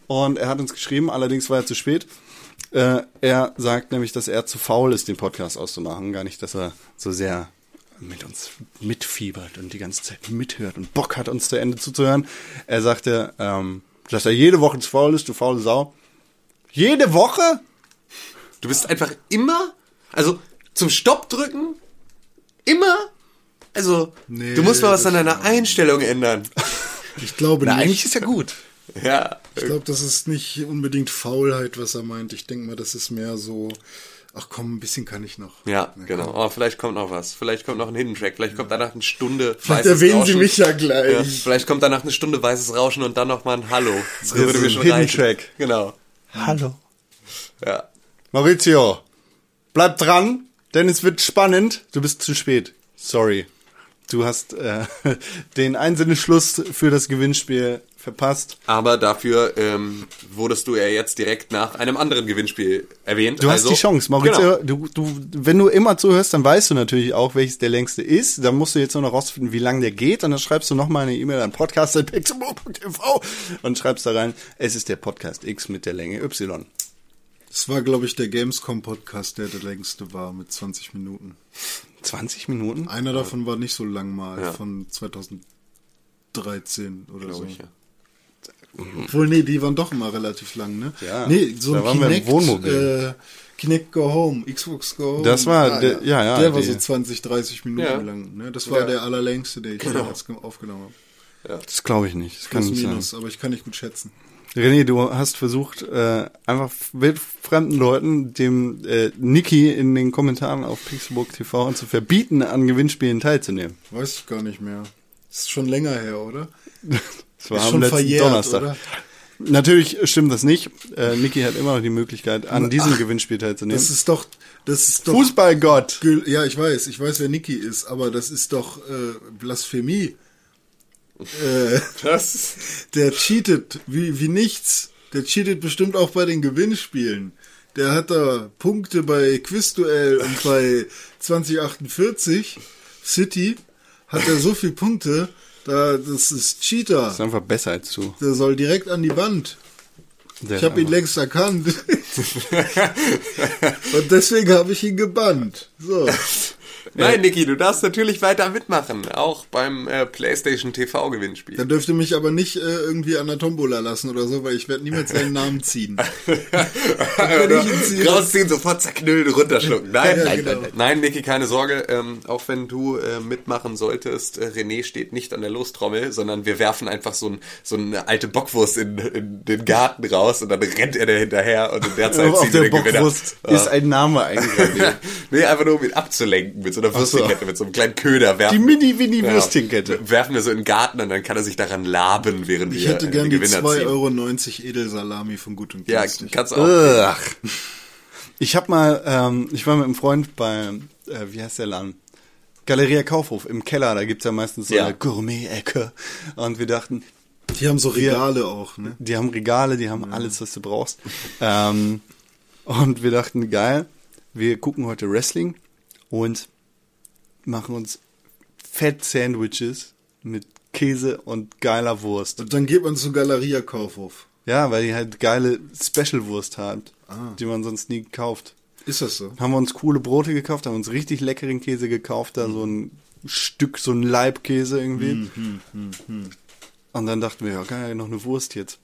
Und er hat uns geschrieben, allerdings war er zu spät. Äh, er sagt nämlich, dass er zu faul ist, den Podcast auszumachen. Gar nicht, dass er so sehr mit uns mitfiebert und die ganze Zeit mithört und Bock hat, uns zu Ende zuzuhören. Er sagte, ähm, dass er jede Woche zu faul ist, du faule Sau. Jede Woche? Du bist einfach immer, also zum Stopp drücken, immer, also Nee, du musst mal was an deiner Einstellung ändern. Ich glaube Na, nicht. eigentlich ist ja gut. ja, Ich glaube, das ist nicht unbedingt Faulheit, was er meint. Ich denke mal, das ist mehr so, ach komm, ein bisschen kann ich noch. ja, Na, genau. Oh, vielleicht kommt noch was. Vielleicht kommt noch ein Hidden Track. Vielleicht kommt danach eine Stunde Vielleicht weißes erwähnen Sie Rauschen. mich ja Ja, gleich. vielleicht kommt danach eine Stunde weißes Rauschen und dann noch mal ein Hallo. Das, Das würde ist mir ein schon Hidden reichen. Track. Genau. Hallo. Ja. Maurizio, bleib dran, denn es wird spannend. Du bist zu spät. Sorry. Du hast äh, den Einsinneschluss für das Gewinnspiel verpasst. Aber dafür ähm, wurdest du ja jetzt direkt nach einem anderen Gewinnspiel erwähnt. Du also, hast die Chance, Maurizio. Genau. Du, du, wenn du immer zuhörst, dann weißt du natürlich auch, welches der längste ist. Dann musst du jetzt nur noch rausfinden, wie lang der geht. Und dann schreibst du nochmal eine E-Mail an podcast.pixelburg.tv und schreibst da rein, es ist der Podcast X mit der Länge Y. Das war, glaube ich, der Gamescom-Podcast, der der längste war, mit 20 Minuten. 20 Minuten? Einer davon war nicht so lang mal, Ja. von 2013 oder so. Glaub ich, ja. Obwohl, nee, die waren doch immer relativ lang, ne? Ja, nee, so da ein waren wir im Kinect, Wohnmobil. Äh, Kinect Go Home, Xbox Go Home. Das war der- ja, ja, Der war die- so 20, 30 Minuten Ja. lang, ne? Das war Ja. der allerlängste, den ich jemals ge- aufgenommen habe. Das glaube ich nicht. Das kann Plus nicht sein. minus, aber ich kann nicht gut schätzen. René, du hast versucht, äh, einfach wildfremden Leuten, dem äh, Niki in den Kommentaren auf Pixelburg TV zu verbieten, an Gewinnspielen teilzunehmen. Weiß ich gar nicht mehr. Ist schon länger her, oder? Das war Ist am schon letzten verjährt, Donnerstag. oder? Natürlich stimmt das nicht. Äh, Niki hat immer noch die Möglichkeit, an diesem Gewinnspiel teilzunehmen. Das ist doch, das ist doch. Fußballgott. Ja, ich weiß, ich weiß, wer Niki ist, aber das ist doch äh, Blasphemie. Äh, Das, der cheatet wie, wie nichts. Der cheatet bestimmt auch bei den Gewinnspielen. Der hat da Punkte bei Quizduell und bei 2048 City hat er so viele Punkte. Da, das ist Cheater. ist einfach besser als du. Der soll direkt an die Wand. Der Ich habe ihn längst erkannt. und deswegen habe ich ihn gebannt. So. nein, Niki, du darfst natürlich weiter mitmachen. Auch beim äh, PlayStation TV Gewinnspiel. Dann dürfte mich aber nicht äh, irgendwie an der Tombola lassen oder so, weil ich werde niemals seinen Namen ziehen. Ziehe- Rausziehen, sofort zerknüllen, runterschlucken. Nein, Ja, nein, genau. nein, nein. Niki, keine Sorge. Ähm, auch wenn du äh, mitmachen solltest, äh, René steht nicht an der Lostrommel, sondern wir werfen einfach so, ein, so eine alte Bockwurst in, in den Garten raus und dann rennt er da hinterher und in der Zeit ziehen wir der den Gewinner. Bockwurst ist ein Name eingraviert. nee, einfach nur um ihn abzulenken mit so einer Würstchenkette, mit so einem kleinen Köder werfen. Die mini-mini Ja. Werfen wir so in den Garten und dann kann er sich daran laben, während Ich wir hätte gern die Gewinner 2,90 ziehen. Euro Edelsalami von Gut und Ja, Günstig. kannst du auch. Ugh. Ich habe mal, ähm, ich war mit einem Freund bei, äh, wie heißt der Laden? Galeria Kaufhof im Keller, da gibt's ja meistens so Ja. eine Gourmet-Ecke. Und wir dachten, Die haben so Regale auch, ne? die haben Regale, die haben alles, was du brauchst. Ähm, und wir dachten, geil, wir gucken heute Wrestling und machen uns Fett-Sandwiches mit Käse und geiler Wurst. Und dann geht man zu Galeria Kaufhof. Ja, weil die halt geile Special-Wurst hat, Ah. die man sonst nie kauft. Ist das so? Haben wir uns coole Brote gekauft, haben uns richtig leckeren Käse gekauft, da so ein Stück, so ein Leibkäse irgendwie. Und dann dachten wir, ja geil, noch eine Wurst jetzt.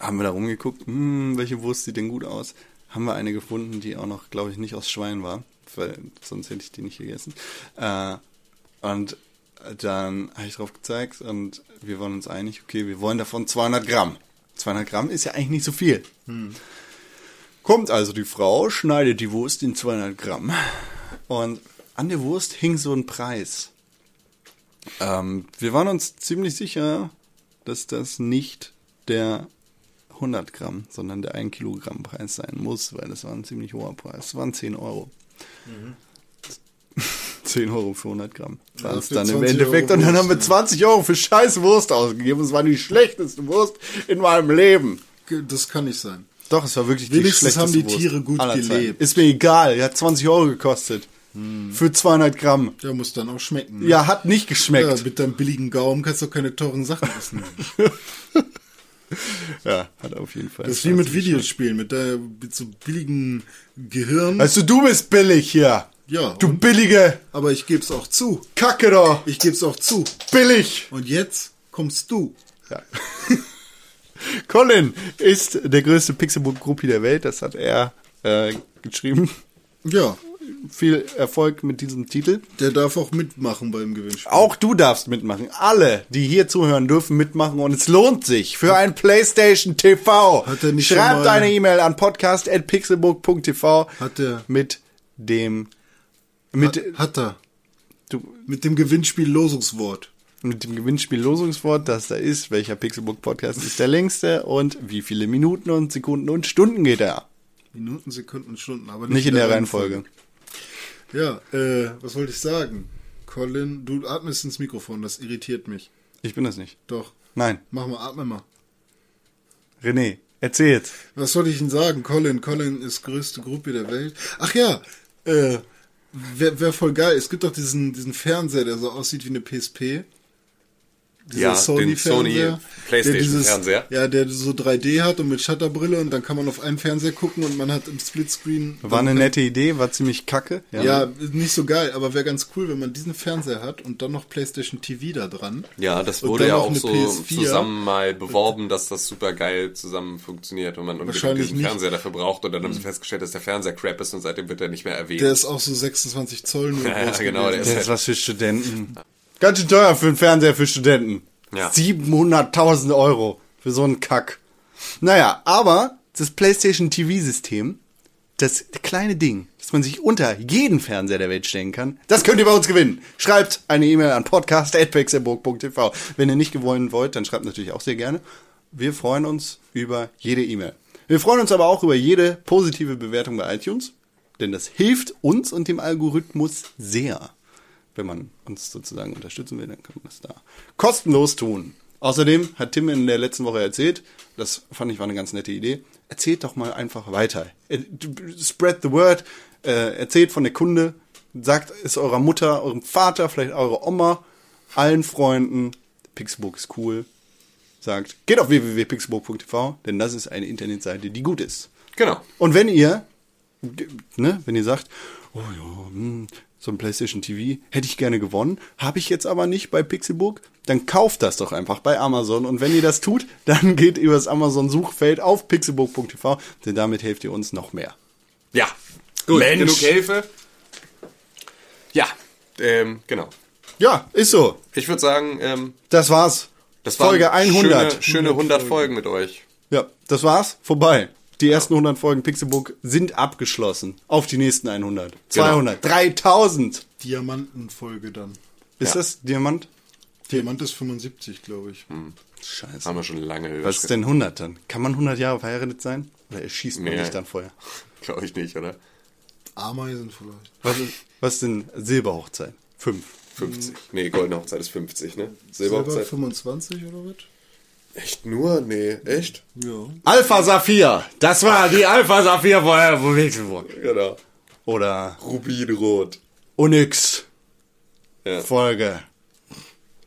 Haben wir da rumgeguckt, hm, welche Wurst sieht denn gut aus? Haben wir eine gefunden, die auch noch, glaube ich, nicht aus Schwein war, weil sonst hätte ich die nicht gegessen. Äh, und dann habe ich drauf gezeigt und wir waren uns einig, okay, wir wollen davon 200 Gramm. 200 Gramm ist ja eigentlich nicht so viel. Kommt also die Frau, schneidet die Wurst in 200 Gramm und an der Wurst hing so ein Preis. Ähm, wir waren uns ziemlich sicher, dass das nicht der 100 Gramm, sondern der 1 Kilogramm Preis sein muss, weil das war ein ziemlich hoher Preis. Das waren 10 Euro. 10 Euro für 100 Gramm. War Ja, es dann im 20 Endeffekt. Euro und dann Wurst, haben wir ja. 20 Euro für scheiß Wurst ausgegeben. Es war die schlechteste Wurst in meinem Leben. Das kann nicht sein. Doch, es war wirklich die Wenigstens schlechteste haben die Wurst Tiere gut Zeiten. gelebt. Ist mir egal, die hat 20 Euro gekostet. Für 200 Gramm. Der muss dann auch schmecken. Ne? Ja, hat nicht Ja, geschmeckt. mit deinem billigen Gaumen kannst du keine teuren Sachen essen. Ja, hat auf jeden Fall. Das ist wie mit Videospielen, mit, der, mit so billigen Gehirn. Also du bist billig hier. Ja, Du und- billige aber ich geb's auch zu. Kacke da. Ich geb's auch zu. Billig. Und jetzt kommst du. Ja. Colin ist der größte Pixelbook-Gruppi der Welt. Das hat er äh, geschrieben. Ja, Viel Erfolg mit diesem Titel. der darf auch mitmachen beim Gewinnspiel. Auch du darfst mitmachen. Alle, die hier zuhören, dürfen mitmachen und es lohnt sich für ein PlayStation TV. Hat er nicht schon Schreibt mal- eine E-Mail an podcast@pixelbook.tv Hat er- mit dem mit, Hat, hat er. du, Mit dem Gewinnspiel Losungswort. mit dem Gewinnspiel Losungswort, das da ist, welcher Pixelbook Podcast ist der längste und wie viele Minuten und Sekunden und Stunden geht er. Minuten, Sekunden, Stunden, aber Nicht in der Reihenfolge. Ja, äh, was wollte ich sagen? Colin, du atmest ins Mikrofon, das irritiert mich. Ich bin das nicht. Doch. Nein. Mach mal, atme mal. René, erzähl jetzt. Was soll ich denn sagen? Colin, Colin ist größte Gruppe der Welt. Ach ja, äh, wäre wär voll geil. Es gibt doch diesen, diesen Fernseher, der so aussieht wie eine PSP. Dieser Ja, den Sony PlayStation-Fernseher. Ja, der so 3D hat und mit Shutterbrille und dann kann man auf einen Fernseher gucken und man hat im Splitscreen. War eine nette Idee, war ziemlich kacke. Ja, nicht so geil, aber wäre ganz cool, wenn man diesen Fernseher hat und dann noch PlayStation TV da dran. Ja, das wurde ja auch so PS4. zusammen mal beworben, dass das super geil zusammen funktioniert und man unbedingt diesen nicht. Fernseher dafür braucht und dann haben sie festgestellt, dass der Fernseher crap ist und seitdem wird er nicht mehr erwähnt. Der ist auch so 26 Zoll nur Ja, groß genau, der gewesen. Das ist was für Studenten. Ganz schön teuer für einen Fernseher für Studenten. Ja. 700.000 Euro für so einen Kack. Naja, aber das PlayStation TV-System, das kleine Ding, das man sich unter jeden Fernseher der Welt stellen kann, das könnt ihr bei uns gewinnen. Schreibt eine E-Mail an podcast.pixelburg.tv. Wenn ihr nicht gewonnen wollt, dann schreibt natürlich auch sehr gerne. wir freuen uns über jede E-Mail. Wir freuen uns aber auch über jede positive Bewertung bei iTunes, denn das hilft uns und dem Algorithmus sehr. Wenn man uns sozusagen unterstützen will, dann kann man das da kostenlos tun. Außerdem hat Tim in der letzten Woche erzählt, das fand ich war eine ganz nette Idee, erzählt doch mal einfach weiter. Äh, Spread the word, äh, erzählt von der Kunde, sagt es eurer Mutter, eurem Vater, vielleicht eurer Oma, allen Freunden, Pixelbook ist cool. Sagt, geht auf www.pixelbook.tv, denn das ist eine Internetseite, die gut ist. Genau. Und wenn ihr, ne, wenn ihr sagt, oh ja, hm, so ein PlayStation TV hätte ich gerne gewonnen, habe ich jetzt aber nicht bei Pixelbook, dann kauft das doch einfach bei Amazon. Und wenn ihr das tut, dann geht über das Amazon-Suchfeld auf pixelbook.tv, denn damit helft ihr uns noch mehr. Ja. Gut, Mensch. genug Hilfe. Ja, ähm, genau. Ja, ist so. Ich würde sagen, ähm, Das war's. das war Folge 100. Schöne, schöne 100 Folgen mit euch. Ja, das war's. Vorbei. Die ersten 100 Folgen Pixelbook sind abgeschlossen. Auf die nächsten 100. 200. 3000. Diamantenfolge dann. Ist Ja. das Diamant? Diamant ist 75, glaube ich. Scheiße. Haben wir schon lange Was ist denn 100 dann? Kann man 100 Jahre verheiratet sein? Oder erschießt man Nee. dich dann vorher? Glaube ich nicht, oder? Ameisen vielleicht. Was ist, was ist denn Silberhochzeit? Fünf. 50. Nee, goldene Hochzeit ist 50, ne? Silber Silberhochzeit. 25 oder was? Echt nur? Nee, echt? Ja. Alpha Saphir. Das war die Alpha Saphir vorher von Pixelbook. Genau. Oder Rubinrot. Onyx Ja. Folge.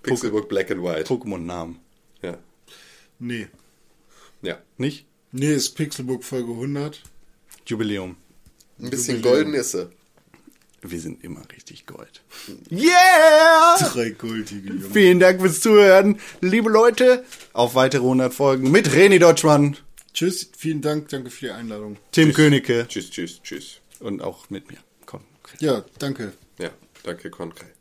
Pixelbook Black and White. Pokémon-Namen. Ja. Nee. Ja. Nicht? Nee, ist Pixelbook Folge 100. Jubiläum. Ein bisschen golden ist sie. Wir sind immer richtig Gold. Yeah! Drei goldige Junge. Vielen Dank fürs Zuhören, liebe Leute. Auf weitere 100 Folgen mit René Deutschmann, Tschüss, vielen Dank, danke für die Einladung. Tim Königke Tschüss, tschüss, tschüss. und auch mit mir. Konkret. Ja, danke. Ja, danke, Konkret.